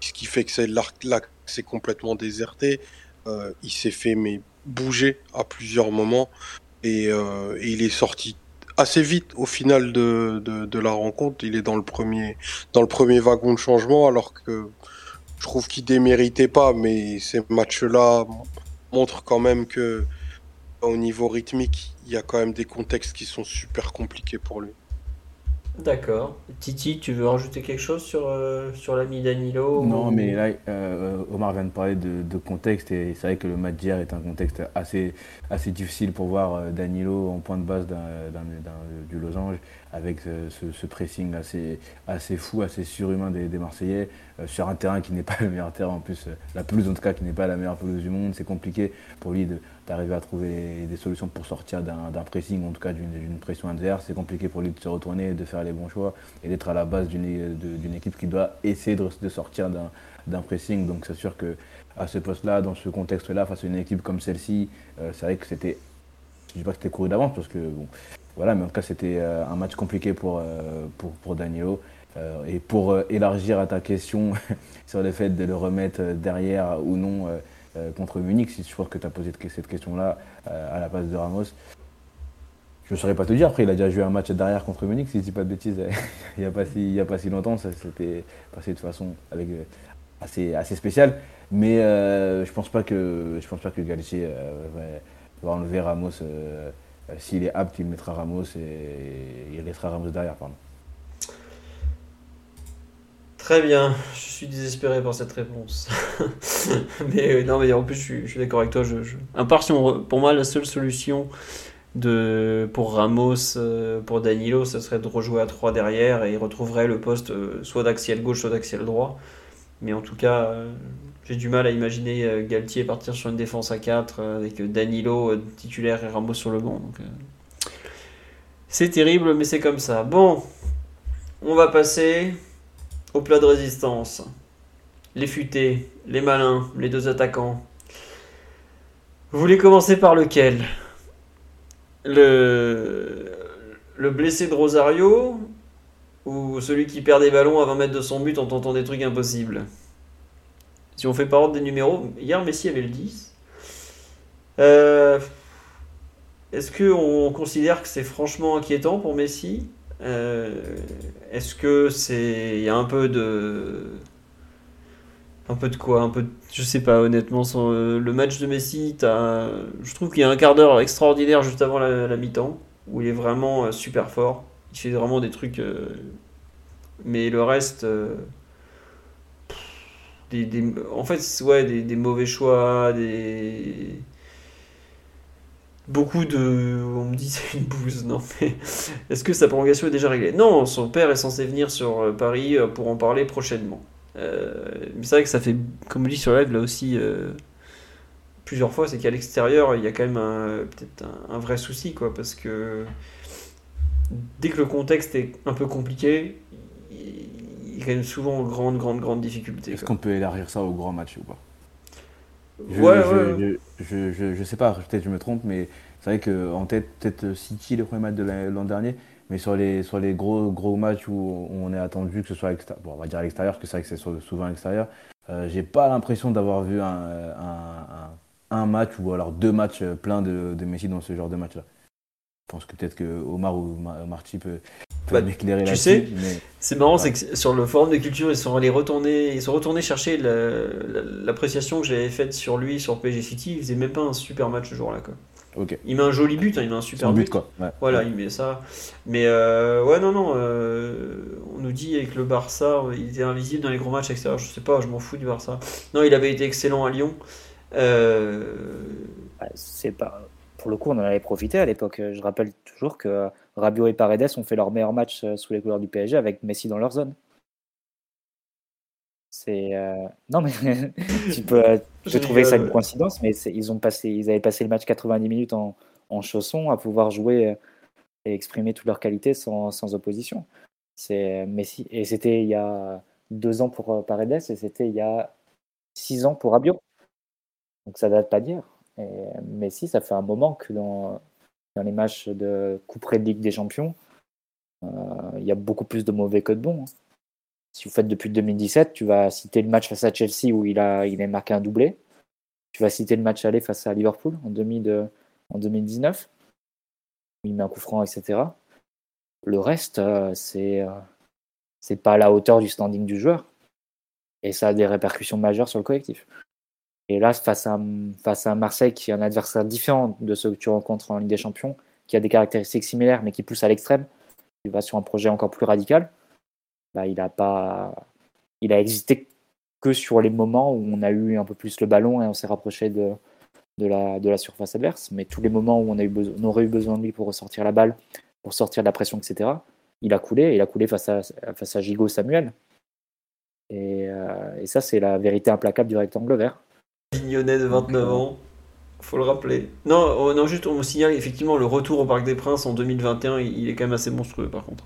C: ce qui fait que c'est l'arc c'est complètement déserté. Euh, il s'est fait mais bouger à plusieurs moments et, et, il est sorti assez vite au final de, de, la rencontre. Il est dans le premier dans le premier wagon de changement alors que je trouve qu'il déméritait pas, mais ces matchs-là montrent quand même que au niveau rythmique, il y a quand même des contextes qui sont super compliqués pour lui.
A: D'accord. Titi, tu veux rajouter quelque chose sur, euh, l'ami Danilo
D: Non, mais là, euh, Omar vient de parler de, contexte et c'est vrai que le match d'hier est un contexte assez, difficile pour voir euh, Danilo en point de base du losange avec ce, pressing assez, assez fou, assez surhumain des, des Marseillais sur un terrain qui n'est pas *laughs* le meilleur terrain en plus, la pelouse en tout cas qui n'est pas la meilleure pelouse du monde. C'est compliqué pour lui de d'arriver à trouver des solutions pour sortir d'un pressing, en tout cas d'une pression adverse. C'est compliqué pour lui de se retourner, de faire les bons choix et d'être à la base d'une équipe qui doit essayer de, sortir d'un pressing. Donc c'est sûr que à ce poste-là, dans ce contexte-là, face à une équipe comme celle-ci, euh, c'est vrai que c'était, je ne dis pas que c'était couru d'avance parce que bon, voilà, mais en tout cas c'était euh, un match compliqué pour euh, pour, pour Danilo. et pour élargir à ta question *laughs* sur le fait de le remettre derrière ou non euh, contre Munich, si je crois que tu as posé cette question-là euh, à la place de Ramos. Je ne saurais pas te dire. Après, il a déjà joué un match derrière contre Munich, si je dis pas de bêtises, *laughs* il n'y a, pas si, a pas si longtemps. Ça s'était passé de façon avec, euh, assez, spéciale. Mais euh, je ne pense pas que, pense pas que Galtier euh, va, enlever Ramos. S'il est apte, il mettra Ramos et il laissera Ramos derrière. Pardon.
A: Très bien, je suis désespéré par cette réponse. *laughs* mais non, mais en plus, je suis, d'accord avec toi. Je, À part si pour moi, la seule solution de, pour Ramos, euh, pour Danilo, ce serait de rejouer à 3 derrière et il retrouverait le poste euh, soit d'axial gauche, soit d'axial droit. Mais en tout cas, euh, j'ai du mal à imaginer Galtier partir sur une défense à 4 avec Danilo titulaire et Ramos sur le banc. c'est terrible, mais c'est comme ça. Bon, on va passer au plat de résistance. Les futés, les malins, les deux attaquants. Vous voulez commencer par lequel? Le, le blessé de Rosario ou celui qui perd des ballons à 20 mètres de son but en tentant des trucs impossibles? Si on fait par ordre des numéros, hier Messi avait le 10. Euh, est-ce qu'on considère que c'est franchement inquiétant pour Messi? Est-ce que c'est. Il y a un peu de. Un peu de quoi Un peu Je sais pas, honnêtement. Euh, le match de Messi, as... je trouve qu'il y a un quart d'heure extraordinaire juste avant la, mi-temps, où il est vraiment euh, super fort. Il fait vraiment des trucs. Mais le reste. Des, en fait, ouais, des, des mauvais choix, des beaucoup de. On me dit *laughs* c'est une bouse, non mais. Est-ce que sa prolongation est déjà réglée? Non, son père est censé venir sur euh, Paris euh, pour en parler prochainement. Euh, mais c'est vrai que ça fait, comme on dit sur live là aussi, plusieurs fois, c'est qu'à l'extérieur, il y a quand même peut-être un, vrai souci, quoi, parce que dès que le contexte est un peu compliqué, il y a quand même souvent grande, grande, grande difficulté.
D: Est-ce qu'on peut élargir ça au grand match ou pas?
A: Je, ouais, ouais.
D: Je, je, je, sais pas, peut-être je me trompe, mais c'est vrai qu'en tête, peut-être City, le premier match de l'an dernier, mais sur les, sur les gros, gros matchs où on est attendu que ce soit à bon, on va dire à l'extérieur, parce que c'est vrai que c'est souvent à l'extérieur, euh, j'ai pas l'impression d'avoir vu un, un, un, match ou alors deux matchs pleins de, de Messi dans ce genre de match-là. Je pense que peut-être que Omar ou Marty peut,
A: bah, m'éclairer Tu sais, c'est marrant, c'est que sur le forum de culture, ils sont allés retourner, ils sont retournés chercher l'appréciation que j'avais faite sur lui sur PSG City. Il faisait même pas un super match ce jour-là. Quoi. Il met un joli but, hein, il met un super but.
D: quoi.
A: Voilà, il met ça. Mais euh, ouais, non, non. Euh, on nous dit avec le Barça, il était invisible dans les gros matchs extérieurs. Je sais pas, je m'en fous du Barça. Non, il avait été excellent à Lyon. Euh,
B: c'est pas pour le coup, on en avait profité à l'époque. Je rappelle toujours que Rabiot et Paredes ont fait leur meilleur match euh, sous les couleurs du PSG avec Messi dans leur zone. C'est euh, non mais *laughs* tu peux, trouver ça une coïncidence, mais ils ont passé, ils avaient passé le match 90 minutes en, en chaussons à pouvoir jouer euh, et exprimer toutes leurs qualités sans, sans opposition. C'est Messi et c'était il y a deux ans pour Paredes et c'était il y a six ans pour Rabiot. Donc ça date pas d'hier. Mais si, ça fait un moment que dans, les matchs de Coupe de Ligue des Champions, euh, il y a beaucoup plus de mauvais que de bons. Hein. Si vous faites depuis 2017, tu vas citer le match face à Chelsea où il a, il a marqué un doublé. Tu vas citer le match aller face à Liverpool en, de, en 2019, où il met un coup franc, etc. Le reste, euh, c'est euh, c'est pas à la hauteur du standing du joueur. Et ça a des répercussions majeures sur le collectif. Et là, face à, face à Marseille, qui est un adversaire différent de ceux que tu rencontres en Ligue des Champions, qui a des caractéristiques similaires, mais qui pousse à l'extrême, il va sur un projet encore plus radical. Bah, il a existé que sur les moments où on a eu un peu plus le ballon et on s'est rapproché de, la, surface adverse. Mais tous les moments où on, a eu on aurait eu besoin de lui pour ressortir la balle, pour sortir de la pression, etc., il a coulé. Il a coulé face à, face à Gigot Samuel. Et, euh, et ça, c'est la vérité implacable du rectangle vert.
A: Vignonnet de 29 ans, faut le rappeler. Non, oh, non, juste on me signale effectivement le retour au Parc des Princes en 2021, il est quand même assez monstrueux par contre.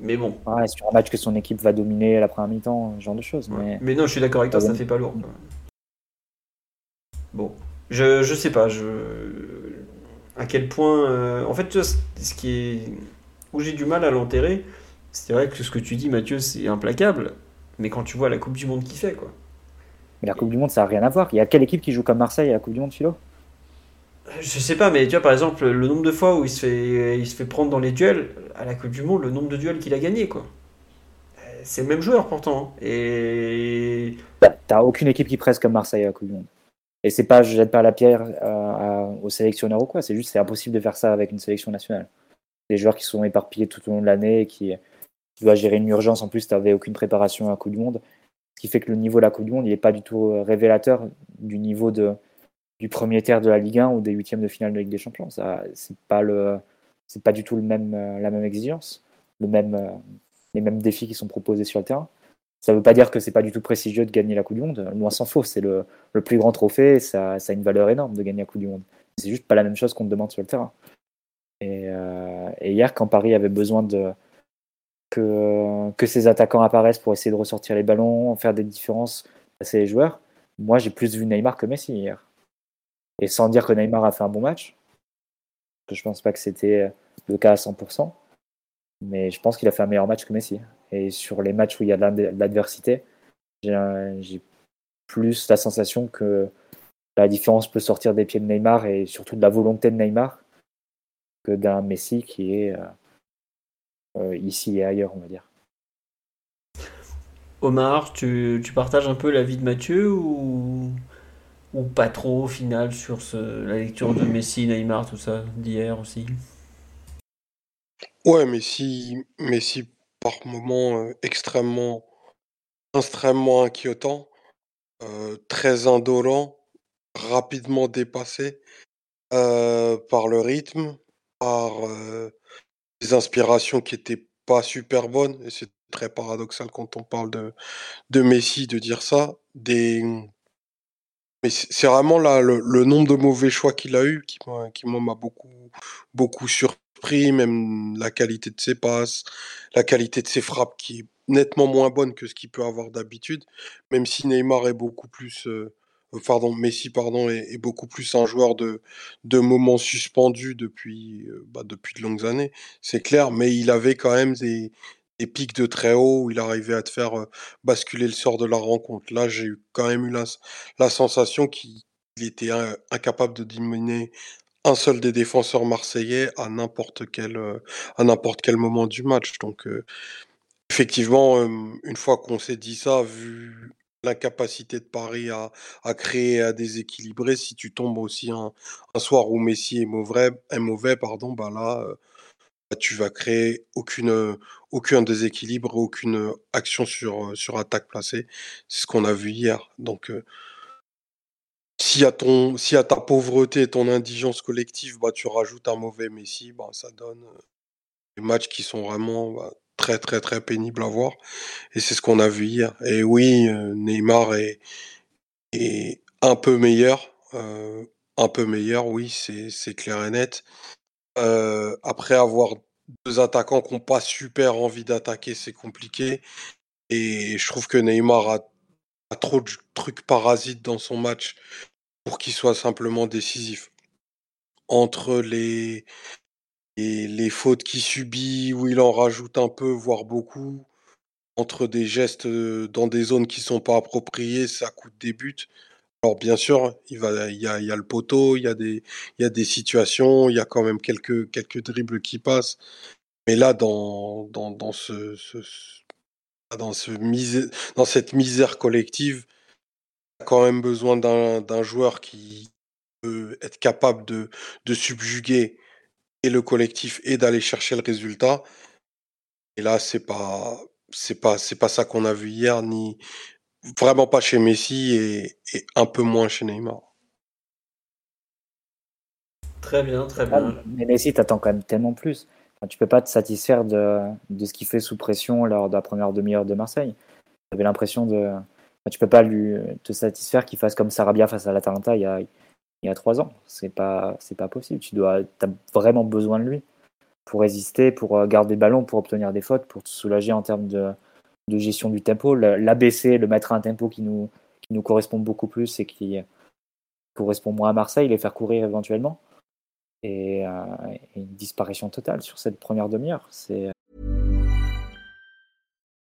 A: Mais bon.
B: Ouais, sur un match que son équipe va dominer à la première mi-temps, ce genre de choses. Mais...
A: non, je suis d'accord avec toi, ça fait pas lourd. Bon, je, je sais pas, je à quel point. Euh, en fait, ce qui est où j'ai du mal à l'enterrer, c'est vrai que ce que tu dis, Mathieu, c'est implacable. Mais quand tu vois la Coupe du Monde qu'il fait, quoi.
B: Mais la Coupe du Monde, ça n'a rien à voir. Il y a quelle équipe qui joue comme Marseille à la Coupe du Monde, Philo?
A: Je sais pas, mais tu vois, par exemple, le nombre de fois où il se fait, il se fait prendre dans les duels, à la Coupe du Monde, le nombre de duels qu'il a gagné, quoi. Euh, C'est le même joueur pourtant. Et.
B: Bah, T'as aucune équipe qui presse comme Marseille à la Coupe du Monde. Et c'est pas, je jette pas la pierre euh, aux sélectionneurs ou quoi, c'est juste c'est impossible de faire ça avec une sélection nationale. Des joueurs qui sont éparpillés tout au long de l'année, et qui, tu dois gérer une urgence, en plus t'avais aucune préparation à la Coupe du Monde. Qui fait que le niveau de la Coupe du Monde, il est pas du tout euh, révélateur du niveau de, du premier tiers de la Ligue 1 ou des huitièmes de finale de Ligue des Champions. Ça, c'est pas pas du tout le même, euh, la même exigence, le même, euh, les mêmes défis qui sont proposés sur le terrain. Ça veut pas dire que c'est pas du tout prestigieux de gagner la Coupe du Monde. Loin s'en faut, c'est le, le plus grand trophée, ça, ça a une valeur énorme de gagner la Coupe du Monde. C'est juste pas la même chose qu'on te demande sur le terrain. Et hier, quand Paris avait besoin de que, que ses attaquants apparaissent pour essayer de ressortir les ballons, faire des différences, passer les joueurs, moi j'ai plus vu Neymar que Messi hier. Et sans dire que Neymar a fait un bon match, que je pense pas que c'était le cas à 100%, mais je pense qu'il a fait un meilleur match que Messi. Et sur les matchs où il y a de l'ad- de l'adversité, j'ai plus la sensation que la différence peut sortir des pieds de Neymar et surtout de la volonté de Neymar que d'un Messi qui est euh, euh, ici et ailleurs, on va dire.
A: Omar, tu, tu partages un peu l'avis de Mathieu ou, ou pas trop au final sur ce, la lecture de Messi, Neymar, tout ça, d'hier aussi?
C: Ouais, Messi, Messi par moments euh, extrêmement, extrêmement inquiétant, euh, très indolent, rapidement dépassé euh, par le rythme, par euh, des inspirations qui étaient pas super bonnes. Et c'est très paradoxal quand on parle de, de Messi de dire ça. Des... Mais c'est vraiment là le, nombre de mauvais choix qu'il a eu qui m'a beaucoup beaucoup surpris, même la qualité de ses passes, la qualité de ses frappes qui est nettement moins bonne que ce qu'il peut avoir d'habitude, même si Neymar est beaucoup plus euh, pardon, Messi pardon est, beaucoup plus un joueur de de moments suspendus depuis euh, bah, depuis de longues années, c'est clair, mais il avait quand même des des pics de très haut où il arrivait à te faire euh, basculer le sort de la rencontre. Là, j'ai quand même eu la, la sensation qu'il il était in- incapable de dominer un seul des défenseurs marseillais à n'importe quel, euh, quel moment du match. Donc, euh, effectivement, euh, une fois qu'on s'est dit ça, vu l'incapacité de Paris à, créer, à déséquilibrer, si tu tombes aussi un, un soir où Messi est mauvais, est mauvais pardon, bah là, euh, bah, tu vas créer aucune, aucun déséquilibre, aucune action sur, euh, sur attaque placée. C'est ce qu'on a vu hier. Donc, euh, si à ton, si à ta pauvreté et ton indigence collective, bah, tu rajoutes un mauvais Messi, bah, ça donne des matchs qui sont vraiment bah, très très très pénibles à voir. Et c'est ce qu'on a vu hier. Et oui, euh, Neymar est, est un peu meilleur. euh, un peu meilleur, oui, c'est c'est clair et net. Euh, après avoir deux attaquants qui n'ont pas super envie d'attaquer, c'est compliqué. Et je trouve que Neymar a, a trop de trucs parasites dans son match pour qu'il soit simplement décisif. Entre les, les, les fautes qu'il subit, où il en rajoute un peu, voire beaucoup, entre des gestes dans des zones qui sont pas appropriées, ça coûte des buts. Alors bien sûr, il y a, le poteau, il y a des, situations, il y a quand même quelques, dribbles qui passent. Mais là, dans, dans, ce- dans cette misère collective, a quand même besoin d'un joueur qui peut être capable de subjuguer et le collectif et d'aller chercher le résultat. Et là, c'est pas, c'est pas, c'est pas ça qu'on a vu hier, ni vraiment pas chez Messi et, et un peu moins chez Neymar.
A: Très bien, très
B: Ah,
A: bien.
B: mais Messi, t'attends quand même tellement plus. Enfin, tu peux pas te satisfaire de, de ce qu'il fait sous pression lors de la première demi-heure de Marseille. Tu avais l'impression de. enfin, tu peux pas lui, te satisfaire qu'il fasse comme Sarabia face à l'Atalanta il y a, il y a trois ans. C'est pas, c'est pas possible. Tu dois, as vraiment besoin de lui pour résister, pour euh, garder le ballon, pour obtenir des fautes, pour te soulager en termes de, de gestion du tempo. L'abaisser, le mettre à un tempo qui nous, qui nous correspond beaucoup plus et qui correspond moins à Marseille, les faire courir éventuellement et, euh, une disparition totale sur cette première demi-heure.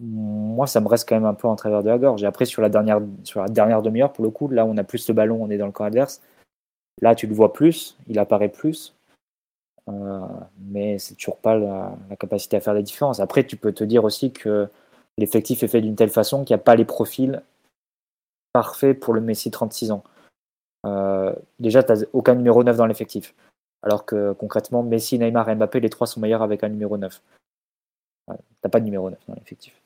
B: Moi, ça me reste quand même un peu en travers de la gorge. Et après, sur la dernière, sur la dernière demi-heure, pour le coup, là, on a plus le ballon, on est dans le camp adverse. Là, tu le vois plus, il apparaît plus. Euh, mais c'est toujours pas la, capacité à faire la différence. Après, tu peux te dire aussi que l'effectif est fait d'une telle façon qu'il n'y a pas les profils parfaits pour le Messi 36 ans. Euh, déjà, tu n'as aucun numéro 9 dans l'effectif. Alors que concrètement, Messi, Neymar et Mbappé, les trois sont meilleurs avec un numéro 9. Euh, tu pas de numéro 9 dans l'effectif.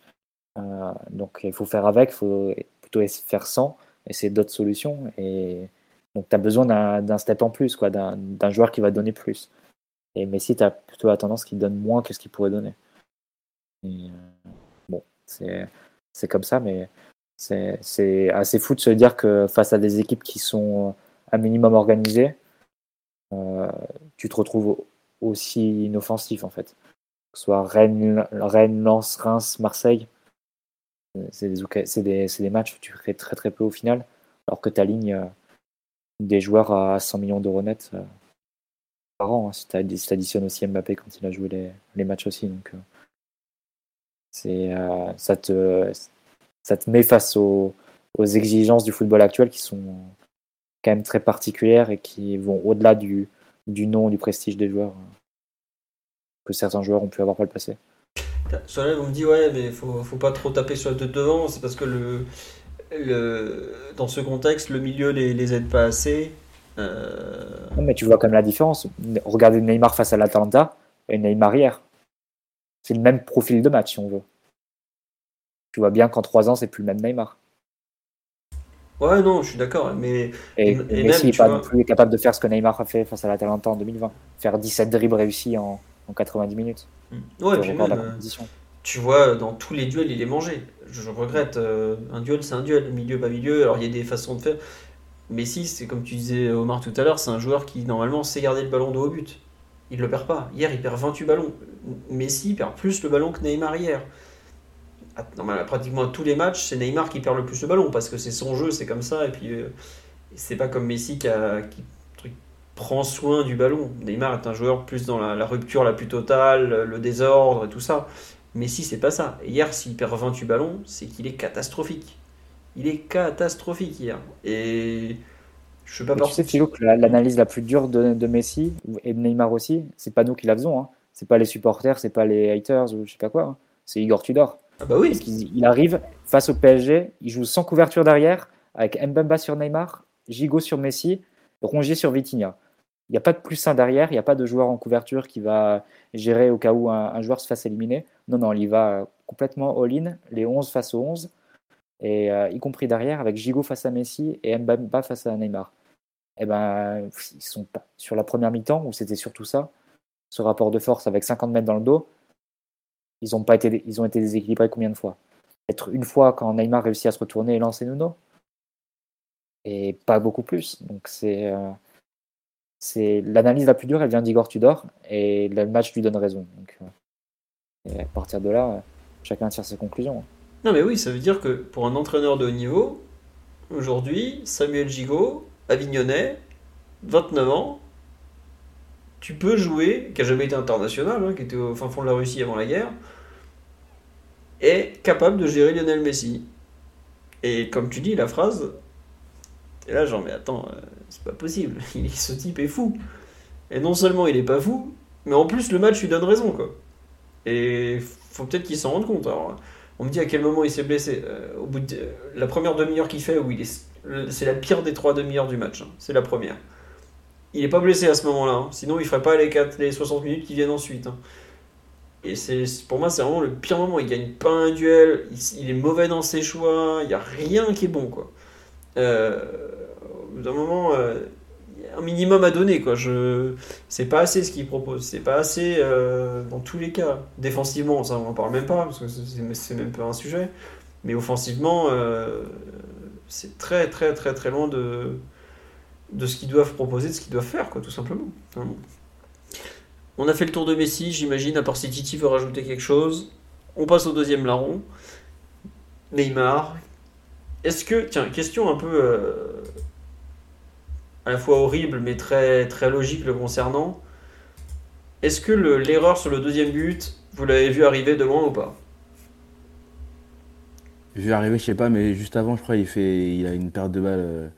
B: Euh, donc il faut faire avec, il faut plutôt faire sans, essayer d'autres solutions. Et donc tu as besoin d'un step en plus, d'un joueur qui va donner plus. Et Messi, tu as plutôt la tendance qu'il donne moins que ce qu'il pourrait donner. Et, bon, c'est comme ça, mais c'est assez fou de se dire que face à des équipes qui sont un minimum organisées, euh, tu te retrouves aussi inoffensif en fait. Que ce soit Rennes, Rennes Lens, Reims, Marseille, c'est des, matchs où tu crées très très peu au final, alors que tu alignes des joueurs à 100 millions d'euros net euh, par an, hein, si tu additionnes aussi Mbappé quand il a joué les, matchs aussi. Donc, euh, ça te met face aux, exigences du football actuel qui sont quand même très particulières et qui vont au-delà du, du nom, du prestige des joueurs euh, que certains joueurs ont pu avoir par le passé.
A: Sur vous me dites, ouais, mais faut, faut pas trop taper sur le de devant, c'est parce que le, le, dans ce contexte, le milieu les, les aide pas assez.
B: Euh... mais tu vois quand même la différence. Regardez Neymar face à l'Atalanta et Neymar hier. C'est le même profil de match, si on veut tu vois bien qu'en trois ans, c'est plus le même Neymar.
A: Ouais, non, je suis d'accord. Mais,
B: et, Messi n'est pas non plus capable de faire ce que Neymar a fait face à la l'Atalanta en 2020. Faire 17 dribbles réussis en, en 90 minutes.
A: Mm. Ouais, puis même, euh, tu vois, dans tous les duels, il est mangé. Je, regrette. Euh, un duel, c'est un duel. Milieu, pas milieu. Alors, il y a des façons de faire. Messi, c'est comme tu disais, Omar, tout à l'heure, c'est un joueur qui, normalement, sait garder le ballon de haut but. Il le perd pas. Hier, il perd 28 ballons. Messi perd plus le ballon que Neymar hier pratiquement tous les matchs, c'est Neymar qui perd le plus le ballon parce que c'est son jeu, c'est comme ça. Et puis, euh, c'est pas comme Messi qui, prend soin du ballon. Neymar est un joueur plus dans la, rupture la plus totale, le désordre et tout ça. Messi, c'est pas ça. hier, s'il perd 28 ballons, c'est qu'il est catastrophique. Il est catastrophique hier. Et je sais pas
B: Tu sais, Philo, que l'analyse la plus dure de, Messi et de Neymar aussi, c'est pas nous qui la faisons. Hein. C'est pas les supporters, c'est pas les haters ou je sais pas quoi. Hein. C'est Igor Tudor.
A: Ah bah oui.
B: Parce qu'il arrive face au PSG, il joue sans couverture derrière, avec Mbemba sur Neymar, Gigot sur Messi, Rongier sur Vitinha. Il n'y a pas de plus sain derrière, il n'y a pas de joueur en couverture qui va gérer au cas où un, joueur se fasse éliminer. Non, non, il va complètement all-in, les 11 face aux 11, et, euh, y compris derrière, avec Gigot face à Messi et Mbemba face à Neymar. Eh ben, ils sont pas sur la première mi-temps, où c'était surtout ça, ce rapport de force avec 50 mètres dans le dos, ils ont, pas été, ils ont été déséquilibrés combien de fois? Être une fois quand Neymar réussit à se retourner et lancer Nuno Et pas beaucoup plus. Donc c'est. Euh, c'est l'analyse la plus dure, elle vient d'Igor Tudor et le match lui donne raison. Euh, et à partir de là, chacun tire ses conclusions.
A: Non, mais oui, ça veut dire que pour un entraîneur de haut niveau, aujourd'hui, Samuel Gigot, Avignonnais, 29 ans, tu peux jouer, qui a jamais été international, hein, qui était au fin fond de la Russie avant la guerre, est capable de gérer Lionel Messi. Et comme tu dis, la phrase, et là genre, mais attends, euh, c'est pas possible, *laughs* ce type est fou. Et non seulement il est pas fou, mais en plus le match lui donne raison, quoi. Et faut peut-être qu'il s'en rende compte. Alors, on me dit à quel moment il s'est blessé. Euh, au bout de la première demi-heure qu'il fait, où il est, c'est la pire des trois demi-heures du match. Hein. C'est la première il n'est pas blessé à ce moment-là. Hein. Sinon, il ferait pas les, 4, les 60 minutes qui viennent ensuite. Hein. Et pour moi, c'est vraiment le pire moment. Il gagne pas un duel, il, est mauvais dans ses choix, il n'y a rien qui est bon. Quoi. Euh, d'un moment, euh, un minimum à donner. Quoi. Je... C'est pas assez ce qu'il propose. C'est pas assez euh, dans tous les cas. Défensivement, ça, on en parle même pas, parce que c'est même pas un sujet. Mais offensivement, euh, c'est très, très, très, très loin de, de ce qu'ils doivent proposer, de ce qu'ils doivent faire, quoi, tout simplement. On a fait le tour de Messi, j'imagine, à part si Titi veut rajouter quelque chose. On passe au deuxième larron. Neymar. Est-ce que, tiens, question un peu euh, à la fois horrible mais très, très logique le concernant. Est-ce que l'erreur sur le deuxième but, vous l'avez vu arriver de loin ou pas?
D: Vu arriver, je sais pas, mais juste avant, je crois, il fait, il a une perte de balle euh,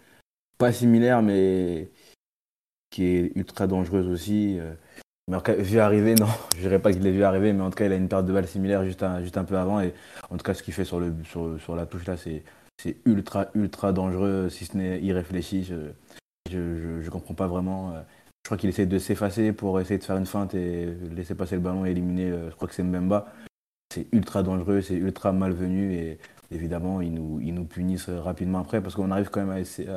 D: pas similaire, mais qui est ultra dangereuse aussi. Euh. Mais en cas, vu arriver, *laughs* non, je dirais pas qu'il l'ait vu arriver, mais en tout cas, il a une perte de balle similaire juste un, juste un peu avant. Et en tout cas, ce qu'il fait sur, le, sur, la touche là, c'est ultra, ultra dangereux, si ce n'est irréfléchi. Je, je, comprends pas vraiment. Euh. Je crois qu'il essaie de s'effacer pour essayer de faire une feinte et laisser passer le ballon et éliminer, euh, je crois que c'est Mbemba. C'est ultra dangereux, c'est ultra malvenu et évidemment, ils nous, ils nous punissent rapidement après parce qu'on arrive quand même à essayer.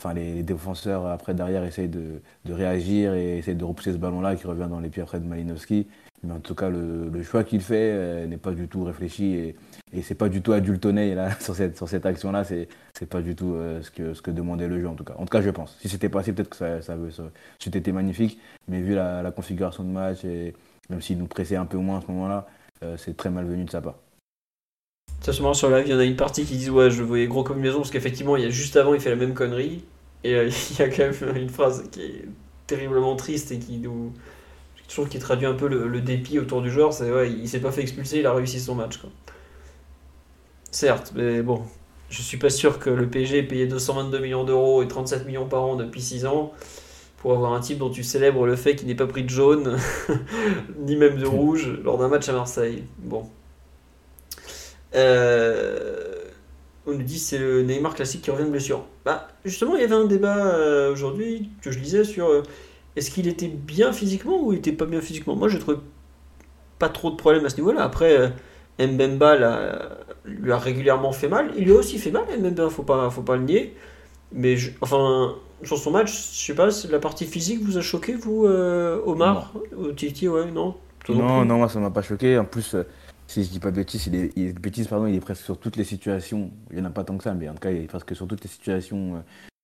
D: enfin, les, défenseurs après derrière essayent de, de, réagir et essayent de repousser ce ballon-là qui revient dans les pieds après de Malinowski. Mais en tout cas, le, choix qu'il fait euh, n'est pas du tout réfléchi et, et c'est pas du tout adultonné là, *laughs* sur cette, sur cette action-là. C'est, c'est pas du tout euh, ce, que, ce que demandait le jeu en tout cas. En tout cas, je pense. Si c'était passé, peut-être que ça, ça, ça, c'était été magnifique. Mais vu la, la, configuration de match et même s'il nous pressait un peu moins à ce moment-là, euh, c'est très malvenu de sa part.
A: Se sur live, il y en a une partie qui disent ouais je voyais gros comme une maison parce qu'effectivement il y a juste avant il fait la même connerie et *laughs* il y a quand même une phrase qui est terriblement triste et qui nous je trouve qu'il traduit un peu le, le, dépit autour du joueur c'est ouais il s'est pas fait expulser il a réussi son match quoi. certes mais bon je suis pas sûr que le PSG ait payé 222 millions d'euros et 37 millions par an depuis 6 ans pour avoir un type dont tu célèbres le fait qu'il n'ait pas pris de jaune *laughs* ni même de rouge lors d'un match à Marseille bon euh, on nous dit c'est le Neymar classique qui revient de blessure. Bah, justement, il y avait un débat euh, aujourd'hui que je lisais sur euh, est-ce qu'il était bien physiquement ou il était pas bien physiquement? Moi, je trouve pas trop de problèmes à ce niveau-là. Après, Mbemba lui a régulièrement fait mal. Il lui a aussi fait mal, Mbemba, faut pas, faut pas le nier. Mais enfin, sur son match, je sais pas, la partie physique vous a choqué, vous, Omar? Ou Titi, ouais, non?
D: Non, non, moi ça m'a pas choqué. En plus, si je dis pas bêtise, il est, il, bêtise, pardon, il est presque sur toutes les situations. Il n'y en a pas tant que ça, mais en tout cas, il est presque sur toutes les situations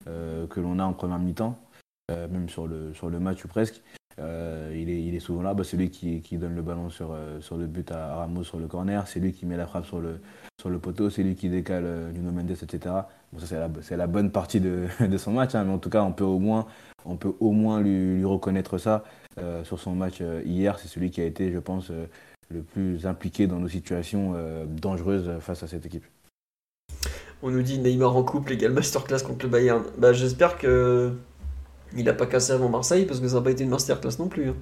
D: euh, que l'on a en première mi-temps, euh, même sur le, sur le match ou presque. Euh, il, est, il est souvent là, bah, c'est lui qui, qui, donne le ballon sur, sur le but à Ramos sur le corner, c'est lui qui met la frappe sur le, sur le poteau, c'est lui qui décale Nuno Mendes, etc. Bon, ça, c'est la, c'est la bonne partie de, *laughs* de son match, hein, mais en tout cas, on peut au moins, on peut au moins lui, lui reconnaître ça sur son match hier. C'est celui qui a été, je pense, le plus impliqué dans nos situations euh, dangereuses face à cette équipe.
A: On nous dit Neymar en couple égale masterclass contre le Bayern. Bah, J'espère que il n'a pas cassé avant Marseille parce que ça n'a pas été une masterclass non plus. Hein.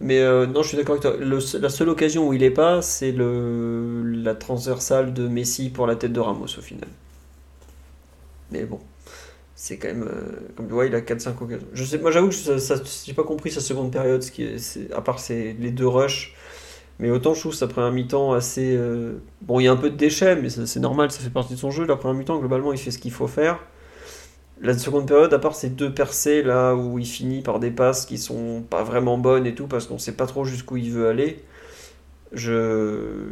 A: Mais euh, non, je suis d'accord avec toi. La seule occasion où il est pas, c'est la transversale de Messi pour la tête de Ramos au final. Mais bon, c'est quand même. Euh, comme tu vois, il a 4-5 occasions. Je sais, moi j'avoue que je n'ai pas compris sa seconde période, ce qui est, à part les deux rushs mais autant je trouve sa première mi-temps assez. Euh, bon, il y a un peu de déchets, mais c'est normal, ça fait partie de son jeu. La première mi-temps, globalement, il fait ce qu'il faut faire. La seconde période, à part ces deux percées là où il finit par des passes qui sont pas vraiment bonnes et tout, parce qu'on sait pas trop jusqu'où il veut aller, je.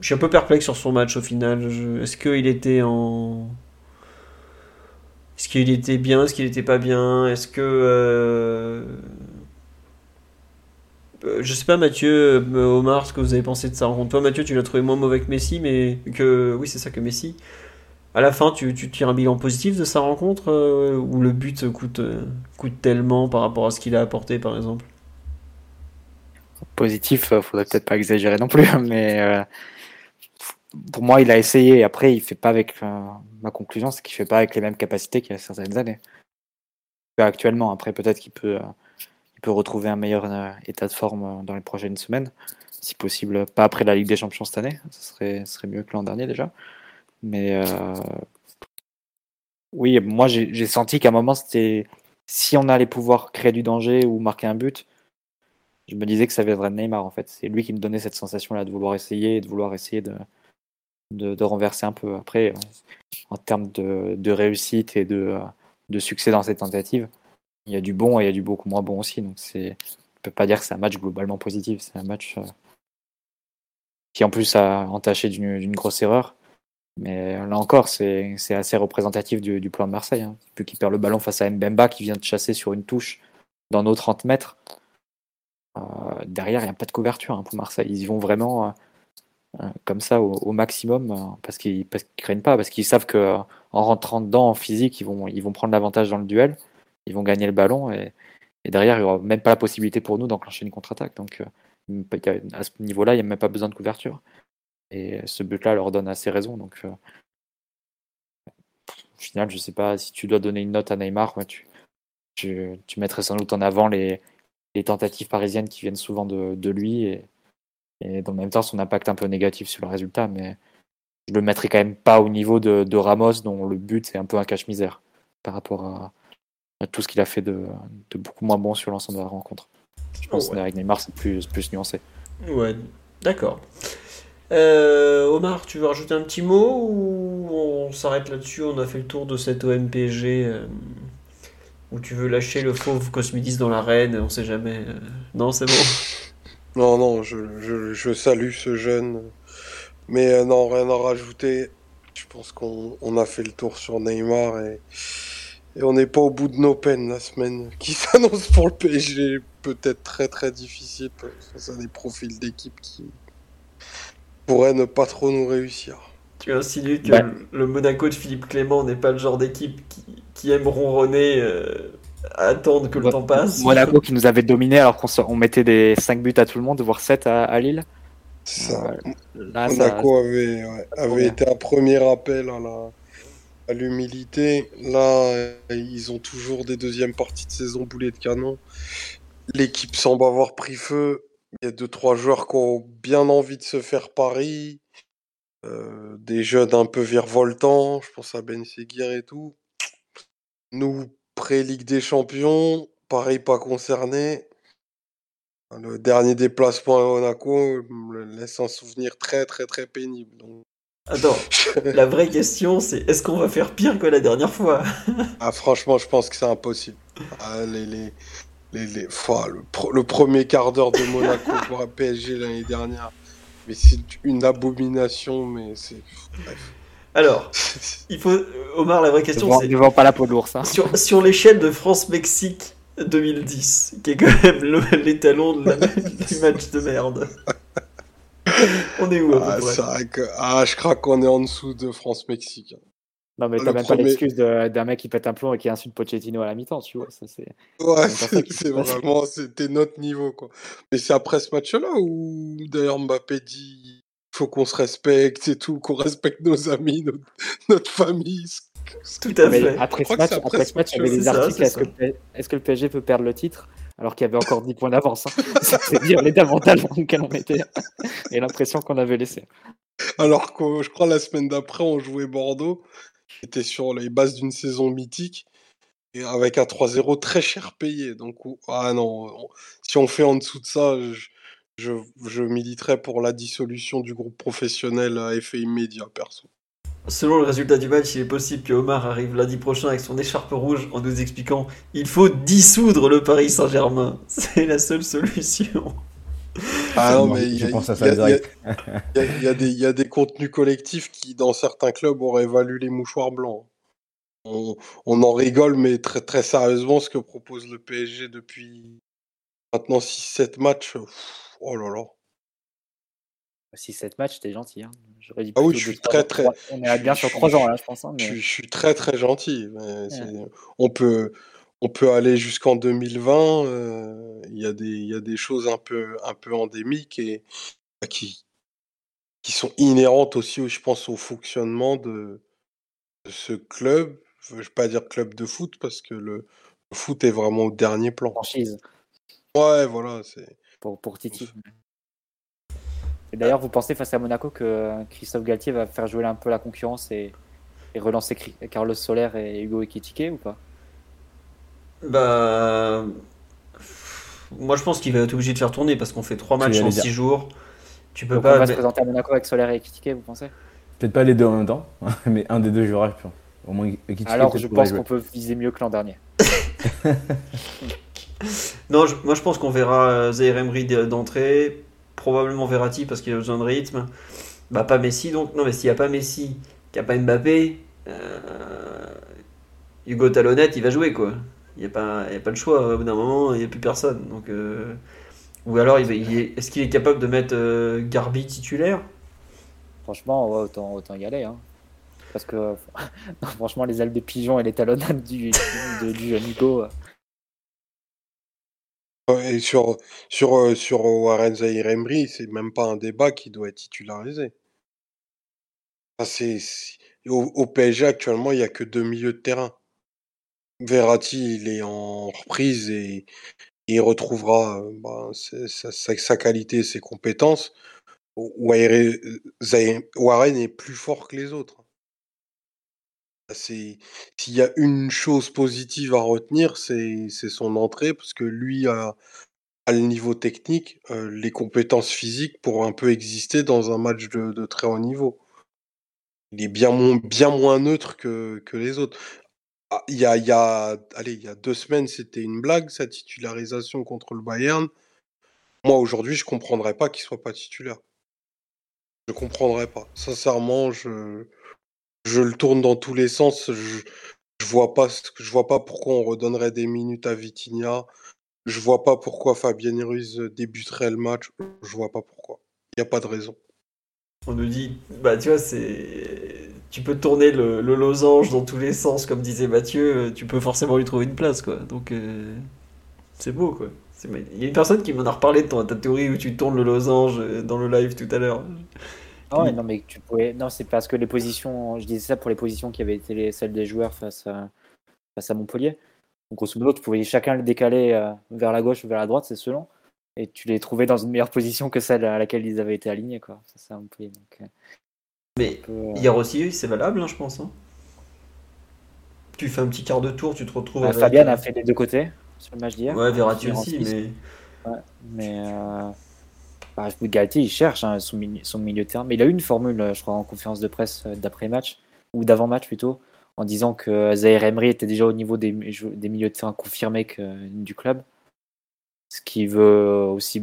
A: Suis un peu perplexe sur son match au final. Est-ce qu'il était en. Est-ce qu'il était bien Est-ce qu'il était pas bien? Est-ce que. Euh, euh, je sais pas Mathieu, euh, Omar, ce que vous avez pensé de sa. Toi Mathieu, tu l'as trouvé moins mauvais que Messi, mais que oui c'est ça que Messi. À la fin, tu, tires un bilan positif de sa rencontre euh, ou le but coûte, coûte tellement par rapport à ce qu'il a apporté par exemple?
B: Positif, faudrait peut-être pas exagérer non plus, *laughs* mais pour moi il a essayé. Après, il fait pas avec ma conclusion, c'est qu'il fait pas avec les mêmes capacités qu'il y a certaines années. Actuellement, après peut-être qu'il peut peut retrouver un meilleur euh, état de forme euh, dans les prochaines semaines. Si possible, pas après la Ligue des Champions cette année, ce serait, serait mieux que l'an dernier déjà. Mais euh, oui, moi j'ai senti qu'à un moment, c'était si on allait pouvoir créer du danger ou marquer un but, je me disais que ça viendrait de Neymar en fait. C'est lui qui me donnait cette sensation-là de vouloir essayer, de vouloir essayer de, de, renverser un peu. Après, en termes de, réussite et de, de succès dans cette tentative, il y a du bon et il y a du beaucoup moins bon aussi. Donc c'est, on peut pas dire que c'est un match globalement positif. C'est un match euh, qui en plus a entaché d'une grosse erreur. Mais là encore, c'est assez représentatif du, plan de Marseille. Hein. Puis qui perd le ballon face à Mbemba qui vient de chasser sur une touche dans nos 30 mètres. Derrière, il n'y a pas de couverture hein, pour Marseille. Ils y vont vraiment euh, euh, comme ça au, maximum euh, parce qu'ils qu'ils craignent pas, parce qu'ils savent que euh, en rentrant dedans en physique, ils vont, ils vont prendre l'avantage dans le duel, ils vont gagner le ballon et, et derrière, il n'y aura même pas la possibilité pour nous d'enclencher une contre-attaque. Donc à ce niveau-là, il n'y a même pas besoin de couverture. Et ce but-là leur donne assez raison. Donc euh, au final, je sais pas si tu dois donner une note à Neymar, ouais, tu, tu, tu mettrais sans doute en avant les, les tentatives parisiennes qui viennent souvent de, de lui et, et dans le même temps son impact un peu négatif sur le résultat. Mais je le mettrais quand même pas au niveau de, de Ramos, dont le but c'est un peu un cache-misère par rapport à, à tout ce qu'il a fait de, de beaucoup moins bon sur l'ensemble de la rencontre. Je pense
A: Oh, ouais.
B: qu'avec Neymar c'est plus, plus nuancé.
A: Ouais, d'accord. Euh, Omar, tu veux rajouter un petit mot ou on s'arrête là-dessus? On a fait le tour de cette OMPG euh, où tu veux lâcher le fauve Cosmidis dans l'arène, on sait jamais. euh. Non, c'est bon. *laughs*
C: Non, non, je, salue ce jeune. Mais non, rien à rajouter. Je pense qu'on on a fait le tour sur Neymar et, et on n'est pas au bout de nos peines la semaine qui *laughs* s'annonce pour le PSG. Peut-être très très difficile face à des profils d'équipe qui pourraient ne pas trop nous réussir.
A: Tu insinues que
B: Bah.
A: le Monaco de Philippe Clément n'est pas le genre d'équipe qui, qui aime ronronner, euh, attendre que le
B: Mo-
A: temps passe.
B: Monaco qui nous avait dominé alors qu'on on mettait des 5 buts à tout le monde, voire 7 à, à Lille.
C: Ça,
B: Là, ça-
C: Monaco avait, ouais, été un premier appel à la à l'humilité. Là, euh, ils ont toujours des deuxièmes parties de saison boulets de canon. L'équipe semble avoir pris feu. Il y a deux trois joueurs qui ont bien envie de se faire pari. Euh, des jeunes un peu virevoltants. Je pense à Ben Seguir et tout. Nous, pré-Ligue des Champions, pareil, pas concernés. Le dernier déplacement à Monaco me laisse un souvenir très très très pénible. Donc,
A: Attends, la vraie *laughs* question c'est est-ce qu'on va faire pire que la dernière fois?
C: ah, franchement, je pense que c'est impossible. Ah, les, les, les, les- le, pro- le premier quart d'heure de Monaco *laughs* pour un PSG l'année dernière, mais c'est une abomination, mais c'est. Bref.
A: Alors, *laughs* il faut. Omar, la vraie question c'est
B: ne vend pas la peau de l'ours. hein.
A: sur, sur l'échelle de France-Mexique 2010, qui est quand même l'étalon de la- *laughs* du match de merde. On est où à
C: Ah,
A: peu près
C: vrai que ah, je crois qu'on est en dessous de France-Mexique.
B: Non, mais t'as même pas l'excuse de- d'un mec qui pète un plomb et qui insulte Pochettino à la mi-temps, tu vois. Ça, c'est...
C: Ouais,
B: C'est *laughs*
C: vraiment, c'était notre niveau, quoi. Mais c'est après ce match-là où, d'ailleurs, Mbappé dit, faut qu'on se respecte et tout, qu'on respecte nos amis, notre, notre famille.
A: Tout à
B: Mais
A: fait.
B: après ce match,
C: après
B: après
C: ce
B: match, il y avait des articles. Est-ce que, le que le PSG peut perdre le titre? Alors qu'il y avait encore 10 points d'avance hein. C'est dire l'état mental dans lequel on était et l'impression qu'on avait laissé.
C: Alors que je crois la semaine d'après, on jouait Bordeaux, était sur les bases d'une saison mythique, et avec un 3-0 très cher payé. Donc, ah non, on- si on fait en dessous de ça, je, je, je militerai pour la dissolution du groupe professionnel à effet immédiat, perso.
A: Selon le résultat du match, il est possible que Omar arrive lundi prochain avec son écharpe rouge en nous expliquant il faut dissoudre le Paris Saint-Germain. C'est la seule solution.
C: Ah non, mais il y
D: je
C: a, des- il y a des contenus collectifs qui, dans certains clubs, auraient valu les mouchoirs blancs. On, on en rigole, mais très, très sérieusement, ce que propose le PSG depuis maintenant 6-7 matchs, pff, oh là là.
B: Si 7 matchs, t'es gentil. Hein. J'aurais dit
C: Ah oui, je suis très, très-
B: On est à
C: je-
B: bien
C: je
B: sur
C: suis-
B: 3 ans là, je pense. hein,
C: Je,
B: mais-
C: suis- je suis très très gentil. mais c'est- on, peut, on peut aller jusqu'en 2020. euh, Il y, a des- il y a des choses un peu, un peu endémiques et qui, qui sont inhérentes aussi, je pense, au fonctionnement de, de ce club. Je ne vais pas dire club de foot parce que le, le foot est vraiment au dernier plan.
B: franchise
C: Ouais, voilà. c'est
B: pour, pour Titi. Et d'ailleurs, vous pensez face à Monaco que Christophe Galtier va faire jouer un peu la concurrence et, et relancer Carlos Soler et Hugo Ekitike ou pas?
A: Bah. Moi je pense qu'il va être obligé de faire tourner parce qu'on fait 3
D: C'est ce que
A: matchs en
D: j'allais
A: 6
D: dire.
A: jours. Tu peux
B: Donc
A: pas.
B: on va se présenter à Monaco avec Soler et Ekitike, vous pensez?
D: Peut-être pas les deux en même temps, *laughs* mais un des deux jouera, je pense. Au moins, Ekitike
B: Alors je pense qu'on peut viser mieux que l'an dernier. *laughs*
A: non, je- moi je pense qu'on verra euh, Zaire Emery d'entrée, probablement Verratti parce qu'il a besoin de rythme. Bah pas Messi donc. Non mais s'il n'y a pas Messi, qu'il n'y a pas Mbappé, euh, Hugo Talonnette il va jouer quoi. Il n'y a, pas- y a pas le choix, au bout d'un moment il n'y a plus personne. Donc, euh, Ou alors il va- il est- est-ce qu'il est capable de mettre euh, Garbi titulaire?
B: Franchement, ouais, autant, autant y aller. Hein. Parce que *laughs* non, franchement, les ailes de pigeon et les talonnades du, du, du jeune Hugo. euh,
C: Et sur, sur, euh, sur Warren Zahir Emery, c'est même pas un débat qui doit être titularisé. Enfin, c'est, c'est- au, au PSG actuellement, il n'y a que deux milieux de terrain. Verratti, il est en reprise et il retrouvera euh, bah, sa, sa- sa qualité ses compétences. Warren Warren est plus fort que les autres. C'est, s'il y a une chose positive à retenir, c'est, son entrée, parce que lui a, le niveau technique, euh, les compétences physiques pour un peu exister dans un match de, très haut niveau. Il est bien, moins- neutre que les autres. Ah, Il y a, deux semaines, c'était une blague, sa titularisation contre le Bayern. Moi, aujourd'hui, je comprendrais pas qu'il soit pas titulaire. Je comprendrais pas. Sincèrement, je, le tourne dans tous les sens. Je, je vois pas vois pas pourquoi on redonnerait des minutes à Vitinha. Je vois pas pourquoi Fabien Ruiz débuterait le match. Je vois pas pourquoi. Il n'y a pas de raison.
A: On nous dit, bah tu vois, c'est. Tu peux tourner le, le losange dans tous les sens, comme disait Mathieu, euh, tu peux forcément lui trouver une place, quoi. Donc, euh, c'est beau, quoi. Il y a une personne qui m'en a reparlé de ton, ta théorie où tu tournes le losange euh, dans le live tout à l'heure.
B: Ah ouais, non, mais tu pouvais. Non, c'est parce que les positions. Je disais ça pour les positions qui avaient été les- celles des joueurs face à, face à Montpellier. Donc, grosso modo, tu pouvais chacun le décaler vers la gauche ou vers la droite, c'est selon. Et tu les trouvais dans une meilleure position que celle à laquelle ils avaient été alignés, quoi. Ça, c'est à Montpellier. Donc, euh,
A: Mais
B: un peu, euh,
A: hier aussi, c'est valable, hein, je pense. hein. Tu fais un petit quart de tour, tu te retrouves
B: bah,
A: avec,
B: Fabian
A: euh,
B: a fait les deux côtés sur le match d'hier.
A: Ouais, Verratti aussi, mais.
B: Ouais, mais euh, bah, Galtier, il cherche hein, son, milieu, son milieu de terrain. Mais il a eu une formule, euh, je crois, en conférence de presse euh, d'après-match, ou d'avant-match plutôt, en disant que Zaire Emery était déjà au niveau des, milieux de terrain confirmés que, du club. Ce qui veut aussi.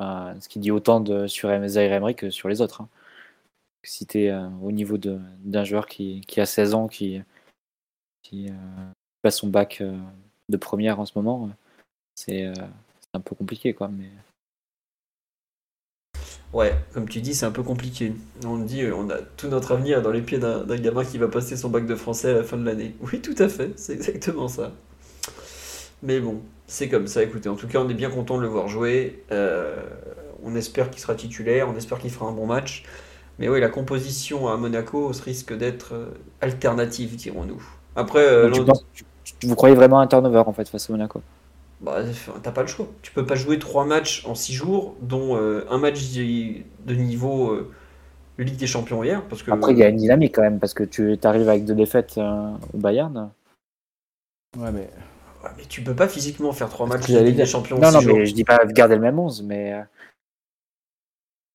B: ce qui dit autant de, sur Zaire Emery que sur les autres. hein. Si tu es au niveau d'un joueur qui, a 16 ans, qui, euh, passe son bac euh, de première en ce moment, euh, c'est euh, un peu compliqué, quoi. Mais
A: Ouais, comme tu dis, c'est un peu compliqué. On dit, euh, on a tout notre avenir dans les pieds d'un gamin qui va passer son bac de français à la fin de l'année. Oui, tout à fait, c'est exactement ça. Mais bon, c'est comme ça. Écoutez, en tout cas, on est bien content de le voir jouer. Euh, on espère qu'il sera titulaire, on espère qu'il fera un bon match. Mais oui, la composition à Monaco risque d'être euh, alternative, dirons-nous. Après, euh,
B: tu penses- tu- vous croyez vraiment à un turnover en fait face à Monaco?
A: Bah, t'as pas le choix. Tu peux pas jouer trois matchs en six jours, dont euh, un match de niveau euh, Ligue des Champions hier, parce que
B: Après, il y a une dynamique quand même parce que tu arrives avec deux défaites euh, au Bayern.
D: Ouais, mais
A: Ouais, mais tu peux pas physiquement faire trois matchs de des. Champions
B: Non, non,
A: jours.
B: mais je dis pas garder le même 11, mais euh,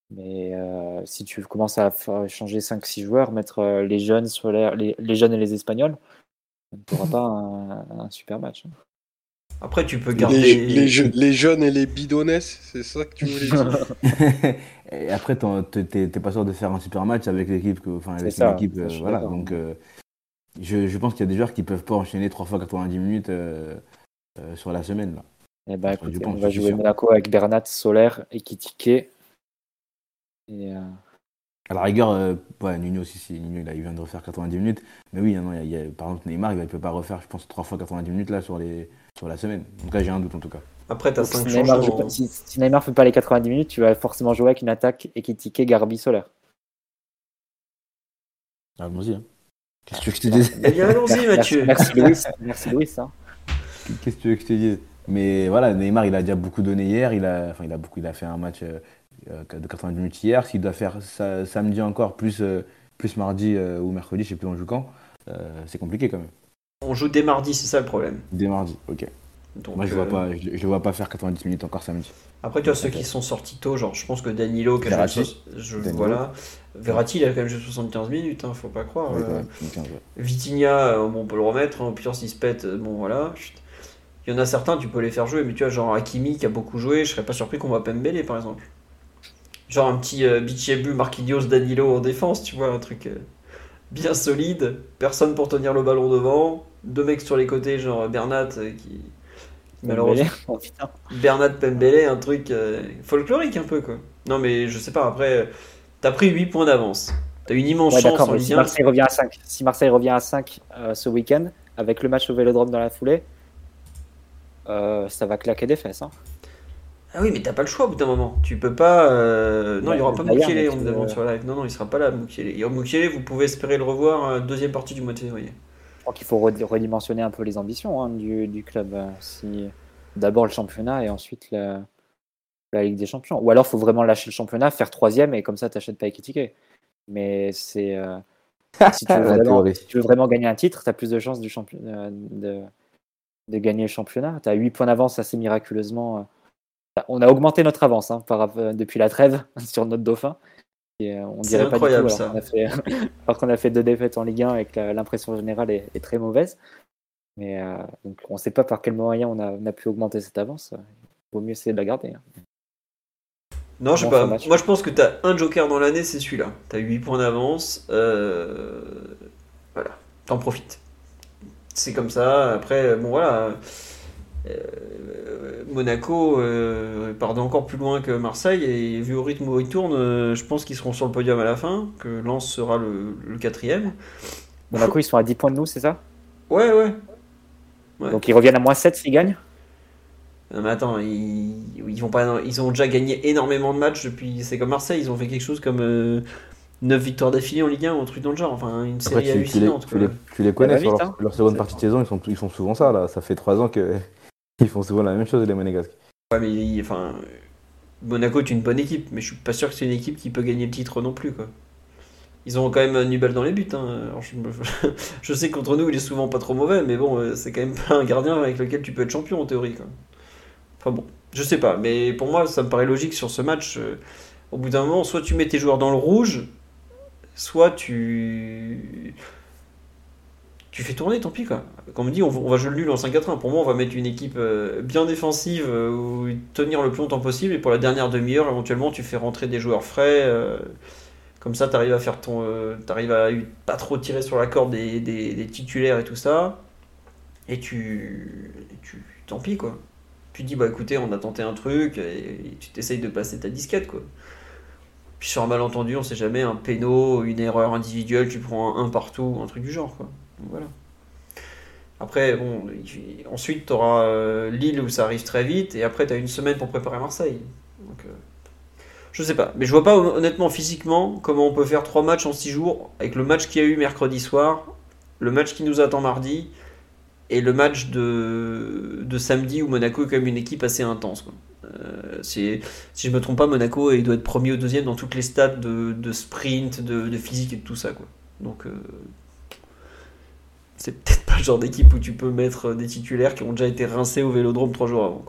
B: mais euh, si tu commences à changer 5-6 joueurs, mettre euh, les jeunes sur les, les, les jeunes et les Espagnols, tu n'auras pas un, un super match. hein.
A: Après, tu peux garder.
C: Les, les je- les jeunes et les bidonnesses, c'est ça que tu voulais dire? *laughs*
D: Et après, t'es pas sûr de faire un super match avec l'équipe, enfin avec
B: ça,
D: une équipe, euh, voilà. Donc, euh, je, je pense qu'il y a des joueurs qui peuvent pas enchaîner 3 fois 90 minutes euh, euh, sur la semaine là.
B: Eh ben,
D: pense,
B: on va jouer. Monaco avec Bernat, Solaire, Ekitike. Et, euh,
D: À la rigueur, euh, ouais, Nuno, si, si, Nuno, il, a- il vient de refaire 90 minutes. Mais oui, non, il y a- il y a- par exemple, Neymar, il ne peut pas refaire, je pense, 3 fois 90 minutes là sur, les, sur la semaine. En tout cas, j'ai un doute en tout cas.
A: Après, t'as
B: donc,
A: cinq
B: si, Neymar joue
A: changements.
B: pas- si, si Neymar fait pas les 90 minutes, tu vas forcément jouer avec une attaque Ekitike, Garbi, Solaire.
D: Allons-y. hein. Qu'est-ce que tu veux que je te dise
A: Eh bien, allons-y, Mathieu.
B: Merci, Louis. Merci Louis. *laughs* hein.
D: Qu'est-ce que tu veux que je te dise Mais voilà, Neymar, il a déjà beaucoup donné hier. Il a, enfin, il a beaucoup, il a fait un match euh, euh, de 90 minutes hier. S'il doit faire ça, samedi encore, plus, euh, plus mardi euh, ou mercredi, je sais plus on joue quand, c'est compliqué quand même.
A: On joue dès mardi, c'est ça le problème?
D: Dès mardi, ok.
A: Donc,
D: Moi, je ne vois pas, je, je vois pas faire 90 minutes encore samedi.
A: Après, tu as ceux qui sont sortis tôt, genre je pense que Danilo, so- je-
D: Danilo.
A: voilà. Verratti, il a quand même joué 75 minutes, hein, faut pas croire.
D: Ouais,
A: euh,
D: ouais.
A: Vitinha, euh, bon, on peut le remettre, hein, au pire s'il se pète, euh, bon voilà. Chut. Il y en a certains, tu peux les faire jouer, mais tu vois, genre Hakimi qui a beaucoup joué, je serais pas surpris qu'on voit Pembele par exemple. Genre un petit euh, Bichebu, Marquinhos, Danilo en défense, tu vois, un truc euh, bien solide, personne pour tenir le ballon devant, deux mecs sur les côtés, genre Bernat euh, qui. Malheureusement. *laughs*
B: Oh.
A: Bernat Pembele, un truc euh, folklorique un peu quoi. Non mais je sais pas, après, euh, t'as pris 8 points d'avance. T'as une immense
B: Ouais,
A: chance en Ligue
B: si
A: 1.
B: Marseille revient à 5, si Marseille revient à 5 euh, ce week-end, avec le match au Vélodrome dans la foulée, euh, ça va claquer des fesses. Hein.
A: Ah oui, mais t'as pas le choix au bout d'un moment. Tu peux pas. euh, Non, il y aura pas
B: mais
A: on
B: tu
A: demande sur live. Non, non, il sera pas là, Mukiele. Et Mukiele, vous pouvez espérer le revoir euh, deuxième partie du mois de février.
B: Je crois qu'il faut redi- redimensionner un peu les ambitions hein, du, du club. Si... D'abord le championnat et ensuite la, la Ligue des Champions. Ou alors il faut vraiment lâcher le championnat, faire troisième et comme ça t'achètes pas Ekitike. Mais c'est. euh, *laughs* si, tu veux vraiment,
D: théorie.
B: si tu veux vraiment gagner un titre, tu as plus de chances du euh, de, de gagner le championnat. Tu as 8 points d'avance assez miraculeusement. euh. On a augmenté notre avance hein, par, depuis la trêve *laughs* sur notre dauphin. Et, on dirait pas du tout, alors qu'on a fait, *laughs* alors qu'on a fait deux défaites en Ligue 1 et que l'impression générale est, est très mauvaise. Mais euh, donc on ne sait pas par quel moyen on a, on a pu augmenter cette avance. Il vaut mieux essayer de la garder. hein.
A: Non, je sais pas. Moi, je pense que t'as un joker dans l'année, c'est celui-là. T'as 8 points d'avance. euh, Voilà, t'en profites. C'est comme ça. Après, bon, voilà. Euh, Monaco euh, part encore plus loin que Marseille et vu au rythme où ils tournent, euh, je pense qu'ils seront sur le podium à la fin, que Lens sera le, le quatrième.
B: Monaco, ils sont à 10 points de nous, c'est ça?
A: Ouais, ouais. Ouais.
B: Donc ils reviennent à moins 7 s'ils gagnent?
A: Non, mais attends, ils, ils vont pas, ils ont déjà gagné énormément de matchs depuis. C'est comme Marseille, ils ont fait quelque chose comme euh, 9 victoires d'affilée en Ligue 1 ou un truc dans le genre. Enfin, une
D: Après,
A: série
D: tu, tu les,
A: hallucinante.
D: tu
A: quoi.
D: les- tu les connais
B: va
D: sur
B: vite,
D: leur,
B: hein.
D: leur seconde partie de saison, ils, sont, ils font souvent ça. Là. Ça fait trois ans que *laughs* ils font souvent la même chose, les Monégasques.
A: Ouais, mais il- enfin, Monaco est une bonne équipe, mais je suis pas sûr que c'est une équipe qui peut gagner le titre non plus. Quoi. Ils ont quand même Nubel dans les buts. hein. Alors, je, *laughs* sais que contre nous, il est souvent pas trop mauvais, mais bon, euh, c'est quand même pas un gardien avec lequel tu peux être champion en théorie. Quoi. Enfin bon, je sais pas, mais pour moi, ça me paraît logique sur ce match. euh, au bout d'un moment, soit tu mets tes joueurs dans le rouge, soit tu. Tu fais tourner, tant pis quoi. Comme on dit, on, va- jouer le nul en 5-4-1. Pour moi, on va mettre une équipe euh, bien défensive, euh, tenir le plus longtemps possible, et pour la dernière demi-heure, éventuellement, tu fais rentrer des joueurs frais. comme ça, tu arrives à faire ton. t'arrives à pas trop tirer sur la corde des titulaires et tout ça. Et tu. et tu tant pis quoi. Tu dis, bah écoutez, on a tenté un truc, et, tu t'essayes de passer ta disquette quoi. Puis sur un malentendu, on sait jamais, un péno, une erreur individuelle, tu prends un, partout, un truc du genre voilà. Après, bon, ensuite tu auras Lille où ça arrive très vite, et après tu as une semaine pour préparer Marseille. Donc, euh, je sais pas, mais je vois pas hon- honnêtement physiquement comment on peut faire trois matchs en six jours avec le match qu'il y a eu mercredi soir, le match qui nous attend mardi et le match de, de samedi où Monaco est quand même une équipe assez intense. Euh, si je me trompe pas, Monaco il doit être premier ou deuxième dans toutes les stats de, de sprint, de, de physique et de tout ça. Quoi. Donc euh, c'est peut-être pas le genre d'équipe où tu peux mettre des titulaires qui ont déjà été rincés au vélodrome trois jours avant.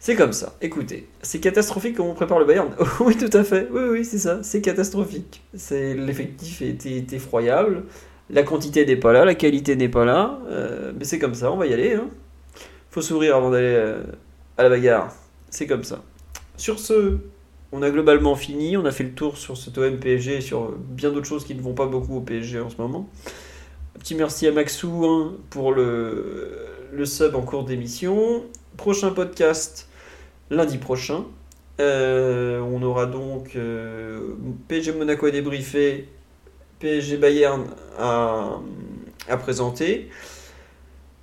A: C'est comme ça. Écoutez, c'est catastrophique comment on prépare le Bayern. *laughs* oui, tout à fait. Oui, oui, c'est ça. C'est catastrophique. L'effectif est, est effroyable. La quantité n'est pas là, la qualité n'est pas là. Euh, mais c'est comme ça. On va y aller. Hein. Faut s'ouvrir avant d'aller euh, à la bagarre. C'est comme ça. Sur ce, on a globalement fini. On a fait le tour sur cet OM PSG et sur bien d'autres choses qui ne vont pas beaucoup au PSG en ce moment. Un petit merci à Maxou hein, pour le, sub en cours d'émission. Prochain podcast lundi prochain. Euh, on aura donc euh, PSG Monaco à débriefer, PSG Bayern à, à présenter.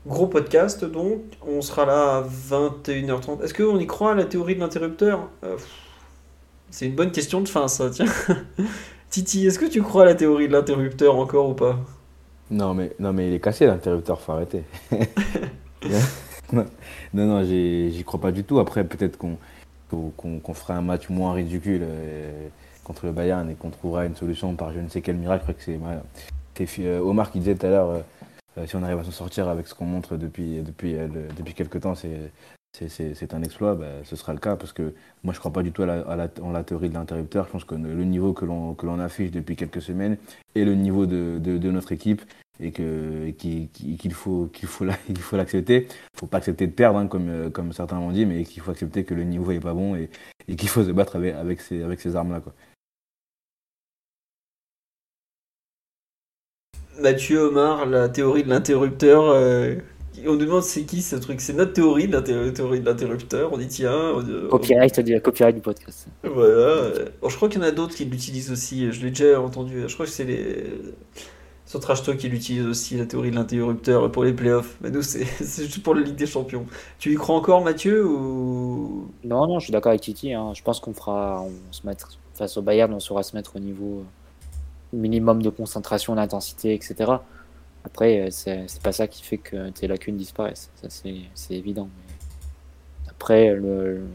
A: Gros podcast donc, on sera là à 21h30. Est-ce qu'on y croit à la théorie de l'interrupteur? Euh, C'est une bonne question de fin ça, tiens. *laughs* Titi, est-ce que tu crois à la théorie de l'interrupteur encore ou pas?
D: Non, mais, non, mais il est cassé l'interrupteur, faut arrêter. *laughs* *laughs* non, non, j'y crois pas du tout. Après, peut-être qu'on qu'on qu'on- qu'on fera un match moins ridicule euh, contre le Bayern et qu'on trouvera une solution par je ne sais quel miracle. Que c'est euh, Omar qui disait tout à l'heure, euh, euh, si on arrive à s'en sortir avec ce qu'on montre depuis, depuis, quelques temps, c'est un exploit, bah, ce sera le cas parce que moi je crois pas du tout à la, en la théorie de l'interrupteur. Je pense que le niveau que l'on affiche depuis quelques semaines et le niveau de, de, notre équipe et qu'il faut qu'il faut la- *laughs* il l'accepter. faut pas accepter de perdre, hein, comme comme certains l'ont dit, mais qu'il faut accepter que le niveau est pas bon et, et qu'il faut se battre avec avec ces avec ces armes là quoi.
A: Mathieu Omar, la théorie de l'interrupteur. euh, on nous demande c'est qui ce truc. C'est notre théorie de l'inter- théorie de l'interrupteur. On dit tiens. on- on-
B: Copyright du copyright du podcast.
A: Voilà. euh, bon, je crois qu'il y en a d'autres qui l'utilisent aussi. Je l'ai déjà entendu. Je crois que c'est les. Sur Trash Talk, qui l'utilisent aussi, la théorie de l'interrupteur pour les playoffs. Mais nous, c'est *laughs* c'est juste pour la Ligue des Champions. Tu y crois encore, Mathieu ou...
B: Non, non, je suis d'accord avec Titi. hein. Je pense qu'on fera, on se mettre face au Bayern, on saura se mettre au niveau euh, minimum de concentration, d'intensité, etc. Après, euh, c'est pas ça qui fait que tes lacunes disparaissent. Ça, c'est évident. Après,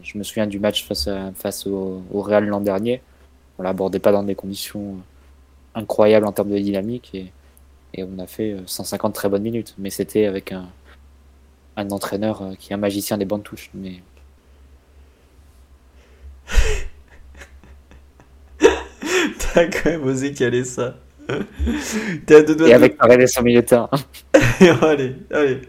B: je me souviens du match face, au, Real l'an dernier. On l'abordait pas dans des conditions euh, incroyables en termes de dynamique et, on a fait euh, 150 très bonnes minutes. Mais c'était avec un, entraîneur euh, qui est un magicien des bandes touches. Mais *laughs*
A: T'as quand même osé caler ça. T'es à deux doigts
B: Et
A: de-
B: avec Paredes en milieu de terrain. *laughs*
A: allez, allez.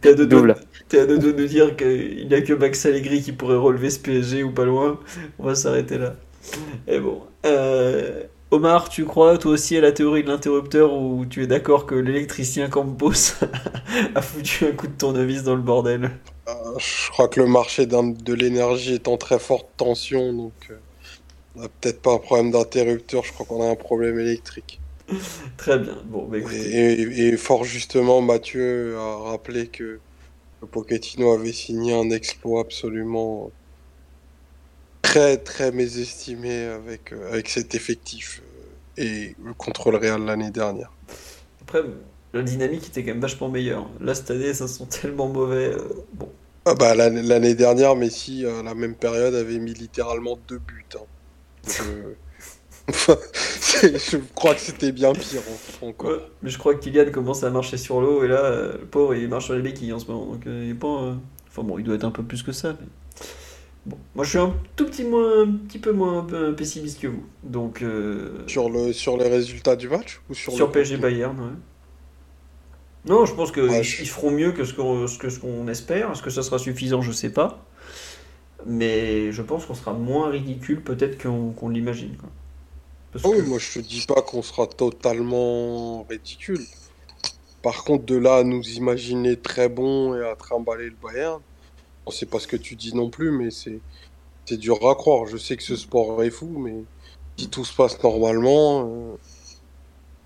A: T'es à deux doigts,
B: Double.
A: t'es à deux doigts de nous dire qu'il n'y a que Max Allegri qui pourrait relever ce PSG ou pas loin. On va s'arrêter là. Et bon. Euh, Omar, tu crois toi aussi à la théorie de l'interrupteur ou tu es d'accord que l'électricien Campos *laughs* a foutu un coup de tournevis dans le bordel?
C: Euh, je crois que le marché de l'énergie est en très forte tension, donc euh, on n'a peut-être pas un problème d'interrupteur, je crois qu'on a un problème électrique. *laughs*
A: Très bien. Bon, bah
C: Et,
A: écoutez.
C: et- et fort justement, Mathieu a rappelé que Pochettino avait signé un exploit absolument très très mésestimé avec, euh, avec cet effectif euh, et contre le Real l'année dernière.
A: Après, la dynamique était quand même vachement meilleure. Là, cette année, ça sent tellement mauvais. euh, Bon.
C: Ah bah, l'année l'année dernière, Messi, à la même période, avait mis littéralement deux buts. hein. Je... C'est- *laughs* je crois que c'était bien pire en- encore.
A: Ouais, mais je crois que Kylian commence à marcher sur l'eau et là, euh, le pauvre, il marche sur les béquilles en ce moment. Donc, euh, il est pas. euh, Enfin bon, il doit être un peu plus que ça. mais- Bon, moi, je suis un tout petit, moins, un petit peu moins pessimiste que vous. Donc, euh,
C: Sur, le, sur les résultats du match ou sur,
A: sur
C: le
A: PSG Bayern, ouais. Non, je pense qu'ils
C: Ouais, je-
A: ils feront mieux que ce qu'on ce que ce qu'on espère. Est-ce que ça sera suffisant? Je sais pas. Mais je pense qu'on sera moins ridicule peut-être qu'on l'imagine.
C: Ah oui, moi je te dis pas qu'on sera totalement ridicule. Par contre, de là à nous imaginer très bon et à trimballer le Bayern, bon, c'est pas ce que tu dis non plus, mais c'est c'est dur à croire. Je sais que ce sport est fou, mais si tout se passe normalement,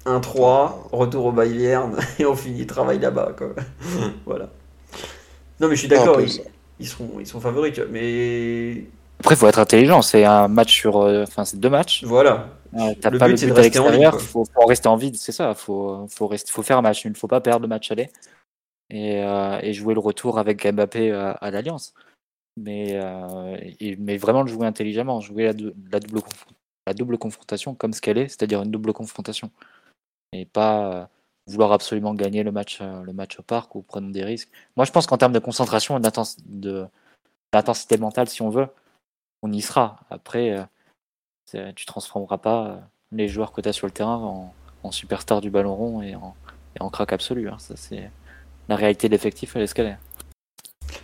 C: euh,
A: 1-3, retour au Bayern, *laughs* et on finit le travail là-bas. quoi. voilà. Non, mais je suis d'accord, ils, seront, ils sont favoris, tu vois, mais
B: Après, il faut être intelligent. C'est un match sur. euh, Enfin, c'est deux matchs.
A: voilà.
B: Euh, T'as
A: Le
B: pas
A: but,
B: le
A: c'est
B: but
A: de
B: à
A: rester en ligne,
B: l'extérieur. Faut, faut rester en vide, c'est ça. Faut, faut, rester, faut faire un match nul. Faut pas perdre le match aller. Et, euh, et jouer le retour avec Mbappé euh, à l'Alliance. Mais, euh, et- mais vraiment le jouer intelligemment. Jouer la, dou- la, double, la double confrontation comme ce qu'elle est, c'est-à-dire une double confrontation. Et pas vouloir absolument gagner le match, euh, le match au parc ou prendre des risques. Moi, je pense qu'en termes de concentration et d'intensité mentale, si on veut, on y sera. Après, euh, tu transformeras pas euh, les joueurs que tu as sur le terrain en, superstars du ballon rond et en, crack absolu. hein. C'est la réalité de l'effectif, elle est ce.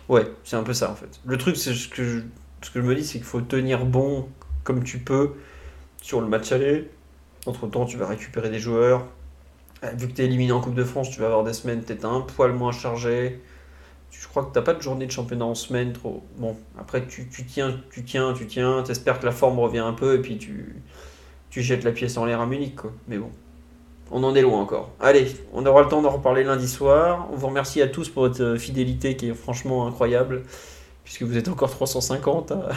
A: Ouais, c'est un peu ça en fait. Le truc, c'est ce que ce que je me dis, c'est qu'il faut tenir bon comme tu peux sur le match aller. Entre temps, tu vas récupérer des joueurs. Vu que tu es éliminé en Coupe de France, tu vas avoir des semaines peut-être un poil moins chargées. Je crois que t'as pas de journée de championnat en semaine trop? Bon, après tu, tu tiens, tu tiens, tu tiens, t'espères que la forme revient un peu et puis tu, tu jettes la pièce en l'air à Munich quoi. Mais bon, on en est loin encore. Allez, on aura le temps d'en reparler lundi soir. On vous remercie à tous pour votre euh, fidélité qui est franchement incroyable. Puisque vous êtes encore 350 à,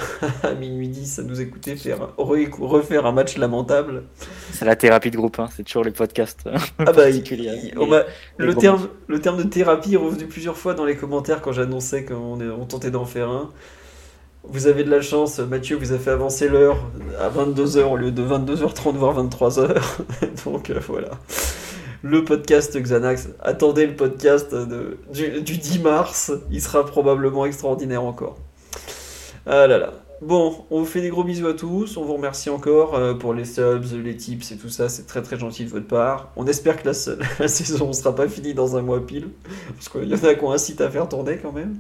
A: *laughs* à minuit 10 à nous écouter faire, re- refaire un match lamentable.
B: C'est la thérapie de groupe, hein. c'est toujours les podcasts euh,
A: Ah bah, il- il- on le, terme, le terme de thérapie est revenu plusieurs fois dans les commentaires quand j'annonçais qu'on on tentait d'en faire un. Vous avez de la chance, Mathieu vous a fait avancer l'heure à 22h au lieu de 22h30 voire 23h. *laughs* Donc euh, voilà. Le podcast Xanax. Attendez le podcast du, du 10 mars. Il sera probablement extraordinaire encore. Ah là là. Bon, on vous fait des gros bisous à tous. On vous remercie encore euh, pour les subs, les tips et tout ça. C'est très très gentil de votre part. On espère que la, *laughs* saison ne sera pas finie dans un mois pile. Parce qu'il y en a qui ont un site à faire tourner quand même.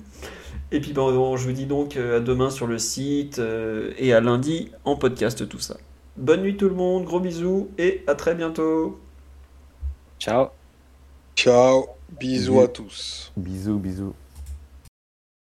A: Et puis ben, je vous dis donc euh, à demain sur le site euh, et à lundi en podcast tout ça. Bonne nuit tout le monde, gros bisous et à très bientôt.
B: Ciao.
C: Ciao, bisous
D: Bisous.
C: à tous.
D: Bisous, bisous.